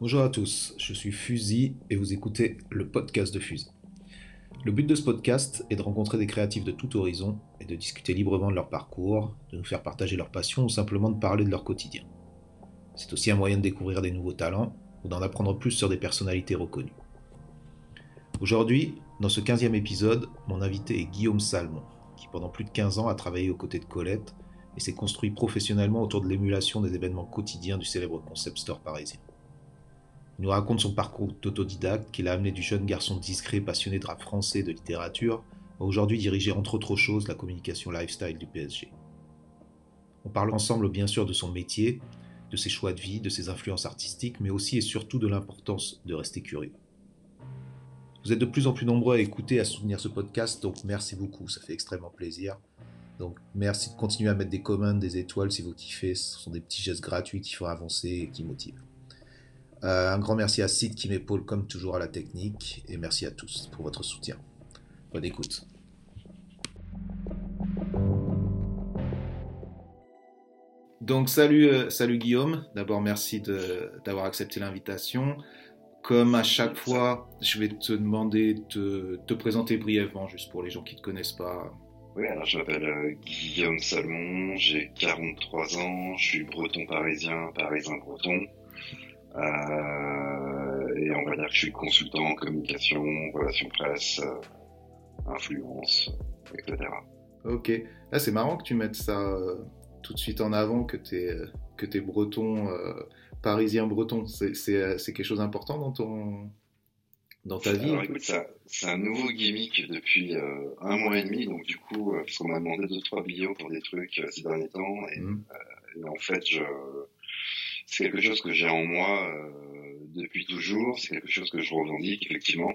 Bonjour à tous, je suis Fusil et vous écoutez le podcast de Fusil. Le but de ce podcast est de rencontrer des créatifs de tout horizon et de discuter librement de leur parcours, de nous faire partager leur passion ou simplement de parler de leur quotidien. C'est aussi un moyen de découvrir des nouveaux talents ou d'en apprendre plus sur des personnalités reconnues. Aujourd'hui, dans ce 15e épisode, mon invité est Guillaume Salmon, qui pendant plus de 15 ans a travaillé aux côtés de Colette et s'est construit professionnellement autour de l'émulation des événements quotidiens du célèbre concept store parisien. Il nous raconte son parcours d'autodidacte qui l'a amené du jeune garçon discret passionné de rap français et de littérature à aujourd'hui diriger entre autres choses la communication lifestyle du PSG. On parle ensemble bien sûr de son métier, de ses choix de vie, de ses influences artistiques, mais aussi et surtout de l'importance de rester curieux. Vous êtes de plus en plus nombreux à écouter, à soutenir ce podcast, donc merci beaucoup, ça fait extrêmement plaisir. Donc merci de continuer à mettre des commandes, des étoiles si vous kiffez, ce sont des petits gestes gratuits qui font avancer et qui motivent. Euh, un grand merci à Sid qui m'épaule comme toujours à la technique, et merci à tous pour votre soutien. Bonne écoute. Donc salut, euh, salut Guillaume, d'abord merci d'avoir accepté l'invitation. Comme à chaque fois, je vais te demander de te présenter brièvement, juste pour les gens qui ne te connaissent pas. Oui, alors je m'appelle euh, Guillaume Salmon, j'ai 43 ans, je suis breton parisien, parisien breton. Euh, et on va dire que je suis consultant en communication, relations presse, euh, influence, etc. Ok. Là, c'est marrant que tu mettes ça euh, tout de suite en avant, que tu es, que es breton, parisien breton. C'est quelque chose d'important dans ton, dans ta vie Alors écoute, c'est un nouveau gimmick depuis un mois et demi, donc du coup, parce qu'on m'a demandé deux trois vidéos pour des trucs ces derniers temps, et, mmh. et en fait, je, c'est quelque chose que j'ai en moi euh, depuis toujours, c'est quelque chose que je revendique effectivement.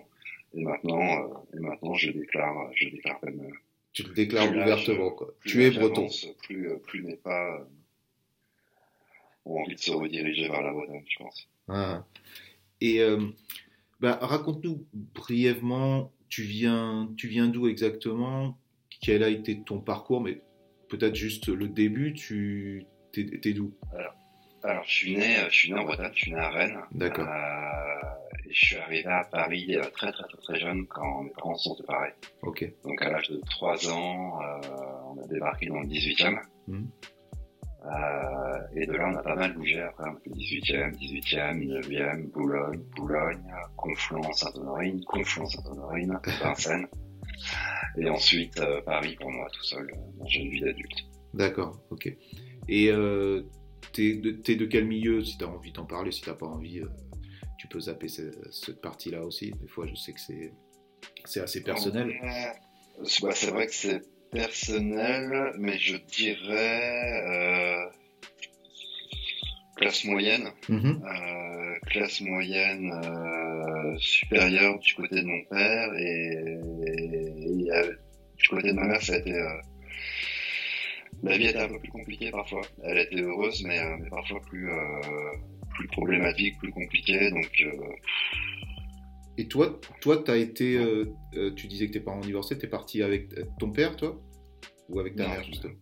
Et maintenant, euh, et maintenant, je déclare, je déclare même. Euh, tu le déclares ouvertement, quoi. Tu es breton. Plus, plus mes pas ont envie de se rediriger vers la Bretagne, je pense. Ah. Et bah, raconte-nous brièvement, tu viens, tu viens d'où exactement? Quel a été ton parcours? Mais peut-être juste le début. Tu t'es d'où? Alors, je suis né, je suis né en Bretagne, je suis né à Rennes. D'accord. Euh, et je suis arrivé à Paris euh, très, très, très, très jeune quand mes parents sont séparés. Ok. Donc, à l'âge de 3 ans, euh, on a débarqué dans le 18e. Mmh. Euh, et de là, on a pas mal bougé après. A fait 18e, 18e, 9e, Boulogne, Boulogne, Conflans, Sainte-Honorine, Conflans, Sainte-Honorine, Vincennes. et ensuite, euh, Paris pour moi tout seul, dans une vie d'adulte. D'accord, ok. Et euh, T'es de, de, quel milieu Si t'as envie d'en parler, si t'as pas envie, euh, tu peux zapper cette, partie-là aussi. Des fois, je sais que c'est, c'est assez personnel. Bah, c'est vrai que c'est personnel, mais je dirais euh, classe moyenne. Euh, classe moyenne supérieure du côté de mon père et, du côté de ma mère, ça a été la vie était un peu plus compliquée parfois. Elle était heureuse, mais, euh, parfois plus, euh, plus problématique, plus compliquée. Donc, euh, Et toi, toi, as été, tu disais que tes parents divorcés, es parti avec ton père, toi, ou avec ta mère justement?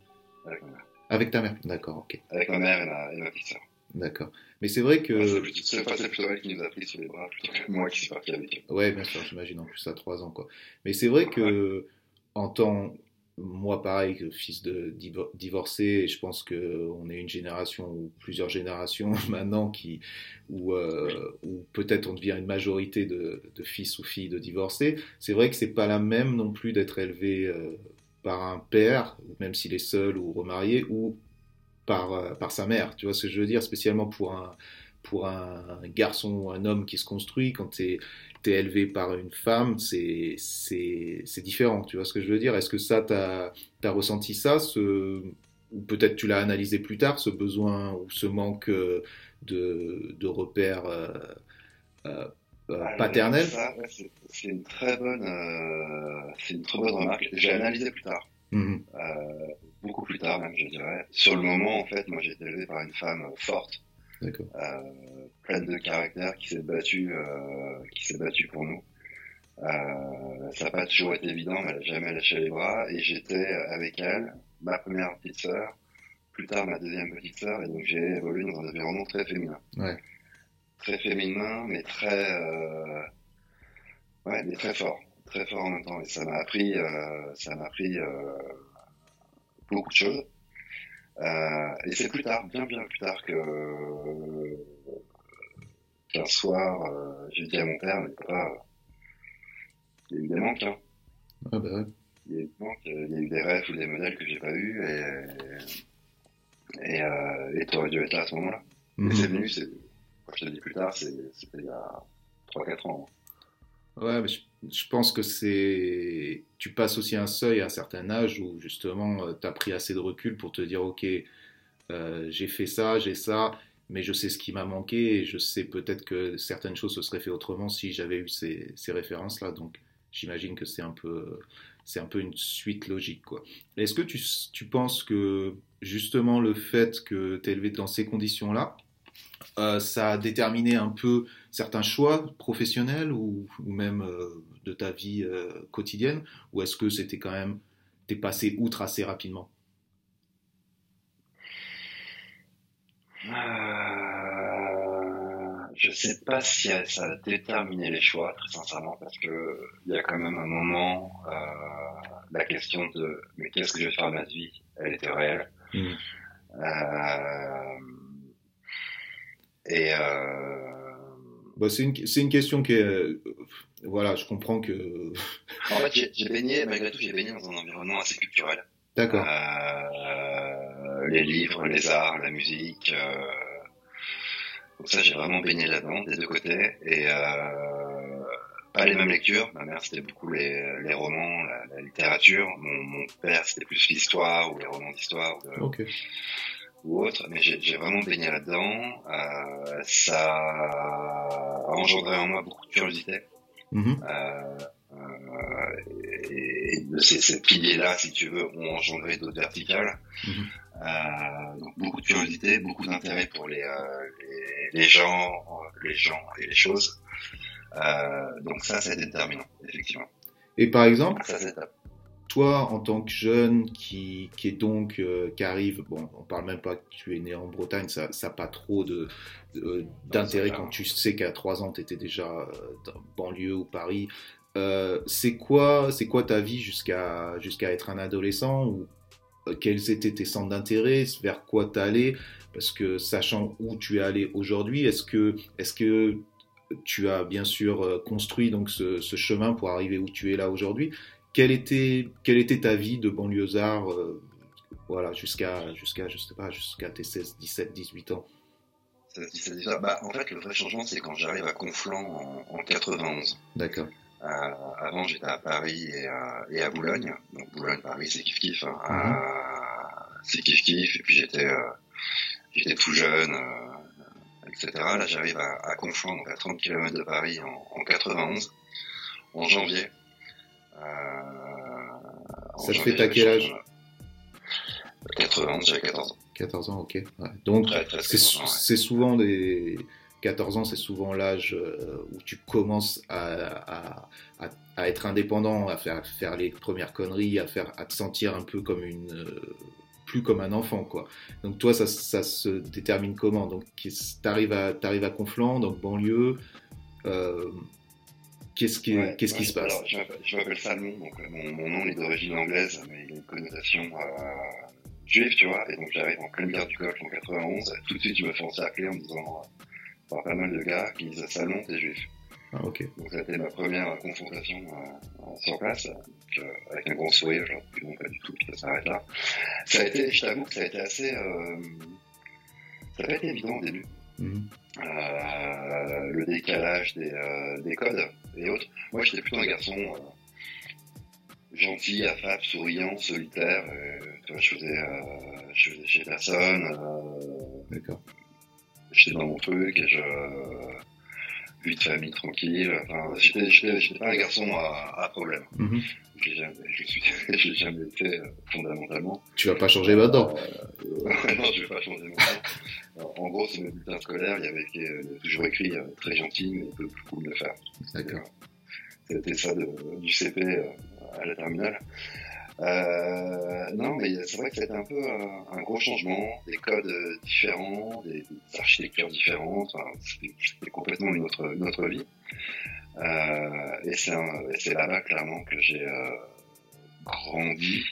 Avec ma mère. Avec ta mère, d'accord, ok. Avec ma mère et ma, petite sœur. D'accord. Mais c'est vrai que. c'est plutôt elle qui nous a pris sur les bras plutôt que moi qui suis parti avec elle. Ouais, bien sûr, j'imagine en plus à 3 ans, quoi. Mais c'est vrai que, en tant moi, pareil, fils de divorcé, je pense qu'on est une génération ou plusieurs générations maintenant qui, où, euh, peut-être on devient une majorité de, fils ou filles de divorcés. C'est vrai que c'est pas la même non plus d'être élevé euh, par un père, même s'il est seul ou remarié, ou par, euh, par sa mère. Tu vois ce que je veux dire, spécialement pour un, pour un garçon ou un homme qui se construit, quand tu es t'es élevé par une femme, c'est différent. Tu vois ce que je veux dire? Est-ce que ça, tu as, ressenti ça ce, Ou peut-être tu l'as analysé plus tard, ce besoin ou ce manque euh, de, de repères euh, euh, ah, paternels? C'est une, très bonne, une très bonne remarque. J'ai analysé plus tard. Mmh beaucoup plus tard même, je dirais. Sur le moment, en fait, moi j'ai été élevé par une femme forte, euh, pleine de caractère qui s'est battue, euh, qui s'est battue pour nous. Euh, ça n'a pas toujours été évident, mais elle n'a jamais lâché les bras. Et j'étais avec elle, ma première petite sœur, plus tard ma deuxième petite sœur, et donc j'ai évolué dans un environnement très féminin. Ouais. très féminin, mais très, euh, ouais, mais très fort, très fort en même temps. Et ça m'a appris, euh, ça m'a appris euh, beaucoup de choses. Euh, et c'est plus tard, bien bien plus tard que qu'un soir, euh, j'ai dit à mon père, mais papa, il y a eu des manques. Hein. Ah bah ouais. Il y a eu des manques, il y a eu des rêves ou des modèles que j'ai pas eu et et euh, et t'aurais dû être là à ce moment-là. Mhm. Et c'est venu, c'est quand je te dis plus tard, c'est- c'était il y a 3-4 ans. Ouais, mais je, je pense que c'est. Tu passes aussi un seuil à un certain âge où justement tu as pris assez de recul pour te dire ok, euh, j'ai fait ça, j'ai ça, mais je sais ce qui m'a manqué et je sais peut-être que certaines choses se seraient fait autrement si j'avais eu ces, ces références-là. Donc j'imagine que c'est un peu. Un peu une suite logique. Est-ce que tu, tu penses que justement le fait que tu es élevé dans ces conditions-là, euh, ça a déterminé un peu certains choix professionnels ou, ou même euh, de ta vie euh, quotidienne Ou est-ce que c'était quand même, t'es passé outre assez rapidement? Euh, je sais pas si ça a déterminé les choix, très sincèrement, parce que il y a quand même un moment, euh, la question de mais qu'est-ce que je vais faire de ma vie, elle était réelle. Euh, et euh, Bah, c'est une, c'est une question qui est. euh, voilà, je comprends que. en fait, j'ai baigné, malgré tout, j'ai baigné dans un environnement assez culturel. D'accord. Euh, les livres, les arts, la musique. Euh, donc ça, j'ai vraiment baigné là-dedans, des deux côtés. Et euh, pas les mêmes lectures. Ma mère, c'était beaucoup les, les romans, la, la littérature. Mon, mon père, c'était plus l'histoire ou les romans d'histoire de-. Ou autre. Mais j'ai vraiment baigné là-dedans. Euh, ça a engendré en moi beaucoup de curiosité. Mhm. Euh, euh, et, et ces, ces piliers-là, si tu veux, ont engendré d'autres verticales. Euh, donc beaucoup de curiosité, beaucoup d'intérêt pour les, euh, les, les gens, les gens et les choses. Euh, donc ça, c'est déterminant, effectivement. Et par exemple, Ça, toi, en tant que jeune qui, qui est donc, euh, qui arrive, bon, on parle même pas que tu es né en Bretagne, ça n'a pas trop de, de- d'intérêt quand tu sais qu'à 3 ans, tu étais déjà euh, dans banlieue ou Paris. Euh, c'est quoi, c'est quoi ta vie jusqu'à, jusqu'à être un adolescent ou euh, quels étaient tes centres d'intérêt, vers quoi t'allais? Parce que sachant où tu es allé aujourd'hui, est-ce que, est-ce que tu as bien sûr euh, construit donc ce, ce chemin pour arriver où tu es là aujourd'hui? Quelle était, quelle était ta vie de banlieusard euh, voilà, jusqu'à, jusqu'à, je sais pas, jusqu'à tes 16, 17, 18 ans? C'est- c'est déjà- bah, en fait, le vrai changement, c'est quand j'arrive à Conflans en, en 91. D'accord. Euh, avant, j'étais à Paris et à, et à Boulogne. Donc Boulogne-Paris, c'est kiff kiff. Hein. Mhm. Euh, c'est kiff kiff. Et puis j'étais, euh, j'étais tout jeune, euh, etc. Là, j'arrive à, à Conflans, donc à 30 km de Paris, en, en 91, en janvier. Euh, Ça te fait ta quel âge 91, j'avais 14 ans. 14 ans, ok. Ouais. Donc, c'est, 14 ans, ouais. c'est souvent des. 14 ans, c'est souvent l'âge euh, où tu commences à, à, à, à être indépendant, à faire, faire les premières conneries, à, faire, à te sentir un peu comme une. euh, plus comme un enfant, quoi. Donc, toi, ça, ça se détermine comment? Donc, t'arrives à, t'arrives à Conflans, donc banlieue. Euh, qu'est-ce qui, Ouais, qu'est-ce qui ouais, se passe alors, je m'appelle- Salmon, donc euh, mon, mon nom est d'origine anglaise, mais il a une connotation euh, juive, tu vois. Et donc j'arrive en pleine guerre du Golfe en 91. Tout de suite, je me fais encercler en me disant, euh, par pas mal de gars qui disent Salmon, t'es juif. Ah, ok. Donc ça a été ma première confrontation euh, sur place, donc, avec un grand sourire, genre, non, pas du tout, ça s'arrête là. Ça a été, je t'avoue que ça a été assez... Ça n'a pas été évident au début. Mhm. Le décalage des, des codes et autres. Moi, j'étais plutôt un garçon euh, gentil, affable, souriant, solitaire. euh, tu vois, je faisais, euh, je faisais chez personne. Euh, D'accord. j'étais dans mon truc et je vie de famille tranquille. Enfin, j'étais, j'étais, j'étais pas un garçon à, à problème. Mhm. Je l'ai jamais, je suis, je l'ai jamais été euh, fondamentalement. Tu vas pas changer maintenant. Euh, non, je vais pas changer mon nom. Alors, En gros, sur mes bulletins scolaires, il y avait euh, toujours écrit euh, très gentil, mais il peut beaucoup mieux faire. D'accord. C'était ça de, du CP euh, à la terminale. Euh, non, mais c'est vrai que c'était un peu un, gros changement, des codes différents, des, architectures différentes. c'était complètement une autre, vie. Euh, et c'est là-bas clairement que j'ai euh, grandi.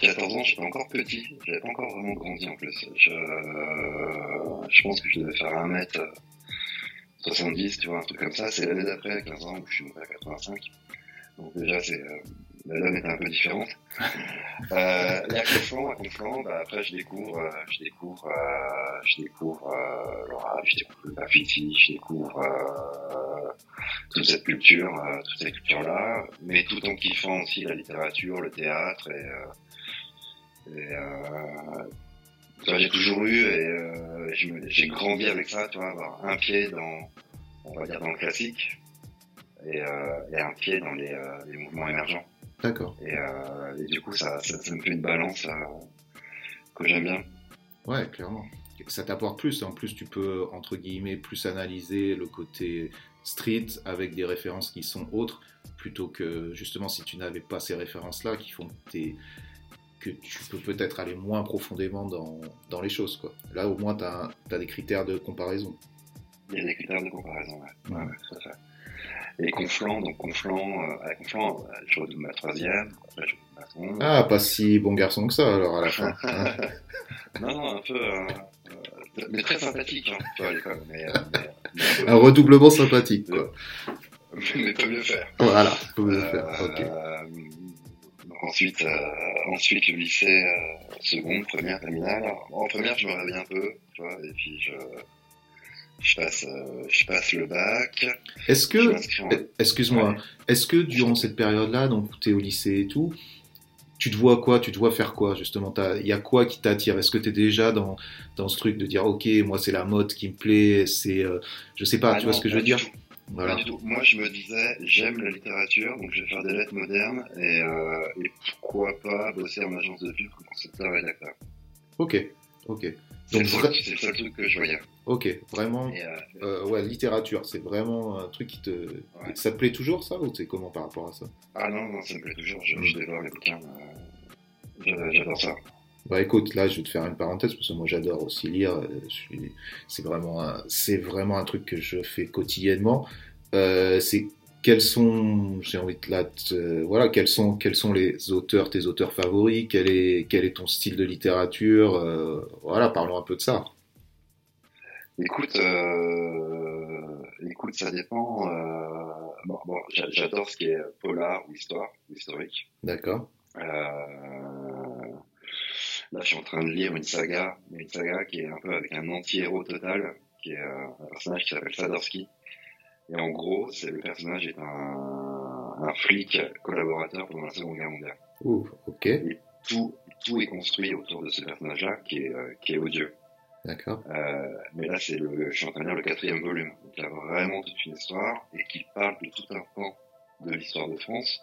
14 ans, j'étais encore petit, j'avais pas encore vraiment grandi en plus. Je, euh, je pense que je devais faire 1m70, tu vois, un truc comme ça. C'est l'année d'après, à 15 ans, où je suis monté à 85. Donc déjà, c'est euh, la donne est un peu différente. Euh, et à Conflans, à Conflans, bah, après je découvre, euh, je découvre, euh, je découvre euh, l'oral, je découvre le graffiti, je découvre euh, toute cette culture, toute cette culture-là, mais tout en kiffant aussi la littérature, le théâtre et, et j'ai toujours eu et j'ai grandi avec ça, tu vois, avoir un pied dans, on va dire dans le classique et, et un pied dans les, les mouvements émergents. D'accord. Euh, et, du coup, ça, ça, me fait une balance euh, que j'aime bien. Ouais, clairement. Ça t'apporte plus. En plus, tu peux, entre guillemets, plus analyser le côté street avec des références qui sont autres, plutôt que justement si tu n'avais pas ces références-là qui font que, que tu peux peut-être aller moins profondément dans, dans, les choses. Quoi. Là, au moins, tu as, as, des critères de comparaison. Il y a des critères de comparaison, ouais. ouais, ouais fait. Et Conflans, donc Conflans, euh, à Conflans, euh, je de ma troisième, après je ma seconde. Ah, pas si bon garçon que ça alors à la fin. non, non, un peu, euh, euh, mais très sympathique, hein, tu vois, à l'école. Mais, euh, mais, un redoublement sympathique, quoi. mais peut mieux faire. Voilà, peut mieux faire, ok. Donc ensuite, ensuite le lycée, seconde, première, terminale. En première, je me réveille un peu, tu vois, et puis je je passe, euh, je passe le bac. Est-ce que, excuse-moi, est-ce que durant cette période-là, donc tu es au lycée et tout, tu te vois quoi? Tu te vois faire quoi justement? Il y a quoi qui t'attire? Est-ce que tu es déjà dans, dans ce truc de dire ok, moi c'est la mode qui me plaît, c'est, euh, je sais pas, ah tu vois ce que je veux dire? voilà. Pas du tout. Moi, je me disais, j'aime la littérature, donc je vais faire des lettres modernes et, euh, et pourquoi pas bosser en agence de pub comme concepteur rédacteur. Ok, ok. C'est le, le, seul truc que je voyais. Ok, vraiment. Euh, euh, ouais, littérature, c'est vraiment un truc qui te. Ça te plaît toujours, ça, ou c'est comment par rapport à ça? Ah non, non, ça me plaît toujours. Je, je dévore les bouquins. Euh, j'adore ça. Bah écoute, là, je vais te faire une parenthèse parce que moi, j'adore aussi lire. C'est vraiment, un... c'est vraiment un truc que je fais quotidiennement. c'est quels sont, j'ai envie de là, voilà, quels sont, quels sont les auteurs, tes auteurs favoris, quel est, quel est ton style de littérature, voilà, parlons un peu de ça. Écoute, euh, écoute, ça dépend. Euh, bon, bon j'adore ce qui est polar ou histoire, ou historique. D'accord. Euh, là, je suis en train de lire une saga, une saga qui est un peu avec un anti-héros total, qui est euh, un personnage qui s'appelle Sadorsky. Et en gros, c'est le personnage est un, un flic collaborateur pendant la Seconde Guerre mondiale. Ouh, ok. Et tout, tout est construit autour de ce personnage-là qui est, euh, qui est odieux. D'accord. Euh, mais là, c'est le, je suis en train de lire le quatrième volume. Donc, il y a vraiment toute une histoire et qui parle de tout un pan de l'histoire de France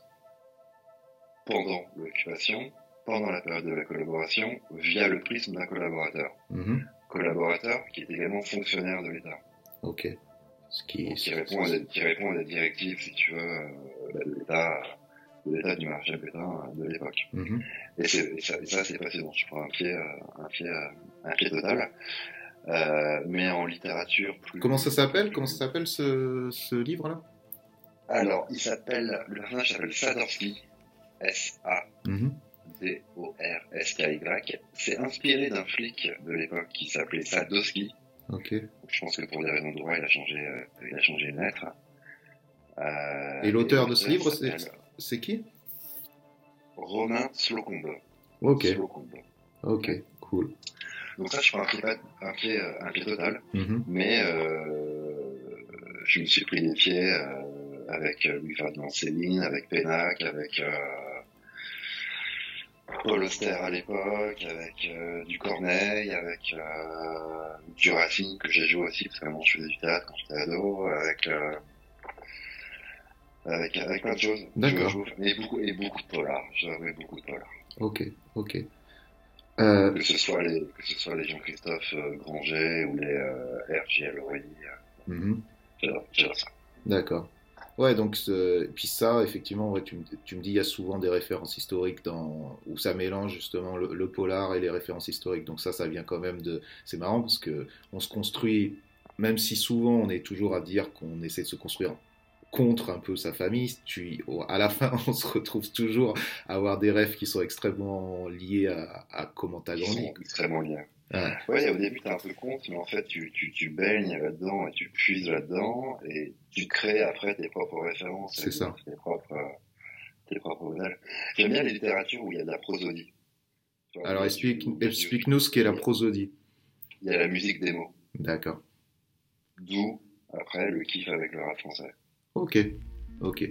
pendant l'occupation, pendant la période de la collaboration, via le prisme d'un collaborateur. Mm-hmm. Collaborateur qui est également fonctionnaire de l'État. Ok. Ce qui, qui, répond à des, qui répond à des directives, si tu veux, euh, de l'État de l'état du marché Pétain de l'époque. Mm-hmm. Et, ça, ça c'est passionnant. Je prends un pied, euh, un pied, euh, un pied total. Euh, mais en littérature plus. Comment ça s'appelle? Comment ça s'appelle ce, ce livre-là? Alors, il s'appelle le personnage s'appelle Sadorsky, S A D O R S K Y. C'est inspiré d'un flic de l'époque qui s'appelait Sadowski. Ok. Je pense que pour des raisons de droit, il a changé, il a changé une lettre. Euh, et l'auteur de ce livre, c'est qui? Romain Slocombe. Ok. Ok, cool. Donc ça, je prends un pied, un pied, euh, un pied total, mm-hmm. mais euh, je me suis pris les pieds euh, avec Louis-Ferdinand Céline, avec Pénac, avec euh, Paul Auster à l'époque, avec du Corneille, avec du Racine que j'ai joué aussi, parce que vraiment je faisais du théâtre quand j'étais ado, avec avec, avec plein de choses. D'accord. Et beaucoup, et beaucoup de polar. J'avais beaucoup de polar. Ok, ok. Euh... Que ce soit les, que ce soit les Jean-Christophe euh, Granger ou les euh, R.J. Lory. -hmm. J'adore ça. D'accord. Ouais, donc puis ça, effectivement, ouais, tu, me, tu me dis, il y a souvent des références historiques dans où ça mélange justement le, polar et les références historiques. Donc ça, ça vient quand même de. C'est marrant parce que on se construit, même si souvent on est toujours à dire qu'on essaie de se construire contre un peu sa famille, tu, à la fin, on se retrouve toujours à avoir des rêves qui sont extrêmement liés à, à comment t'as grandi. Extrêmement liés. Ouais. au début, t'es un peu compte, mais en fait, tu, tu, tu baignes là-dedans et tu puises là-dedans et tu crées après tes propres références. C'est ça. Tes propres, tes propres modèles. J'aime bien les littératures où il y a de la prosodie. Alors, explique-nous ce qu'est la prosodie. Il y a la musique des mots. D'accord. D'où, après, le kiff avec le rap français. Ok, ok.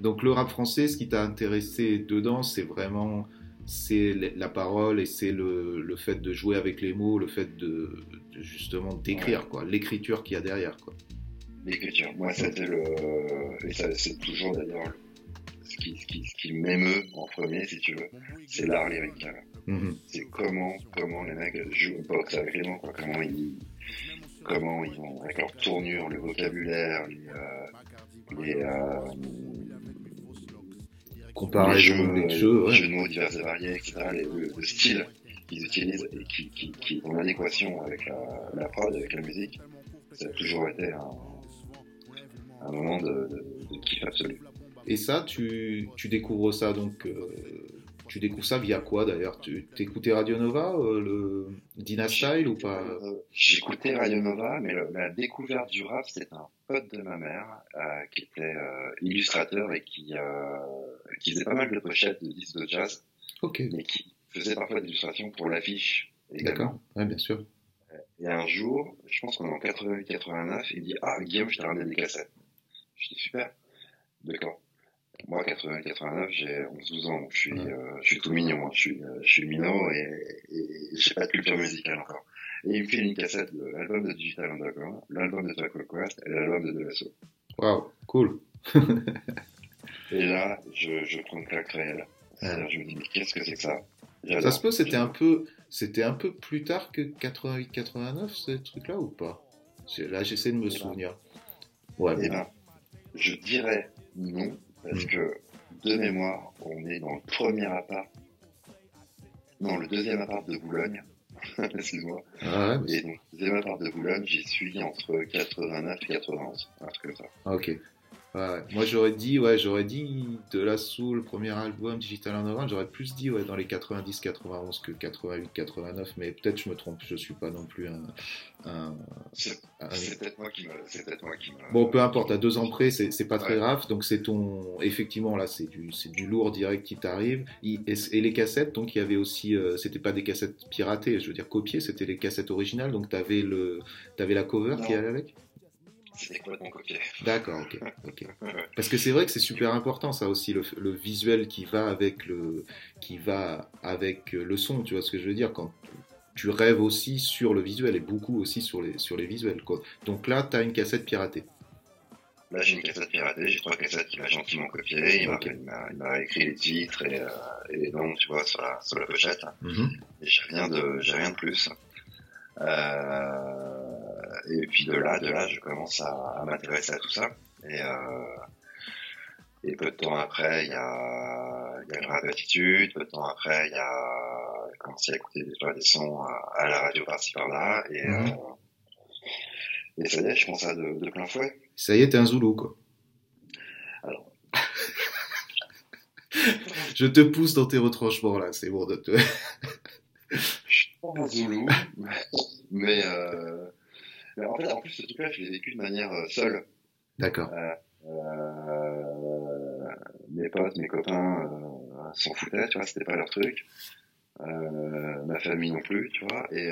Donc, le rap français, ce qui t'a intéressé dedans, c'est vraiment c'est la parole et c'est le, le, fait de jouer avec les mots, le fait de, justement d'écrire, quoi, l'écriture qu'il y a derrière, quoi. L'écriture, moi c'était le, et ça c'est toujours d'ailleurs ce qui, ce qui, ce qui m'émeut en premier, si tu veux, c'est l'art lyrique. Mhm. C'est comment, comment les mecs jouent boxe avec les mots, quoi, comment ils, comment ils ont, avec leur tournure, le vocabulaire, les, euh, les euh, comparaison des jeux, jeux divers et variés, etc. le, style qu'ils utilisent et qui, qui, qui, est en adéquation avec la, la prod, avec la musique, ça a toujours été un, un moment de, de, de, kiff absolu. Et ça, tu, tu découvres ça donc euh, tu découvres ça via quoi d'ailleurs? Tu écoutais Radio Nova, euh, le Dina Style ou pas? euh, J'écoutais Radio Nova, mais la découverte du rap, c'est un pote de ma mère euh, qui était illustrateur et qui, qui faisait pas mal de pochettes de disques de jazz. Ok. Mais qui faisait parfois des illustrations pour l'affiche. D'accord, ouais, bien sûr. Et un jour, je pense qu'on est en 88-89, il dit Ah, Guillaume, je t'ai ramené des cassettes. Je dis Super, d'accord. Moi, 80-89, j'ai 11-12 ans, donc je suis, euh, je suis tout mignon, je suis, euh, je suis minot et, et, j'ai pas de culture musicale encore. Et il me fait une cassette de l'album de Digital Underground, l'album de Taco Quest et l'album de Delasso. Waouh, cool. et là, je, je prends une claque réelle. Je me dis, mais qu'est-ce que c'est que ça? Ça se peut, c'était un peu, c'était un peu plus tard que 88-89, ce truc-là, ou pas? Là, j'essaie de me eh ben. souvenir. Ouais. Eh ben, je dirais non, parce que, de mémoire, on est dans le premier appart, non, le deuxième appart de Boulogne, excuse-moi. Ah et donc, le deuxième appart de Boulogne, j'y suis entre 89 et 91, un truc comme ça. Ah, ok. Moi j'aurais dit, ouais, j'aurais dit de la Soul, le premier album Digital Underground, j'aurais plus dit ouais, dans les 90-91 que 88-89, mais peut-être je me trompe, je suis pas non plus un. c'est peut-être moi qui me. Bon, peu importe, à deux ans près, c'est pas très grave, donc c'est ton. Effectivement, là, c'est du, du lourd direct qui t'arrive. Et, les cassettes, donc il y avait aussi. Euh, c'était pas des cassettes piratées, je veux dire copiées, c'était les cassettes originales, donc t'avais le, avais la cover qui allait avec? C'était complètement copié. D'accord, ok. Parce que c'est vrai que c'est super important ça aussi, le, le, visuel qui va avec le, qui va avec le son, tu vois ce que je veux dire? Quand tu rêves aussi sur le visuel et beaucoup aussi sur les, sur les visuels. Quoi. Donc là, tu as une cassette piratée. Là, j'ai une cassette piratée, j'ai trois cassettes qu'il m'a gentiment copiées. Il m'a écrit les titres et, euh, et, les noms, tu vois, sur la, sur la pochette. Mm Et j'ai rien, de, rien de plus. Euh, et puis de là, de là, je commence à, m'intéresser à tout ça. Et, euh, et peu de temps après, il y a, il y a une radio attitude. Peu de temps après, il y a commencé à écouter des, des sons à, la radio par-ci par-là. Et, mhm. euh, et ça y est, je pense ça de, de plein fouet. Ça y est, t'es un Zoulou, quoi. Alors. je te pousse dans tes retranchements, là. C'est bon de te. je suis pas un Zoulou, mais euh, en fait, en plus, ce truc-là, je l'ai vécu de manière euh, seule. D'accord. Euh, euh, mes potes, mes copains s'en foutaient, tu vois, c'était pas leur truc. ma famille non plus, tu vois. Et,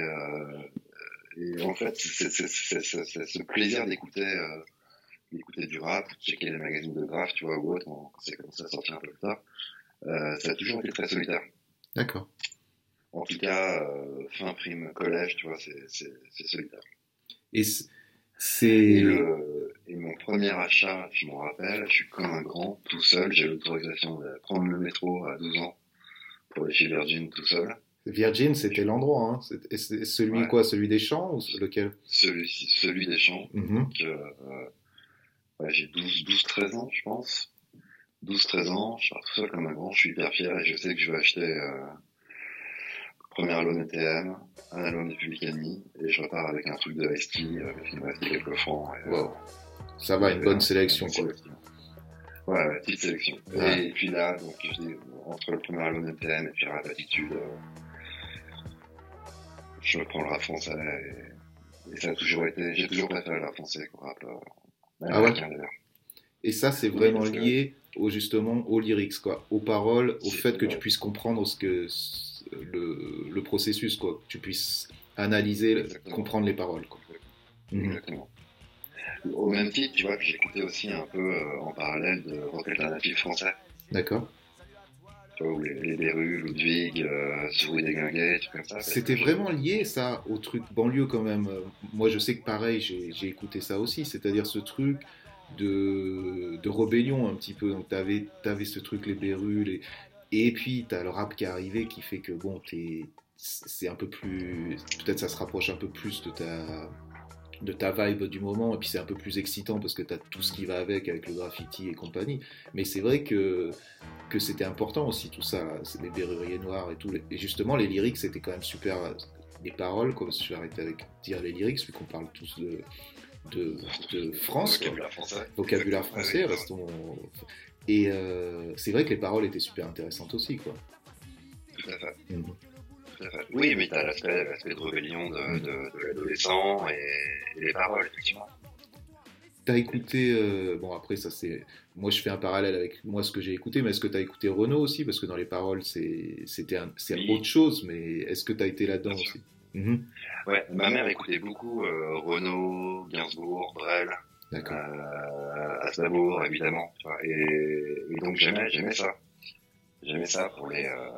et en fait, c'est ce plaisir d'écouter d'écouter du rap, de checker les magazines de graph, tu vois, ou autre, quand c'est commencé à sortir un peu plus tard, ça a toujours été très solitaire. D'accord. En tout cas, fin prime collège, tu vois, c'est solitaire. Et c'est. Et, mon premier achat, je m'en rappelle, je suis comme un grand, tout seul. J'ai l'autorisation de prendre le métro à 12 ans pour aller chez Virgin tout seul. Virgin, c'était l'endroit. Hein. C'est celui quoi Celui des champs ou lequel? Celui, celui des champs. Mm-hmm. Donc, euh, j'ai 12-13 ans, je pense. 12-13 ans, je pars tout seul comme un grand, je suis hyper fier et je sais que je vais acheter euh, premier album ETM, un album de Public Enemy, et je repars avec un truc de ST, euh, qui me restait quelques francs. wow. Ça va, une bonne sélection, quoi. Ouais, ouais, petite sélection. Et puis là, donc, entre le premier album ETM et puis Rap Attitude, euh, je prends le rap français et, ça a toujours été, j'ai toujours préféré le rap français qu'au rap euh, ah ouais. Et ça, c'est vraiment lié au, justement aux lyrics, quoi, aux paroles, au fait que tu puisses comprendre ce que le, le, processus, quoi, que tu puisses analyser, comprendre les paroles, quoi. Mhm. Exactement. Au même titre, tu vois, j'écoutais aussi un peu euh, en parallèle de rock alternatif français. D'accord. Tu vois, les, les Ludwig, euh, Souris des Guinguets, tout comme ça. C'était vraiment lié, ça, au truc banlieue, quand même. Moi, je sais que pareil, j'ai écouté ça aussi, c'est-à-dire ce truc de, de rébellion un petit peu. Donc, tu avais, avais, ce truc, les Bérus, et puis tu as le rap qui est arrivé qui fait que, bon, c'est un peu plus. Peut-être ça se rapproche un peu plus de ta de ta vibe du moment, et puis c'est un peu plus excitant parce que tu as tout ce qui va avec, avec le graffiti et compagnie. Mais c'est vrai que, que c'était important aussi tout ça, c'est les berruriers noirs et tout. Et justement, les lyrics, c'était quand même super. Les paroles, comme je vais arrêter avec dire les lyrics, vu qu'on parle tous de, de, de France. Vocabulaire français. Vocabulaire français, restons. Et euh, c'est vrai que les paroles étaient super intéressantes aussi, quoi. Tout à fait. Mhm. Oui, mais tu as l'aspect de rébellion de, de, l'adolescent et, les paroles, effectivement. T'as écouté, euh, bon après ça c'est, moi je fais un parallèle avec moi ce que j'ai écouté, mais est-ce que tu as écouté Renault aussi? Parce que dans les paroles c'était c'est autre chose, mais est-ce que tu as été là-dedans aussi? Mhm. Ouais, ma mère écoutait beaucoup euh, Renault, Gainsbourg, Brel, euh, Aznavour évidemment, et, et donc j'aimais j'aimais ça, j'aimais ça pour les euh,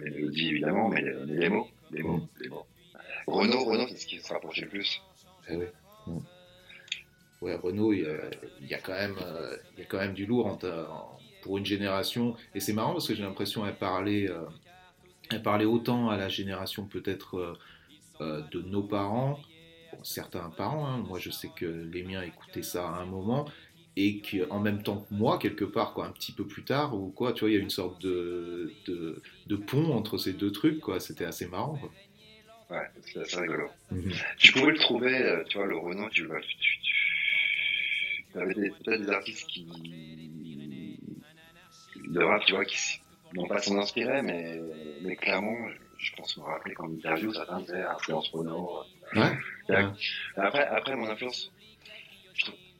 les mélodies évidemment, mais les, mots, les mots, les mots. Renault, Renault, c'est ce qui se rapprochait le plus? Eh oui. Ouais, Renault, il y, a, quand même, euh, il y a quand même du lourd pour une génération. Et c'est marrant parce que j'ai l'impression qu'elle parlait, euh, elle parlait autant à la génération peut-être euh, de nos parents, certains parents. Hein. moi, je sais que les miens écoutaient ça à un moment et qu'en même temps que moi, quelque part, quoi, un petit peu plus tard, ou quoi, tu vois, il y a une sorte de, de, de, pont entre ces deux trucs, quoi. C'était assez marrant. Quoi. Ouais, c'est assez rigolo. Tu pouvais le trouver, euh, tu vois, le Renault, tu vois, tu, tu, tu avais peut-être des artistes qui. de rap, tu vois, qui n'ont pas s'en inspirer, mais, mais clairement, je pense me rappeler qu'en interview, ça disait influence Renault. Ouais. Après, après, mon influence,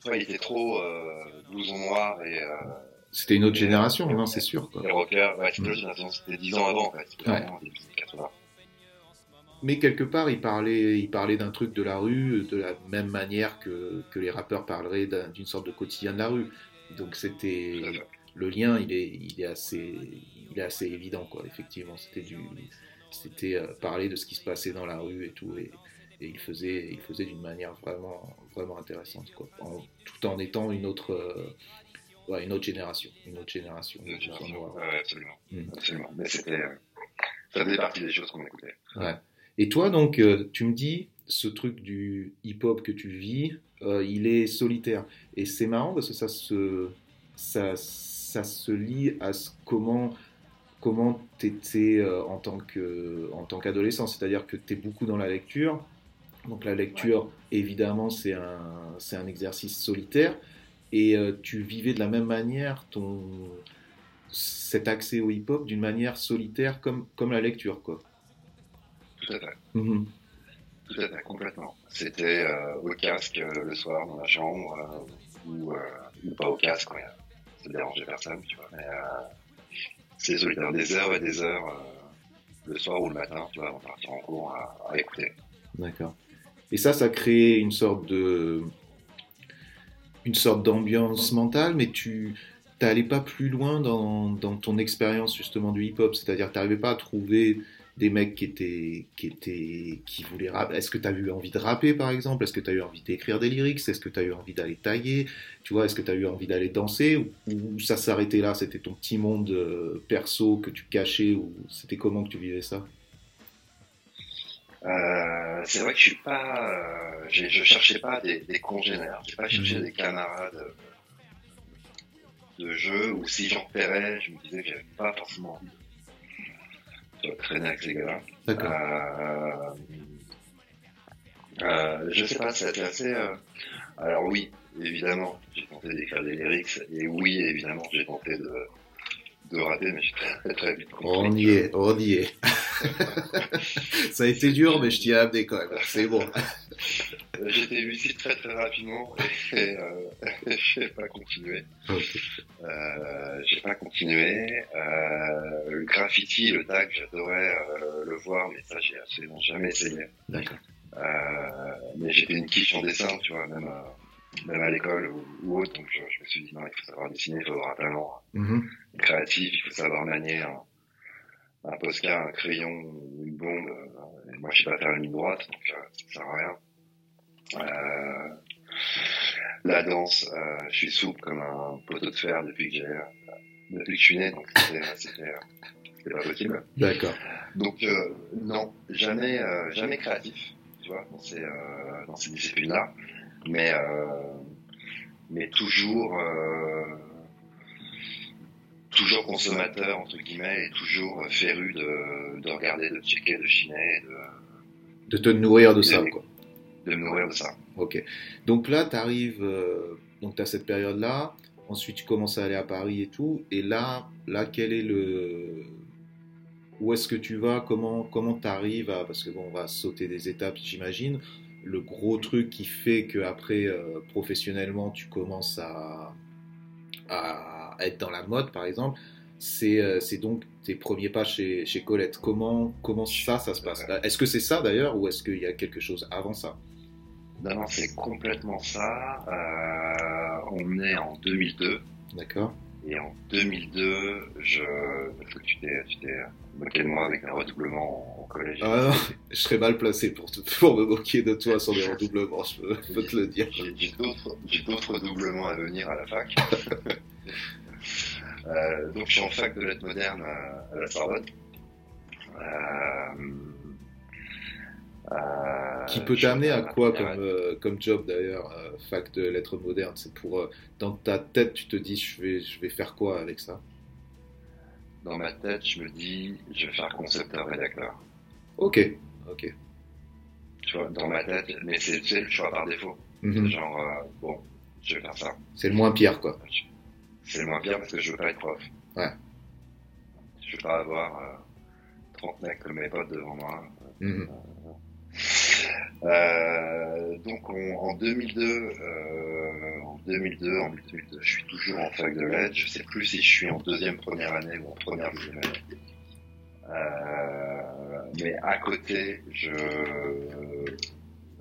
il était trop euh, blouson noir et. Euh, c'était une autre génération, non, c'est sûr. Quoi. Les rockers, ouais, c'était une autre génération, c'était 10 ans avant, en fait. Ouais. 80. Mais quelque part, il parlait, il parlait d'un truc de la rue de la même manière que, que les rappeurs parleraient d'une sorte de quotidien de la rue. Donc c'était le lien, il est, il est assez, il est assez évident quoi. Effectivement, c'était du, c'était euh, parler de ce qui se passait dans la rue et tout. Et, et il faisait, il faisait d'une manière vraiment, vraiment intéressante, quoi. tout en étant une autre, euh, une autre génération, une autre génération. Une autre génération. absolument, mm. absolument. Mais c'était, euh, ça faisait partie des choses qu'on écoutait. Ouais. Et toi, donc, euh, tu me dis, ce truc du hip-hop que tu vis, il est solitaire. Et c'est marrant parce que ça se, ça, ça se lie à ce, comment comment tu étais en tant qu'adolescent, c'est-à-dire que tu es beaucoup dans la lecture, donc la lecture, évidemment, c'est un, c'est un exercice solitaire. Et euh, tu vivais de la même manière ton, cet accès au hip-hop d'une manière solitaire comme, comme la lecture, quoi. Tout à fait. Mhm. Tout à fait, complètement. C'était euh, au casque euh, le soir dans la chambre ou, ou, pas au casque, ça ne dérangeait personne, tu vois. Mais c'est solitaire, des heures et des heures le soir ou le matin, tu vois, de partir en cours à écouter. D'accord. Et ça, ça crée une sorte de, une sorte d'ambiance mentale, mais tu n'allais pas plus loin dans, dans ton expérience justement du hip-hop, c'est-à-dire tu n'arrivais pas à trouver des mecs qui étaient qui étaient qui voulaient rapper. Est-ce que tu as eu envie de rapper par exemple? Est-ce que tu as eu envie d'écrire des lyrics? Est-ce que tu as eu envie d'aller tailler? Tu vois, est-ce que tu as eu envie d'aller danser? Ou, ça s'arrêtait là? C'était ton petit monde euh, perso que tu cachais ou c'était comment que tu vivais ça? Euh, c'est vrai que je suis pas, euh, je cherchais pas des, des congénères, j'ai pas cherché mhm. des camarades de jeu, ou si j'en repérais, je me disais que j'avais pas forcément envie de traîner avec ces gars-là. Euh, euh, je sais pas, c'était assez. Euh, alors oui, évidemment, j'ai tenté d'écrire des lyrics, et oui, évidemment, j'ai tenté de, de rater, mais j'ai très, très vite compris. On y est, on y est. Ça a été dur, mais je t'y ai amené quand même. C'est bon. J'étais lucide très très rapidement et euh, j'ai pas continué. Euh, j'ai pas continué. Euh, le graffiti, le tag, j'adorais euh, le voir, mais ça j'ai absolument jamais essayé. D'accord. Euh, mais j'étais une quiche en dessin, tu vois, même, même à l'école ou, autre, donc je, me suis dit non, il faut savoir dessiner, il faut avoir un talent mm-hmm. créatif, il faut savoir manier un, un postcard, un crayon, une bombe. Et moi, je sais pas faire la ligne droite, donc ça sert à rien. Euh, la danse, euh, je suis souple comme un poteau de fer depuis que j'ai, euh, depuis que je suis né, donc c'était, pas possible. D'accord. Donc non, jamais, jamais créatif, tu vois, dans ces, dans ces disciplines-là, mais mais toujours toujours consommateur entre guillemets et toujours féru de, de regarder, de checker, de chiner, de, de te nourrir de ça quoi de nourrir de ça. Ok. Donc là, tu arrives, euh, donc tu as cette période-là, ensuite tu commences à aller à Paris et tout, et là, là quel est le. Où est-ce que tu vas? Comment comment tu arrives à. Parce que bon, on va sauter des étapes, j'imagine. Le gros truc qui fait que après, euh, professionnellement, tu commences à, à être dans la mode, par exemple, euh, c'est donc tes premiers pas chez, chez Colette. Comment, comment ça, ça se passe? Est-ce que c'est ça d'ailleurs ou est-ce qu'il y a quelque chose avant ça? Non, c'est complètement ça. Euh, on est en 2002. D'accord. Et en 2002, je. tu t'es, tu t'es moqué de moi avec un redoublement en collège. Ah je serais mal placé pour, pour me moquer de toi sur des redoublements, je peux, te le dire. J'ai, d'autres, j'ai d'autres redoublements à venir à la fac. euh, donc, je suis en fac de lettres modernes à, à la Sorbonne. Euh, qui peut t'amener à quoi comme, euh, comme job d'ailleurs, euh, fac de lettres modernes? C'est pour dans ta tête, tu te dis je vais je vais faire quoi avec ça? Dans ma tête, je me dis je vais faire concepteur rédacteur. Ok, ok. Tu vois, dans ma tête, mais c'est le choix par défaut. Mhm. Genre bon, je vais faire ça. C'est le moins pire quoi. C'est le moins pire parce que je veux pas être prof. Ouais. Je veux pas avoir 30 mecs comme mes potes devant moi. Mhm. Euh, donc en 2002, euh, en 2002, en 2002, je suis toujours en fac de lettres. Je sais plus si je suis en deuxième première année ou en première deuxième année. Euh, mais à côté, je,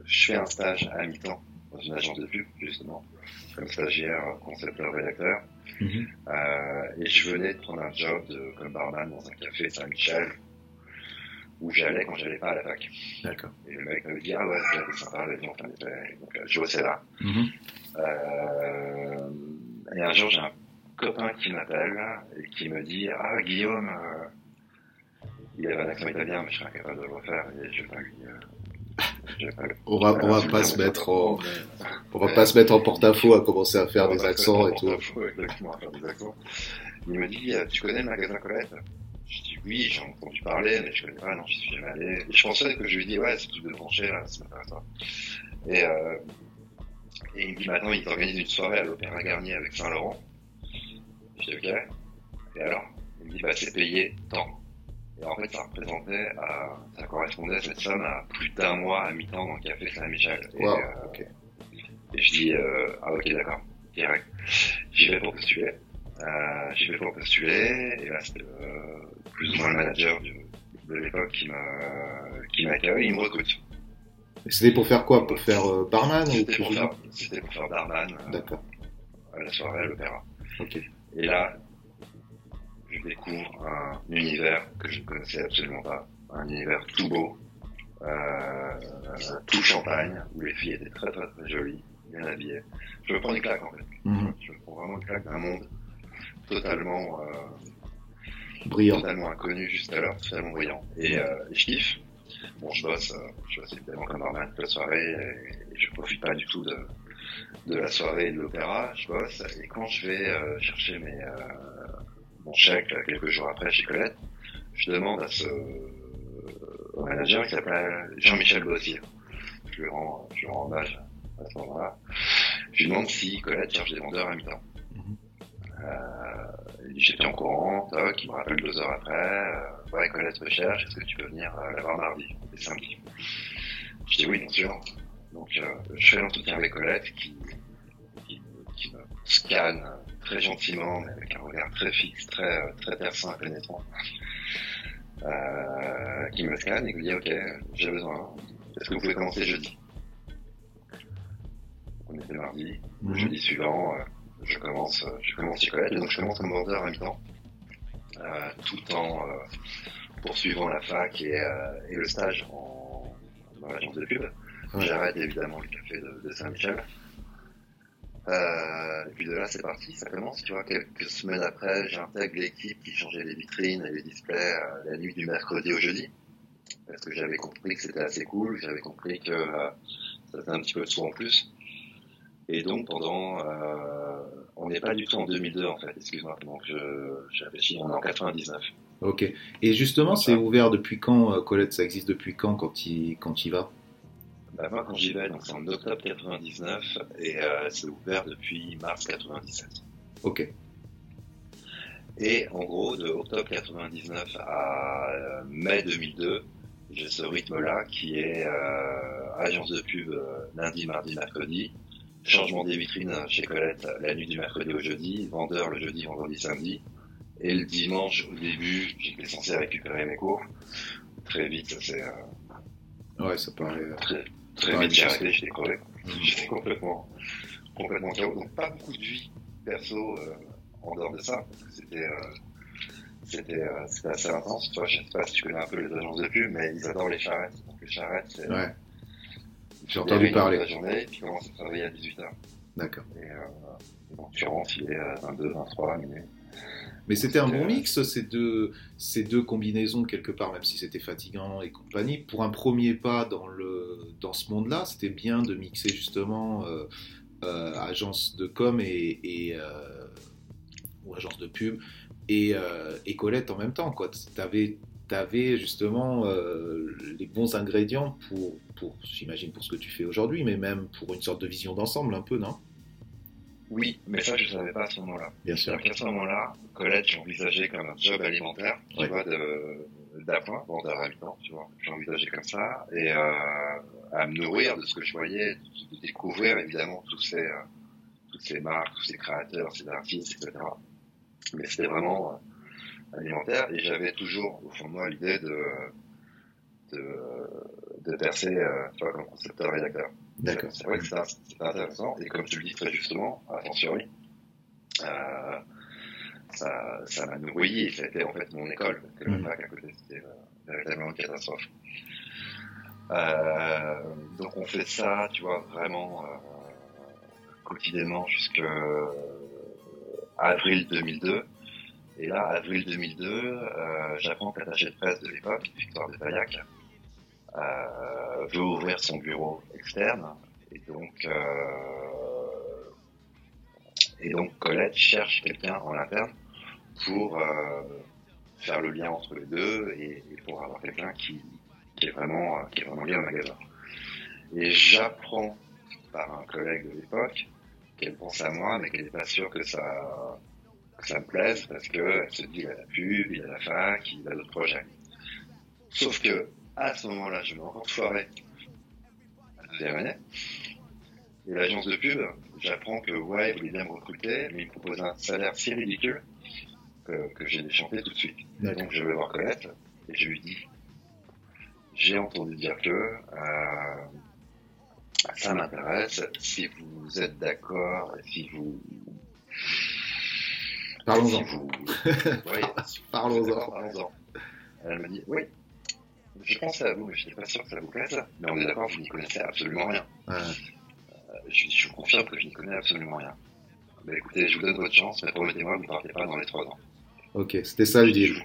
je fais un stage à mi-temps dans une agence de pub, justement, comme stagiaire, concepteur, rédacteur. Mhm. et je venais de prendre un job de, comme barman dans un café Saint-Michel où j'allais quand j'allais pas à la fac. D'accord. Et le mec m'avait dit, ah ouais, c'est sympa, la vie en Donc, euh, je bossais là. Mm euh, et un jour, j'ai un copain qui m'appelle et qui me dit, ah, Guillaume, euh, il avait un accent italien, mais je serais incapable de le refaire et je vais pas lui, euh, pas on va, on va pas se mettre en, on va pas se mettre en porte-à-faux à commencer à faire des accents et tout. Exactement, à faire des accents. Il me dit, tu connais le magasin Colette? Je dis oui, j'ai entendu parler, mais je connais pas, non, je suis jamais allé. Et je pensais que je lui dis ouais, c'est tout de branché, là, m'intéresse pas. Et, euh, et il me dit maintenant, il t'organise une soirée à l'Opéra Garnier avec Saint-Laurent. Je dis ok. Et alors? Il me dit bah c'est payé tant. Et en fait, ça représentait, à, ça correspondait cette somme à plus d'un mois à mi-temps dans le café Saint-Michel. Et, wow, euh, et je dis euh, ah ok d'accord, direct. J'y vais pour postuler. Euh, j'y vais pour postuler et là c'était euh, plus ou moins le manager de, l'époque qui m'a qui m'accueille, il me recrute. C'était pour faire quoi? Pour faire euh, barman C'était pour, faire, pour faire barman. Euh, D'accord. à la soirée à l'opéra. Ok. Et là, je découvre un univers que je ne connaissais absolument pas, un univers tout beau, euh, tout champagne, où les filles étaient très très très jolies, bien habillées. Je me prends une claque en fait. Mhm. Je me prends vraiment une claque d'un monde totalement brillant. Totalement inconnu jusqu'alors, totalement brillant. Et euh, je kiffe. Bon, je bosse, je bosse évidemment comme normal toute la soirée et, je profite pas du tout de, de la soirée et de l'opéra. Je bosse et quand je vais chercher mes, mon chèque quelques jours après chez Colette, je demande à ce au manager qui s'appelle Jean-Michel Bossier. Je lui rends, je lui rends hommage à ce moment-là. Je lui demande si Colette cherche des vendeurs à mi-temps. Mhm. Euh, j'étais en courant, toc, il me rappelle deux heures après, euh, ouais Colette recherche, est-ce que tu peux venir euh, la voir mardi? Et samedi Je dis oui bien sûr. Donc euh, je fais l'entretien avec Colette qui, qui, qui, me scanne très gentiment, mais avec un regard très fixe, très très perçant et pénétrant. Euh, qui me scanne et qui me dit ok j'ai besoin, est-ce que vous pouvez commencer jeudi? On était mardi, le mhm. jeudi suivant, euh, je commence, euh, je commence chez Colette, donc je commence comme vendeur à mi-temps, euh, tout en poursuivant la fac et, et le stage en, dans l'agence de pub. J'arrête évidemment le café de, de Saint-Michel. Euh, et puis de là, c'est parti, ça commence. Tu vois, quelques semaines après, j'intègre l'équipe qui changeait les vitrines et les displays la nuit du mercredi au jeudi. Parce que j'avais compris que c'était assez cool, j'avais compris que ça faisait un petit peu de sous en plus. Et donc pendant, euh, on n'est pas du tout en 2002 en fait, excuse-moi. Donc j'avais fini, en 99. Ok. Et justement, c'est ouvert depuis quand, euh, Colette? Ça existe depuis quand quand il quand il va? Bah, Moi, quand j'y vais, donc c'est en octobre 99 et euh, c'est ouvert depuis mars 97. Ok. Et en gros, de octobre 99 à euh, mai 2002, j'ai ce rythme-là qui est euh, agence de pub lundi, mardi, mercredi, changement des vitrines chez Colette la nuit du mercredi au jeudi, vendeur le jeudi, vendredi, samedi, et le dimanche au début, j'étais censé récupérer mes cours. Très vite, ça c'est... Euh, ouais, ça paraît... Euh, très, très vite, j'ai arrêté, j'étais crevé. Mmh. J'étais complètement, complètement chaos. Donc pas beaucoup de vie perso en dehors de ça, parce que c'était c'était euh, assez intense. Tu vois, je sais pas si tu connais un peu les agences de pub, mais ils adorent les charrettes. Donc les charrettes, c'est. Ouais. J'ai entendu parler. La journée, puis commence à travailler à 18h. D'accord. Et euh, donc tu rentres, il est à 22, 23 minuit. Mais c'était un bon mix, ces deux, ces deux combinaisons quelque part, même si c'était fatigant et compagnie. Pour un premier pas dans, le, dans ce monde-là, c'était bien de mixer justement euh, euh, agence de com et, et euh, ou agence de pub et, euh, et Colette en même temps. Tu avais, avais, justement euh, les bons ingrédients pour, pour j'imagine, pour ce que tu fais aujourd'hui, mais même pour une sorte de vision d'ensemble un peu, non? Oui, mais ça, je ne savais pas à ce moment-là. Bien sûr. À ce moment-là, Colette, j'envisageais comme un job alimentaire, tu vois, d'appoint, vendeur habitant, tu vois. J'envisageais comme ça, et euh, à me nourrir de ce que je voyais, de, découvrir évidemment tous ces, euh, toutes ces marques, tous ces créateurs, ces artistes, etc mais c'était vraiment alimentaire et j'avais toujours au fond de moi l'idée de de, de percer euh, tu vois, comme concepteur rédacteur. D'accord. C'est vrai que c'était intéressant et comme tu le dis très justement, attention oui, euh, ça ça m'a nourri et ça a été en fait mon école que le fac à côté c'était euh, véritablement une catastrophe. Euh, donc on fait ça, tu vois, vraiment euh, quotidiennement jusqu'à avril 2002. Et là, avril 2002, euh, j'apprends que l'attaché de presse de l'époque, Victoire de Payac, euh, veut ouvrir son bureau externe. Et donc, euh, et donc Colette cherche quelqu'un en interne pour euh, faire le lien entre les deux et, et pour avoir quelqu'un qui, qui, est vraiment qui est vraiment lié au magasin. Et j'apprends par un collègue de l'époque qu'elle pense à moi, mais qu'elle n'est pas sûre que ça, ça me plaise parce qu'elle se dit, il a la pub, il a la fac, il a d'autres projets. Sauf que, à ce moment-là, je vais encore foirer la. Et l'agence de pub, j'apprends que, ouais, il voulait bien me recruter, mais il me propose un salaire si ridicule que, que j'ai déchanté tout de suite. Donc, je vais voir Colette et je lui dis, j'ai entendu dire que, euh, ça m'intéresse. Si vous êtes d'accord, si vous. Parlons-en. oui, Parlons-en. Parlons-en. Elle m'a dit Oui, je pensais à vous, mais je n'étais pas sûr que ça vous plaise. Mais on est d'accord, vous n'y connaissez absolument rien. Ouais. Euh, je, je, vous confirme que je n'y connais absolument rien. Mais écoutez, je vous donne votre chance, mais promettez-moi que vous ne partez pas dans les trois ans. Ok, c'était ça le deal.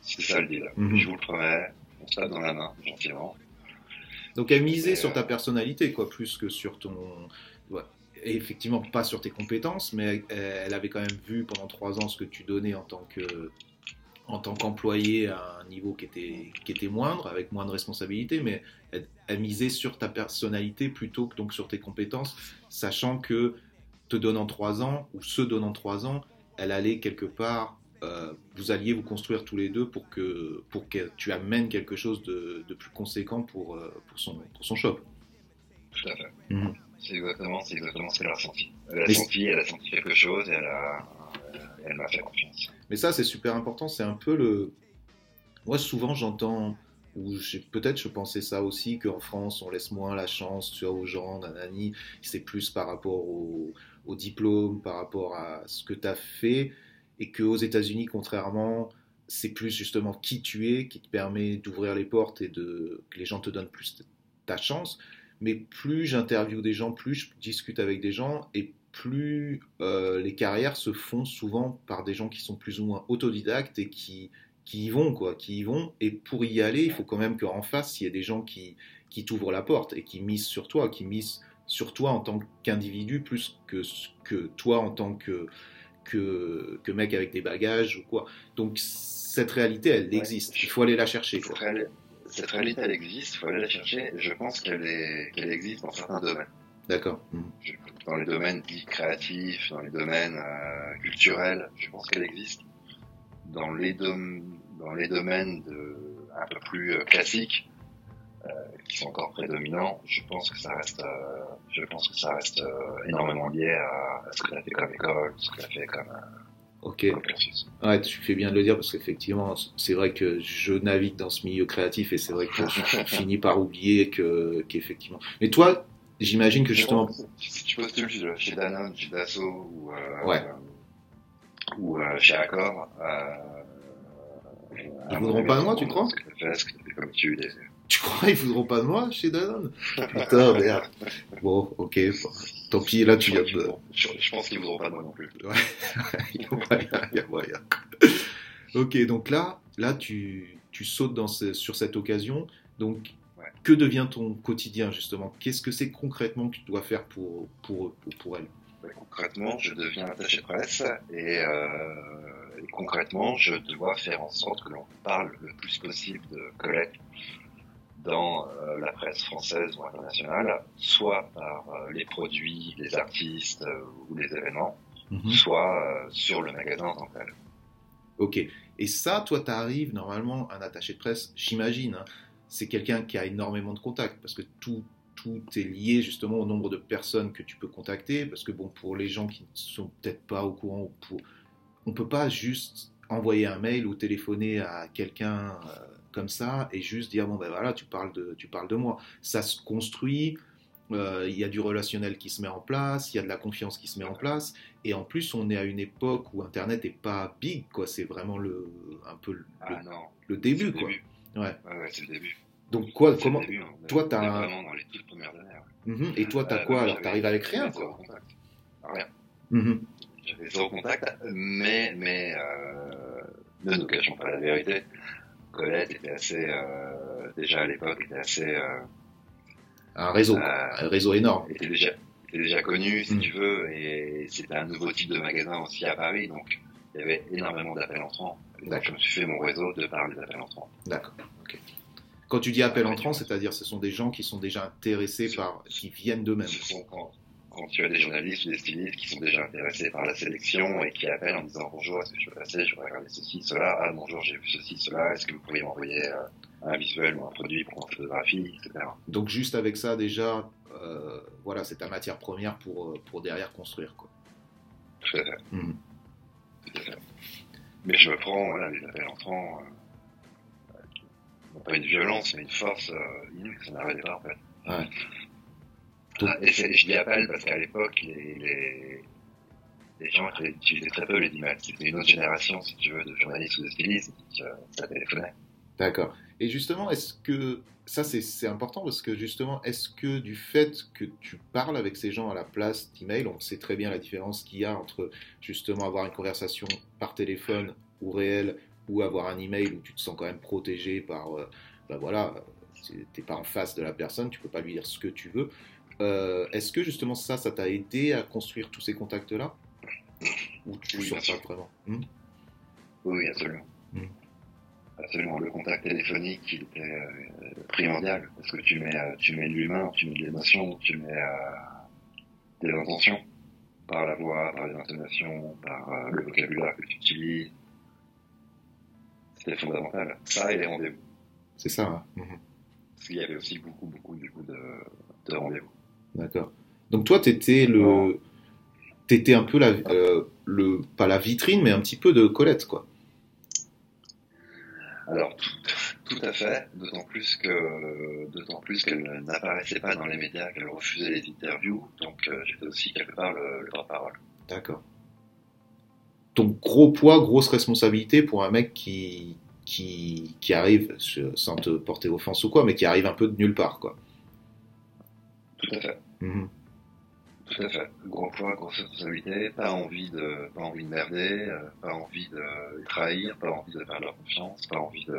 C'était ça le deal. Mm -hmm. Je vous le promets, on se tape dans la main, gentiment. Donc elle misait sur ta personnalité, quoi, plus que sur ton. Et effectivement, pas sur tes compétences, mais elle avait quand même vu pendant trois ans ce que tu donnais en tant que en tant qu'employé à un niveau qui était, qui était moindre, avec moins de responsabilités, mais elle, misait sur ta personnalité plutôt que donc sur tes compétences, sachant que te donnant trois ans, ou se donnant trois ans, elle allait quelque part, euh, vous alliez vous construire tous les deux pour que, pour que tu amènes quelque chose de, de plus conséquent pour, euh, pour, son, pour son shop. Tout à fait. Mhm. C'est exactement, exactement ce qu'elle a ressenti. Elle a senti, elle a senti quelque chose et elle a, elle m'a fait confiance. Mais ça, c'est super important. C'est un peu le. Moi, souvent, j'entends, ou peut-être je pensais ça aussi, qu'en France, on laisse moins la chance tu vois, aux gens, nanani. C'est plus par rapport au, diplôme, par rapport à ce que tu as fait. Et qu'aux États-Unis, contrairement, c'est plus justement qui tu es qui te permet d'ouvrir les portes et de, que les gens te donnent plus ta chance. Mais plus j'interviewe des gens, plus je discute avec des gens, et plus euh, les carrières se font souvent par des gens qui sont plus ou moins autodidactes et qui, qui y vont, quoi, qui y vont. Et pour y aller, il faut quand même qu'en face, il y ait des gens qui, qui t'ouvrent la porte et qui misent sur toi, qui misent sur toi en tant qu'individu plus que, que toi en tant que, que, que, mec avec des bagages ou quoi. Donc cette réalité, elle existe. Il faut aller la chercher. Cette, réalité, elle existe, il faut aller la chercher. Je pense qu'elle qu'elle existe dans certains domaines. D'accord. Mmh. Dans les domaines dits créatifs, dans les domaines euh, culturels, je pense qu'elle existe. Dans les, dans les domaines de, un peu plus euh, classiques, euh, qui sont encore prédominants, je pense que ça reste, euh, je pense que ça reste euh, énormément lié à, à ce que tu as fait comme école, ce que tu as fait comme, Ok. Ouais, tu fais bien de le dire parce qu'effectivement, c'est vrai que je navigue dans ce milieu créatif et c'est vrai que je finis par oublier que qu'effectivement. Mais toi, J'imagine que justement. Si tu postules chez Danone, chez Dassault ou, euh, ou euh, chez Accor, euh, ils voudront pas de moi, tu crois? Comme tu Tu crois ils voudront pas de moi chez Danone Putain, merde. Bon, ok. Tant pis, là tu viens de. Je, pense qu'ils voudront pas de moi non plus. Ouais, il y a moyen, il y a moyen. Ok, donc là, là tu, tu sautes dans ce, sur cette occasion. Donc, que devient ton quotidien justement? Qu'est-ce que c'est concrètement que tu dois faire pour, pour, pour, elle? Ben, Concrètement, je deviens attaché presse et, euh, et, concrètement, je dois faire en sorte que l'on parle le plus possible de Colette dans euh, la presse française ou internationale, soit par euh, les produits, les artistes euh, ou les événements, mhm. soit sur le magasin en tant que tel. Ok. Et ça, toi, tu arrives normalement, un attaché de presse, j'imagine, hein, c'est quelqu'un qui a énormément de contacts parce que tout, tout est lié justement au nombre de personnes que tu peux contacter. Parce que bon, pour les gens qui ne sont peut-être pas au courant, pour... on peut pas juste envoyer un mail ou téléphoner à quelqu'un comme ça et juste dire bon ben voilà, tu parles de, tu parles de moi. Ça se construit. Euh, il y a du relationnel qui se met en place, il y a de la confiance qui se met en place, et en plus on est à une époque où Internet n'est pas big, quoi. C'est vraiment le un peu le, ah le début, quoi. Ouais. ouais, c'est le début. Donc quoi, comment Toi. Toi, t'as un... vraiment dans les toutes premières années. Mhm. Et toi, t'as euh, quoi alors T'arrives avec rien, quoi Rien. Mm J'avais zéro contact, mais mais euh, ne nous cachons pas la vérité. Colette était assez euh, déjà à l'époque était assez euh, un réseau, un réseau énorme. Était déjà était déjà connu, si mhm. tu veux, et c'était un nouveau type de magasin aussi à Paris, donc il y avait énormément d'appels entrants. Donc je me suis fait mon réseau de par les appels entrants. D'accord. ok. Quand tu dis appel entrant, c'est-à-dire ce sont des gens qui sont déjà intéressés par, qui viennent d'eux-mêmes. Quand, tu as des journalistes ou des stylistes qui sont déjà intéressés par la sélection et qui appellent en disant bonjour, est-ce que je peux passer, je voudrais regarder ceci, cela, ah bonjour, j'ai vu ceci, cela, est-ce que vous pourriez m'envoyer euh, un visuel ou un produit pour une photographie, etc. Donc juste avec ça déjà, euh, voilà, c'est ta matière première pour, euh, pour derrière construire quoi. Tout à fait. Mmh. Tout à fait. Mais je me prends, voilà, les appels entrants pas une violence, mais une force euh, ça n'arrêtait pas en fait. Ouais. Ah, et je dis appel parce qu'à l'époque, les, les, les, gens utilisaient très peu les emails. C'était une autre génération, si tu veux, de journalistes ou de stylistes qui euh, ça téléphonait. D'accord. Et justement, est-ce que ça c'est important parce que justement, est-ce que du fait que tu parles avec ces gens à la place d'email, on sait très bien la différence qu'il y a entre justement avoir une conversation par téléphone ou réel ou avoir un email où tu te sens quand même protégé par, euh, ben voilà, t'es pas en face de la personne, tu peux pas lui dire ce que tu veux. Euh, est-ce que justement ça, ça t'a aidé à construire tous ces contacts-là Ou tu oui, ça vraiment hmm Oui, absolument. Hmm. Absolument. Le contact téléphonique, il était euh, primordial parce que tu mets, tu mets de l'humain, tu mets de l'émotion, tu mets des intentions par la voix, par les intonations, par le vocabulaire que tu utilises. C'était fondamental. Ça et les rendez-vous. C'est ça. Hein. Mhm. Parce qu'il y avait aussi beaucoup, beaucoup du coup, de, de rendez-vous. D'accord. Donc toi, tu étais le... T'étais un peu la, euh, le, pas la vitrine, mais un petit peu de Colette, quoi. Alors, tout, à fait, d'autant plus que, d'autant plus qu'elle n'apparaissait pas dans les médias, qu'elle refusait les interviews, donc euh, j'étais aussi quelque part le, le porte-parole. D'accord. Donc gros poids, grosse responsabilité pour un mec qui, qui, qui arrive, sans te porter offense ou quoi, mais qui arrive un peu de nulle part, quoi. Tout à fait. Mhm. Tout à fait. Gros poids, grosse responsabilité, pas envie de, pas envie de merder, euh, pas envie de trahir, pas envie de perdre leur confiance, pas envie de,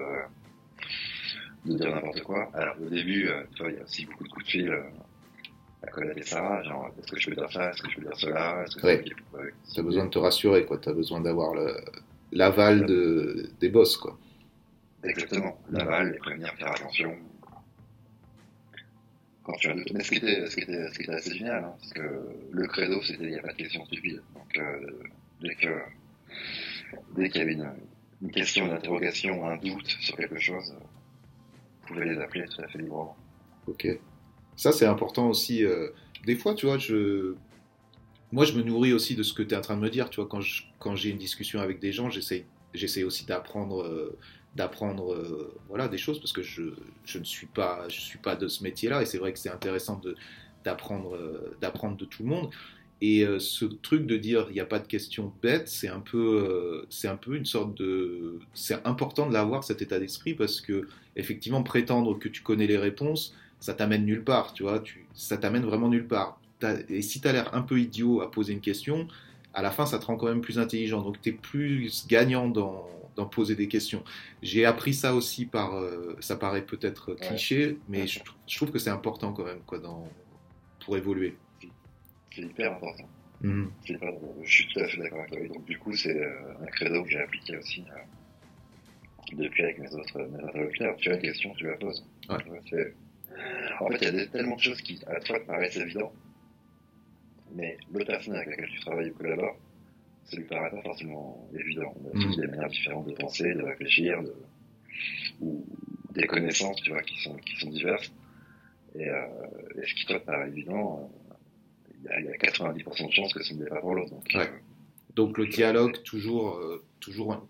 de dire n'importe quoi. Alors au début, euh, tu vois, il y a aussi beaucoup de coups de fil euh, à Colette et Sarah, genre est-ce que je peux dire ça, est-ce que je peux dire cela, est-ce que ouais. T'as besoin de te rassurer, quoi. T'as besoin d'avoir l'aval de, des boss, quoi. Exactement. L'aval, les prévenir, faire attention. Quand tu as Mais ce qui était, ce qui était, ce qui était assez génial, hein, parce que le credo, c'était il n'y a pas de questions stupides. Donc, euh, dès que, dès qu'il y avait une, une question, une interrogation, un doute sur quelque chose, vous pouvez les appeler tout à fait librement. Ok. Ça, c'est important aussi. Euh, des fois, tu vois, je, moi, je me nourris aussi de ce que tu es en train de me dire. Tu vois, quand, quand j'ai une discussion avec des gens, j'essaie, j'essaie aussi d'apprendre euh, d'apprendre euh, voilà des choses parce que je, je, ne suis pas je suis pas de ce métier-là et c'est vrai que c'est intéressant de d'apprendre euh, d'apprendre de tout le monde. Et euh, ce truc de dire il n'y a pas de questions bêtes c'est un peu c'est un peu une sorte de c'est important de l'avoir cet état d'esprit parce que effectivement prétendre que tu connais les réponses ça t'amène nulle part tu vois tu, ça t'amène vraiment nulle part. Et si tu as l'air un peu idiot à poser une question à la fin ça te rend quand même plus intelligent. Donc tu es plus gagnant dans d'en poser des questions. J'ai appris ça aussi par, euh, ça paraît peut-être cliché, mais je, trouve que c'est important quand même quoi, dans, pour évoluer. C'est hyper important. Mhm. Je suis tout à fait d'accord avec toi. Donc du coup, c'est euh, un credo que j'ai appliqué aussi euh, depuis avec mes autres, mes interlocuteurs. Tu as une question, tu la poses. En fait, il y a tellement de choses qui à toi te paraissent évidentes, mais l'autre personne avec laquelle tu travailles ou collabores, ça lui paraît pas forcément évident. On a tous des manières différentes de penser, de réfléchir, de... ou des connaissances, tu vois, qui sont, qui sont diverses. Et, euh, ce qui te paraît évident, euh, il y, a 90% de chances que ce ne n'est pas pour l'autre. Donc, euh, donc, le dialogue, toujours, euh, toujours,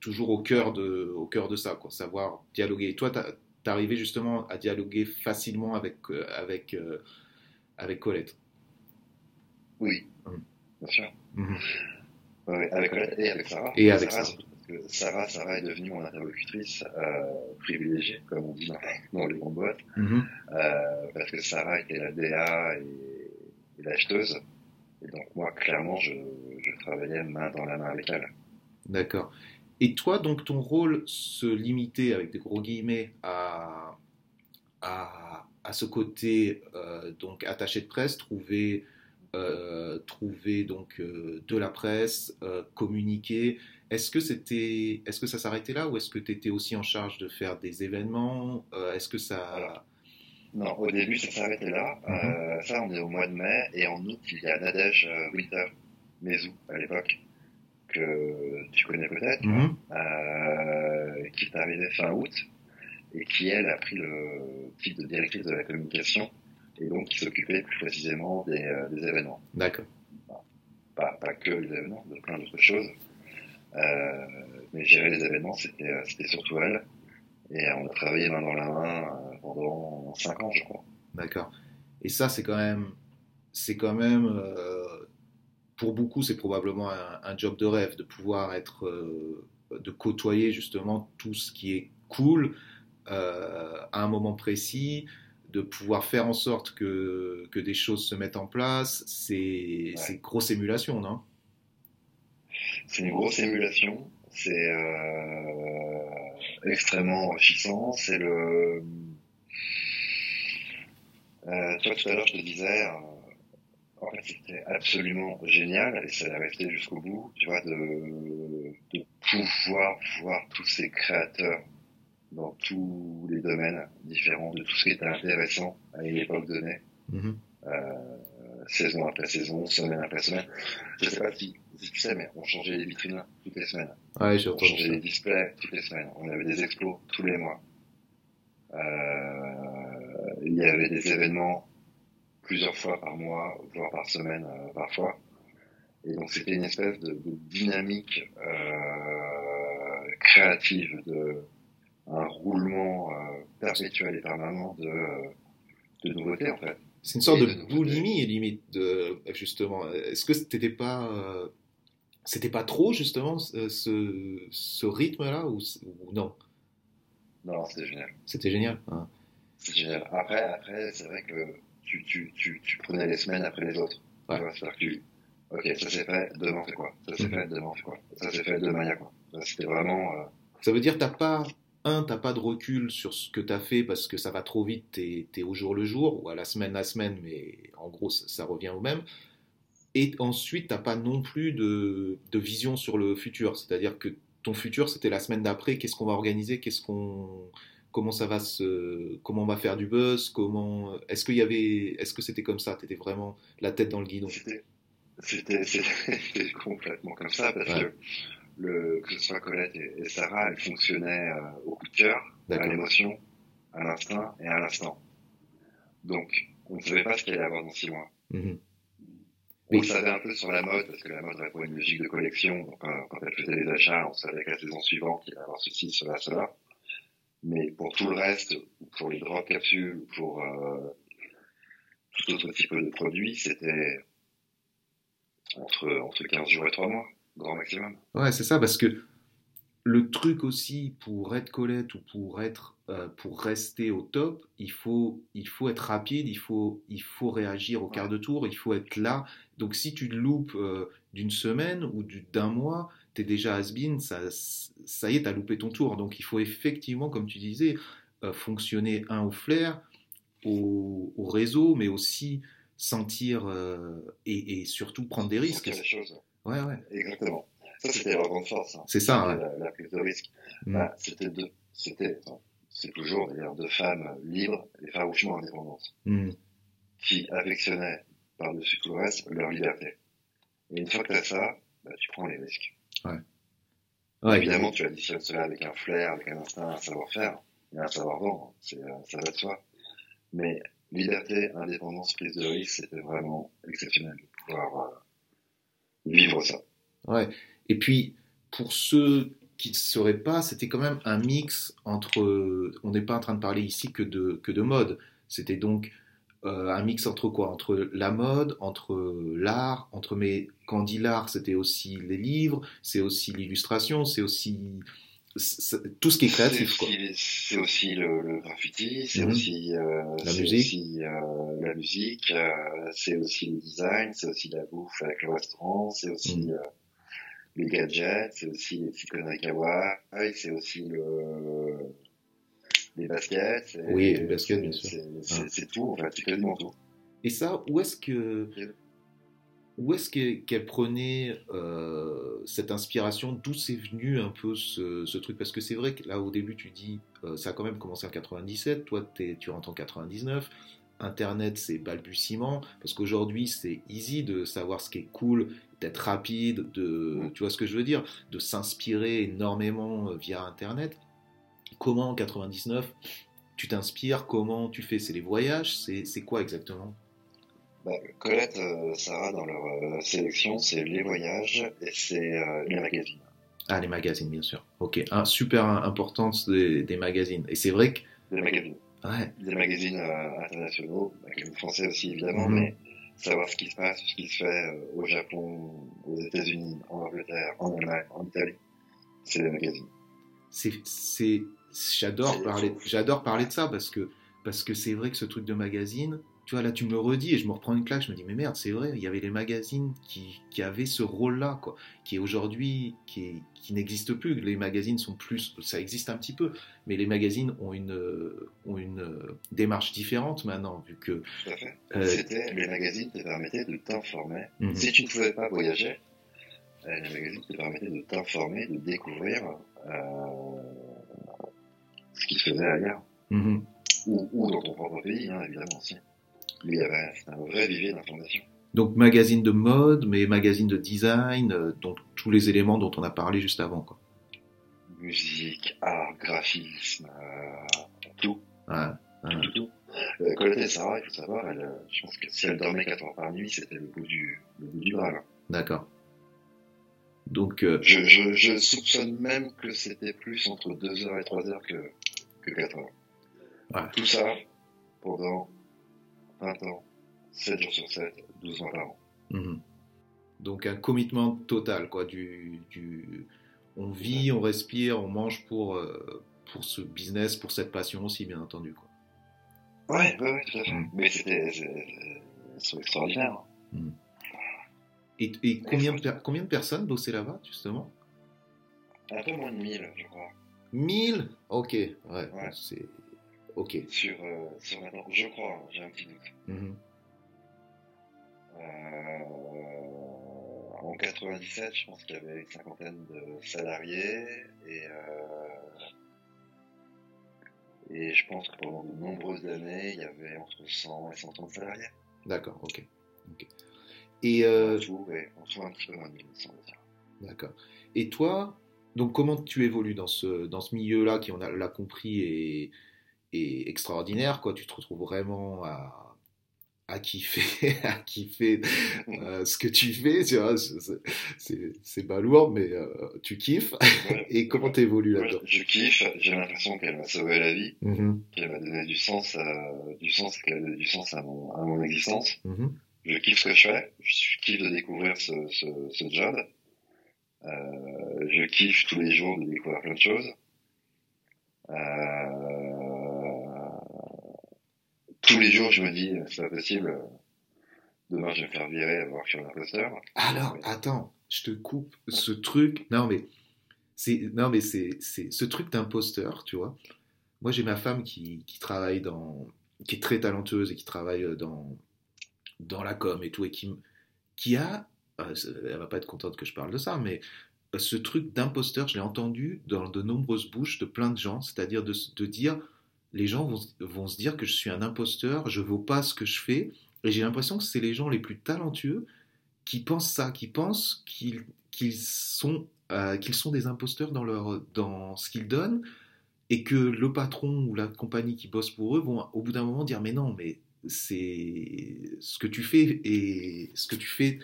toujours au, cœur de, au cœur de ça, quoi, savoir dialoguer. Et toi, tu arrivé justement à dialoguer facilement avec, avec, avec Colette? Oui, mm. bien sûr. Avec et avec Sarah. Et avec Sarah. Sarah, Sarah, est devenue mon interlocutrice euh, privilégiée, comme on dit dans, les grandes boîtes, mm-hmm. euh, parce que Sarah était la DA et, l'acheteuse. Et donc moi, clairement, je, je, travaillais main dans la main avec elle. D'accord. Et toi, donc, ton rôle se limitait, avec des gros guillemets, à, à, à ce côté euh, donc attaché de presse, trouver euh, trouver donc euh, de la presse, euh, communiquer. Est-ce que c'était, est-ce que ça s'arrêtait là ou est-ce que tu étais aussi en charge de faire des événements Est-ce que ça Non, au début ça s'arrêtait là. Mhm. ça, on est au mois de mai et en août il y a Nadège Winter Mezou à l'époque que tu connais peut-être, mhm. qui est arrivée fin août et qui elle a pris le titre de directrice de la communication et donc qui s'occupait plus précisément des, euh, des événements. D'accord. Pas, pas, que les événements, de plein d'autres choses. Euh, mais gérer les événements, c'était, euh, c'était surtout elle. Et on a travaillé main dans la main pendant 5 ans, je crois. D'accord. Et ça, c'est quand même, c'est quand même, euh, pour beaucoup, c'est probablement un, un, job de rêve de pouvoir être, de côtoyer justement tout ce qui est cool à un moment précis, de pouvoir faire en sorte que, que des choses se mettent en place, c'est une grosse émulation, non? C'est une grosse émulation, c'est euh, extrêmement enrichissant. C'est le. Euh, toi, tout à l'heure, je te disais, en fait, c'était absolument génial et ça a resté jusqu'au bout, tu vois, de, de pouvoir voir tous ces créateurs dans tous les domaines différents de tout ce qui était intéressant à une époque donnée. Mm-hmm. euh, saison après saison, semaine après semaine. Je sais pas si, si tu sais, mais on changeait les vitrines toutes les semaines. Ouais, on changeait les displays toutes les semaines. On avait des expos tous les mois. Euh, il y avait des événements plusieurs fois par mois, voire par semaine euh, parfois. Et donc c'était une espèce de, de dynamique euh, créative, de un roulement euh, perpétuel et permanent de, euh, de nouveautés en fait. C'est une sorte de boulimie limite de justement. Est-ce que c'était pas euh, c'était pas trop justement ce, ce rythme là ou, non? Non, c'était génial. C'était génial. Hein. Génial. Après, après, c'est vrai que tu, tu, tu, tu, prenais les semaines après les autres. Ouais. Tu vois, que tu, ok, ça s'est fait, demain c'est quoi Ça s'est mhm. fait, demain c'est quoi Ça s'est fait, demain il y a quoi C'était vraiment. Ça veut dire t'as pas un, t'as pas de recul sur ce que tu as fait parce que ça va trop vite, tu es, au jour le jour, ou à la semaine à semaine, mais en gros, ça, revient au même. Et ensuite, t'as pas non plus de, vision sur le futur. C'est-à-dire que ton futur, c'était la semaine d'après, qu'est-ce qu'on va organiser, qu'est-ce qu'on comment ça va se comment on va faire du buzz comment est-ce qu'il y avait est-ce que c'était comme ça? Tu étais vraiment la tête dans le guidon c'était complètement comme ça parce que le, que ce soit Colette et, Sarah, elles fonctionnaient euh, au coup de cœur, à l'émotion, à l'instinct et à l'instant. Donc, on ne savait pas ce qu'il allait avoir dans six mois. Mhm. On savait un peu sur la mode, parce que la mode répond à une logique de collection. Donc, euh, quand elle faisait les achats, on savait qu'à la saison suivante, il allait y avoir ceci, cela, cela. Mais pour tout le reste, pour les drop capsules, pour euh, tout autre type de produits, c'était entre, entre 15 jours et 3 mois grand maximum. Ouais, c'est ça, parce que le truc aussi pour être Colette ou pour être euh, pour rester au top, il faut il faut être rapide, il faut il faut réagir au quart de tour, il faut être là. Donc si tu te loupes euh, d'une semaine ou d'un mois, tu es déjà has-been, ça ça y est, tu as loupé ton tour. Donc il faut effectivement comme tu disais euh, fonctionner un au flair, au, au, réseau mais aussi sentir et, et, surtout prendre des risques. Ouais, ouais. Exactement. Ça, c'était leur grande force. Hein. C'est ça, la, prise de risque. Mm. Bah, c'était deux, c'était, c'est toujours d'ailleurs deux femmes libres et farouchement indépendantes, mm. qui affectionnaient par-dessus tout le reste leur liberté. Et une fois que tu as ça, bah, tu prends les risques. Ouais. Ouais, Évidemment, tu additionnes cela avec un flair, avec un instinct, un savoir-faire et un savoir-vendre. C'est, euh, ça va de soi. Mais liberté, indépendance, prise de risque, c'était vraiment exceptionnel de pouvoir euh, vivre ça. Ouais. Et puis, pour ceux qui ne sauraient pas, c'était quand même un mix entre. On n'est pas en train de parler ici que de, que de mode. C'était donc euh, un mix entre quoi? Entre la mode, entre l'art, entre. Mais quand on dit l'art, c'était aussi les livres, c'est aussi l'illustration, c'est aussi tout ce qui est créatif. C'est aussi le, graffiti, c'est mhm. aussi euh, la musique, euh, la musique, euh, c'est aussi le design, c'est aussi la bouffe avec le restaurant, c'est aussi mhm. les gadgets, c'est aussi les petits conneries c'est aussi le les baskets. Oui, les baskets, bien sûr. C'est tout, en fait, c'est quasiment tout. Et ça, où est-ce que où est-ce qu'elle prenait euh, cette inspiration? D'où c'est venu un peu ce, truc? Parce que c'est vrai que là, au début, tu dis, euh, ça a quand même commencé en 97, toi, tu rentres en 99. Internet, c'est balbutiement, parce qu'aujourd'hui, c'est easy de savoir ce qui est cool, d'être rapide, de, tu vois ce que je veux dire, de s'inspirer énormément euh, via Internet. Comment en 99 tu t'inspires? Comment tu fais? C'est les voyages? C'est quoi exactement? Bah, Colette, euh, Sarah, dans leur euh, sélection, c'est les voyages et c'est euh, les magazines. Ah, les magazines, bien sûr. Ok, un, super importance des, des magazines. Et c'est vrai que... Des magazines. Ouais. Des magazines internationaux, magazines français aussi évidemment, mhm. mais savoir ce qui se passe, ce qui se fait au Japon, aux États-Unis, en Angleterre, en Allemagne, en Italie, c'est les magazines. C'est, j'adore parler, j'adore parler de ça parce que parce que c'est vrai que ce truc de magazine, tu vois, là, tu me le redis et je me reprends une claque. Je me dis, mais merde, c'est vrai, il y avait les magazines qui, qui avaient ce rôle-là, quoi, qui est aujourd'hui, qui, qui n'existe plus. Les magazines sont plus, ça existe un petit peu, mais les magazines ont une, ont une démarche différente maintenant, vu que. Tout à fait. Euh, C'était, les magazines te permettaient de t'informer. Mhm. Si tu ne pouvais pas voyager, euh, les magazines te permettaient de t'informer, de découvrir euh, ce qui se faisait ailleurs. Mhm. Ou, ou, dans ton propre pays, hein, évidemment aussi. Y avait un vrai vivier d'informations. Donc magazine de mode, mais magazine de design, euh, donc tous les éléments dont on a parlé juste avant. Quoi. Musique, art, graphisme, euh, tout. Ouais, ouais. Tout, tout. Euh, Colette Sarah, il faut savoir, elle, euh, je pense que si elle dormait 4 heures par nuit, c'était le bout du, le bout du bras. D'accord. Donc, euh... je, je, je, soupçonne même que c'était plus entre 2 heures et 3 heures que, que 4 heures. Ouais. Tout ça pendant 20 ans, 7 jours sur 7, 12 mois par an. Mmh. Donc un commitment total, quoi. Du, du... On vit, on respire, on mange pour, euh, pour ce business, pour cette passion aussi, bien entendu. Quoi. Ouais, ouais, ouais tout à fait. Mmh. Mais c'était extraordinaire. Mmh. Et, et combien, de, combien de personnes bossaient là-bas, justement? Un peu moins de 1000, je crois. 1000 Ok, ouais. ouais. C'est Ok. Sur, euh, sur je crois, j'ai un petit doute. Mmh. Euh, en 97, je pense qu'il y avait une cinquantaine de salariés et, euh, et je pense que pendant de nombreuses années, il y avait entre 100 et 130 salariés. D'accord, ok. okay. Et euh... tout, ouais, en tout, un petit peu moins de 1100, D'accord. Et toi, donc comment tu évolues dans ce, dans ce milieu-là qui, on l'a compris, et extraordinaire, quoi. Tu te retrouves vraiment à, à kiffer, à kiffer euh, ce que tu fais, tu vois. C'est pas lourd, mais euh, tu kiffes. Et comment tu évolues là-dedans Je kiffe, j'ai l'impression qu'elle m'a sauvé la vie, mm-hmm. qu'elle m'a donné du sens, du sens, qu'elle a donné du sens à mon, à mon existence. Mm-hmm. Je kiffe ce que je fais, je kiffe de découvrir ce, ce, ce job. Euh, je kiffe tous les jours de découvrir plein de choses. Euh, tous les jours, je me dis, c'est pas possible. Demain, je vais me faire virer à voir que je suis un imposteur. Alors, attends, je te coupe ce truc. Non, mais c'est, non, mais c'est, c'est ce truc d'imposteur, tu vois. Moi, j'ai ma femme qui, qui travaille dans, qui est très talentueuse et qui travaille dans, dans la com et tout, et qui, qui a, euh, elle va pas être contente que je parle de ça, mais euh, ce truc d'imposteur, je l'ai entendu dans de nombreuses bouches de plein de gens, c'est-à-dire de, de dire les gens vont, se dire que je suis un imposteur, je ne vaux pas ce que je fais. Et j'ai l'impression que c'est les gens les plus talentueux qui pensent ça, qui pensent qu'ils sont, euh, sont des imposteurs dans, leur, dans ce qu'ils donnent et que le patron ou la compagnie qui bosse pour eux vont au bout d'un moment dire mais non, mais c'est ce que tu fais et ce que tu fais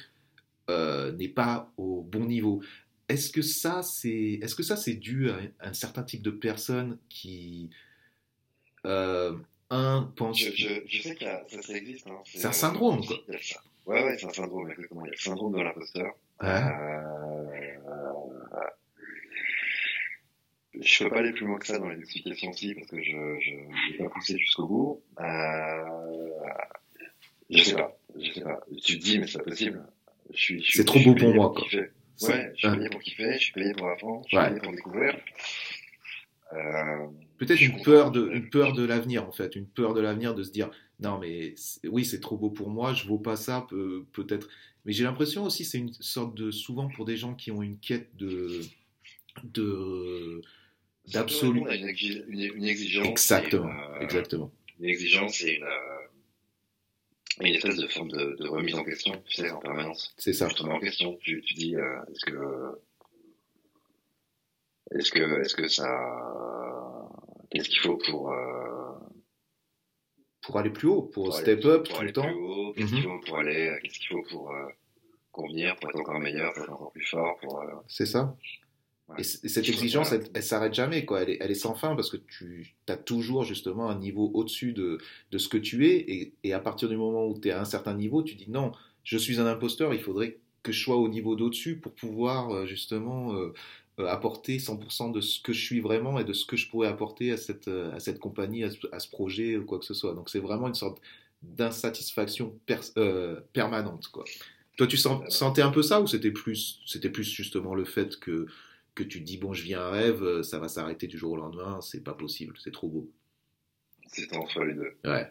euh, n'est pas au bon niveau. Est-ce que ça c'est est-ce que ça c'est dû à un certain type de personnes qui euh, un pense. Je, je, je, sais que ça, ça existe. Hein. C'est un syndrome, quoi. Ouais, ouais, c'est un syndrome, exactement. Il y a le syndrome de l'imposteur. Ouais. Euh, je peux pas aller plus loin que ça dans les explications aussi parce que je je n'ai pas poussé jusqu'au bout. Euh, je sais pas, je sais pas. Tu te dis mais c'est pas possible. Je suis. C'est trop beau pour moi quoi. Ouais, je suis payé pour kiffer, je suis payé pour apprendre, je suis payé pour découvrir. Euh, Peut-être une peur de, une peur de l'avenir en fait, une peur de l'avenir de se dire non mais oui c'est trop beau pour moi, je vaux pas ça peut, peut-être. Mais j'ai l'impression aussi c'est une sorte de souvent pour des gens qui ont une quête de de d'absolu. Une, une, exigence. Exactement, euh, exactement. Une exigence c'est une, euh, une espèce de forme de, de, remise en question, tu sais, en permanence. C'est ça. Tu te remets en question, tu, tu dis euh, est-ce que est-ce que est-ce que ça Qu'est-ce qu'il faut pour euh... pour aller plus haut, pour, pour step aller, up pour tout le temps Qu'est-ce qu'il faut pour aller Qu'est-ce qu'il faut pour euh, convenir, pour être encore meilleur, pour être encore plus fort pour, euh... C'est ça. Ouais. Et, et, cette exigence, elle, elle s'arrête jamais, quoi. Elle est, elle est, sans fin parce que tu as toujours justement un niveau au-dessus de, de ce que tu es. Et, et à partir du moment où tu es à un certain niveau, tu dis non, je suis un imposteur, il faudrait que je sois au niveau d'au-dessus pour pouvoir euh, justement euh, apporter 100% de ce que je suis vraiment et de ce que je pourrais apporter à cette, euh, à cette compagnie, à ce, à ce projet ou quoi que ce soit. Donc c'est vraiment une sorte d'insatisfaction euh, permanente, quoi. Toi, tu sentais un peu ça ou c'était plus, c'était plus justement le fait que, que tu te dis, bon, je vis un rêve, ça va s'arrêter du jour au lendemain, c'est pas possible, c'est trop beau. C'était entre les deux. Ouais.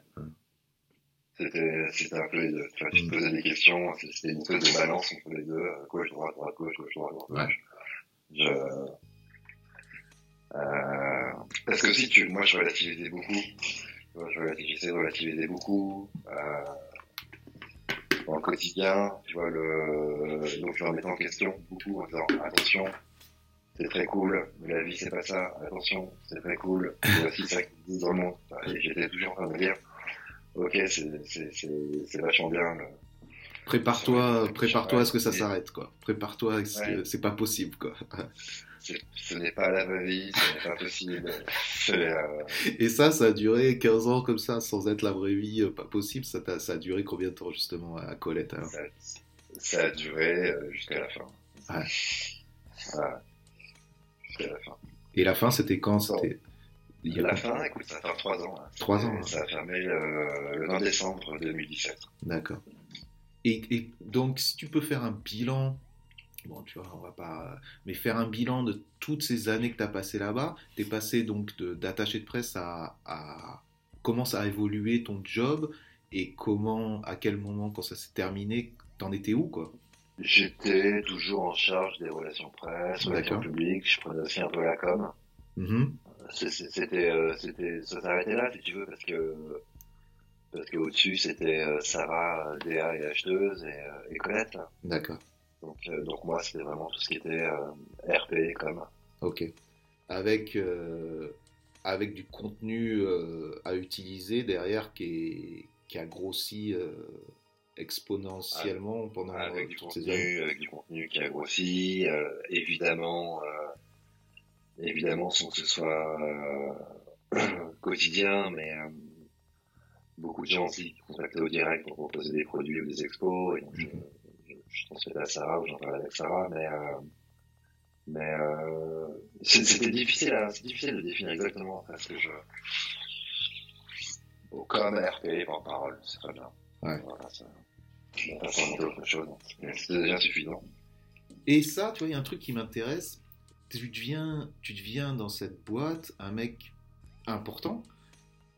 C'était un peu les deux. tu te mm. posais des questions, c'était une espèce de balance entre les deux, gauche, droite, droite, gauche, gauche, droite, droite. Ouais. Je, euh, parce que si tu, moi je relativisais beaucoup, je relativisais, relativisais beaucoup euh, dans le quotidien, tu vois le, donc je me en question beaucoup en disant attention, c'est très cool, mais la vie c'est pas ça, attention, c'est très cool, voici ça qui existe dans le j'étais toujours en train de dire, ok, c'est vachement bien. Prépare-toi, prépare-toi à ce que ça s'arrête, quoi. Prépare-toi, c'est pas possible, quoi. ce n'est pas la vraie vie, ce n'est pas possible. Euh, Et ça, ça a duré 15 ans comme ça, sans être la vraie vie, euh, pas possible. Ça, a, ça a duré combien de temps justement à Colette ça, a duré euh, jusqu'à la fin. Ouais. Jusqu'à la fin. Et la fin, c'était quand? C'était la fin, écoute, ça fait 3 ans. 3 ans. Hein. Ça a fermé le 20 décembre 2017. D'accord. Et, et, donc, si tu peux faire un bilan bon, tu vois, on va pas. Mais faire un bilan de toutes ces années que tu as passées là-bas, tu es passé donc d'attaché de, presse à, Comment ça a évolué ton job et comment, à quel moment, quand ça s'est terminé, t'en étais où, quoi? J'étais toujours en charge des relations presse, relations publiques, je prenais aussi un peu la com. C'était, euh, c'était, ça s'arrêtait là, si tu veux, parce que parce qu'au-dessus c'était euh, Sarah, DA et acheteuse et, euh, et Colette. D'accord. Donc, euh, donc moi, c'était vraiment tout ce qui était euh, RP comme. Ok. Avec, euh, avec du contenu à utiliser derrière qui, qui a grossi exponentiellement pendant avec du contenu, Avec du contenu qui a grossi, évidemment, évidemment sans que ce soit quotidien, mais beaucoup de gens aussi qui contactaient au direct pour proposer des produits ou des expos. Et donc, mhm je transmettais à Sarah ou j'en parlais avec Sarah, mais euh, mais euh, c'était difficile, difficile de définir exactement parce que je comme RP en parole, c'est très bien. Ouais. Voilà, ça, pas autre chose, c'est déjà suffisant. Et ça, tu vois, il y a un truc qui m'intéresse. Tu deviens, tu deviens dans cette boîte un mec important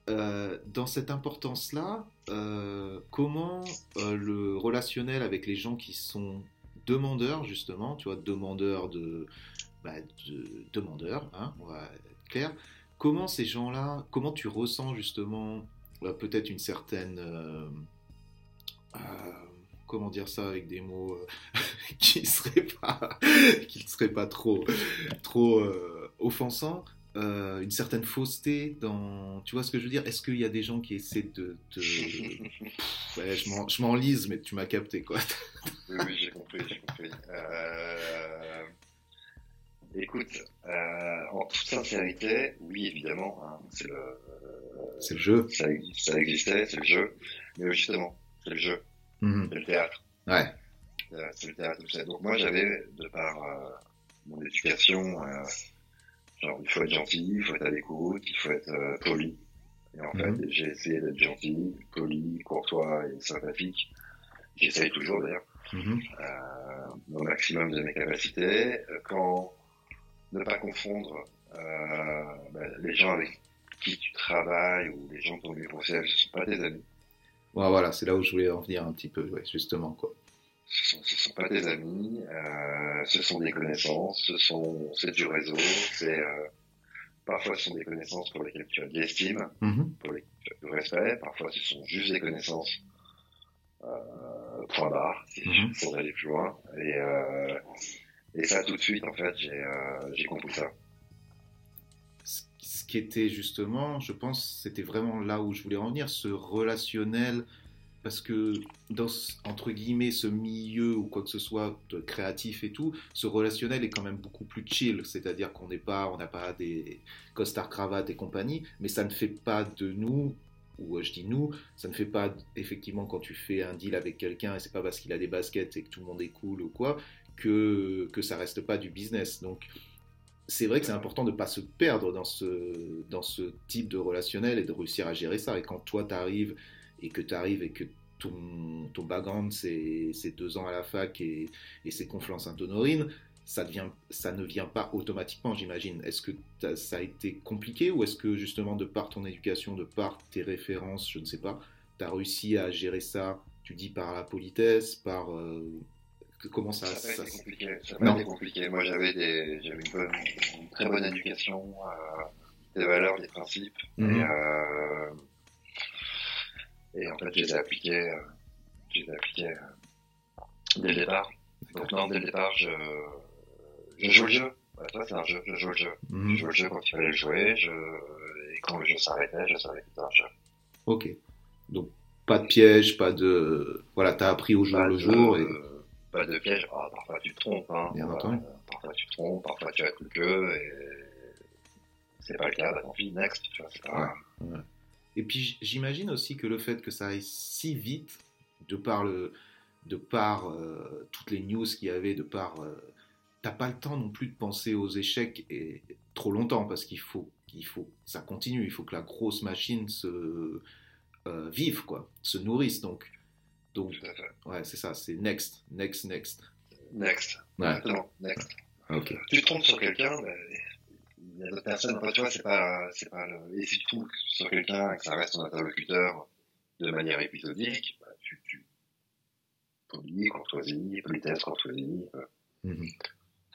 euh, dans cette importance-là, euh, comment euh, le relationnel avec les gens qui sont demandeurs, justement, tu vois, demandeurs de, bah, demandeurs, hein, on va être clair, comment ces gens-là, comment tu ressens justement peut-être une certaine, comment dire ça avec des mots qui seraient pas, seraient pas trop, trop offensants, euh, une certaine fausseté dans. Tu vois ce que je veux dire? Est-ce qu'il y a des gens qui essaient de. ouais, je m'enlise, mais tu m'as capté, quoi. oui, oui j'ai compris, j'ai compris. Euh... Écoute, euh, en toute sincérité, oui, évidemment, hein, c'est le. c'est le jeu. Ça, ça existait, c'est le jeu. Mais justement, c'est le jeu. Mhm. C'est le théâtre. Ouais. C'est le théâtre, tout ça. Donc moi, j'avais, de par mon éducation, Genre, il faut être gentil, il faut être à l'écoute, il faut être euh, poli. Et en fait, mhm. j'ai essayé d'être gentil, poli, courtois et sympathique. J'essaye toujours d'ailleurs, mm au maximum de mes capacités. Quand ne pas confondre euh, ben, les gens avec qui tu travailles ou les gens dont tu conseils, ce ne sont pas tes amis. Ouais, voilà, c'est là où je voulais en venir un petit peu, ouais, justement. quoi ce ne sont, pas des amis, euh, ce sont des connaissances, ce sont, c'est du réseau, c'est, euh, parfois ce sont des connaissances pour lesquelles tu as de l'estime, mhm. pour lesquelles tu as du respect, parfois ce sont juste des connaissances, euh, point barre, si mm -hmm. aller plus loin, et, euh, et ça tout de suite, en fait, j'ai, euh, j'ai compris ça. Ce qui était justement, je pense, c'était vraiment là où je voulais en venir, ce relationnel parce que dans entre guillemets ce milieu ou quoi que ce soit créatif et tout, ce relationnel est quand même beaucoup plus chill, c'est-à-dire qu'on n'est pas, on n'a pas des costards cravates et compagnie, mais ça ne fait pas de nous ou je dis nous, ça ne fait pas effectivement quand tu fais un deal avec quelqu'un et c'est pas parce qu'il a des baskets et que tout le monde est cool ou quoi que que ça reste pas du business. Donc c'est vrai que c'est important de ne pas se perdre dans ce, dans ce type de relationnel et de réussir à gérer ça. Et quand toi, tu arrives et que tu arrives et que ton, ton background, c'est deux ans à la fac et, et c'est Conflans-Sainte-Honorine, ça, devient, ça ne vient pas automatiquement, j'imagine. Est-ce que ça a été compliqué ou est-ce que justement, de par ton éducation, de par tes références, je ne sais pas, tu as réussi à gérer ça, tu dis par la politesse, par... Euh, comment ça... Ça, ça, compliqué. Ça a été compliqué. Moi, j'avais une, une, très bonne éducation, euh, des valeurs, des principes. Mhm. Et, euh, et, en fait, je les ai appliqués, euh, je les ai appliqués euh, dès le départ. Donc, non, dès le départ, je je joue le jeu. Bah, toi, c'est un jeu, je joue le jeu. Mhm. Je joue le jeu quand il fallait le jouer, je... et quand le jeu s'arrêtait, je savais que c'était un jeu. Ok. Donc, pas de piège, pas de. Voilà, t'as appris au jour le jour. Et... Pas de piège. Ah, parfois tu te trompes. Hein. Bien entendu. parfois tu te trompes, parfois tu as tout le jeu, et c'est pas le cas, bah tant pis, next. Tu vois, pas... ouais. Et puis j'imagine aussi que le fait que ça aille si vite, de par, le, de par euh, toutes les news qu'il y avait, de par euh, t'as pas le temps non plus de penser aux échecs et trop longtemps parce qu'il faut qu'il faut ça continue il faut que la grosse machine se euh, vive quoi se nourrisse donc. Donc ouais c'est ça c'est next next next. Next. Ouais. next. Ok. Tu te trompes sur quelqu'un y a d'autres personnes tu vois c'est pas c'est pas le... et si tu trompes sur quelqu'un et que ça reste ton interlocuteur de manière épisodique bah, tu tu polie courtoisie politesse courtoisie euh... mm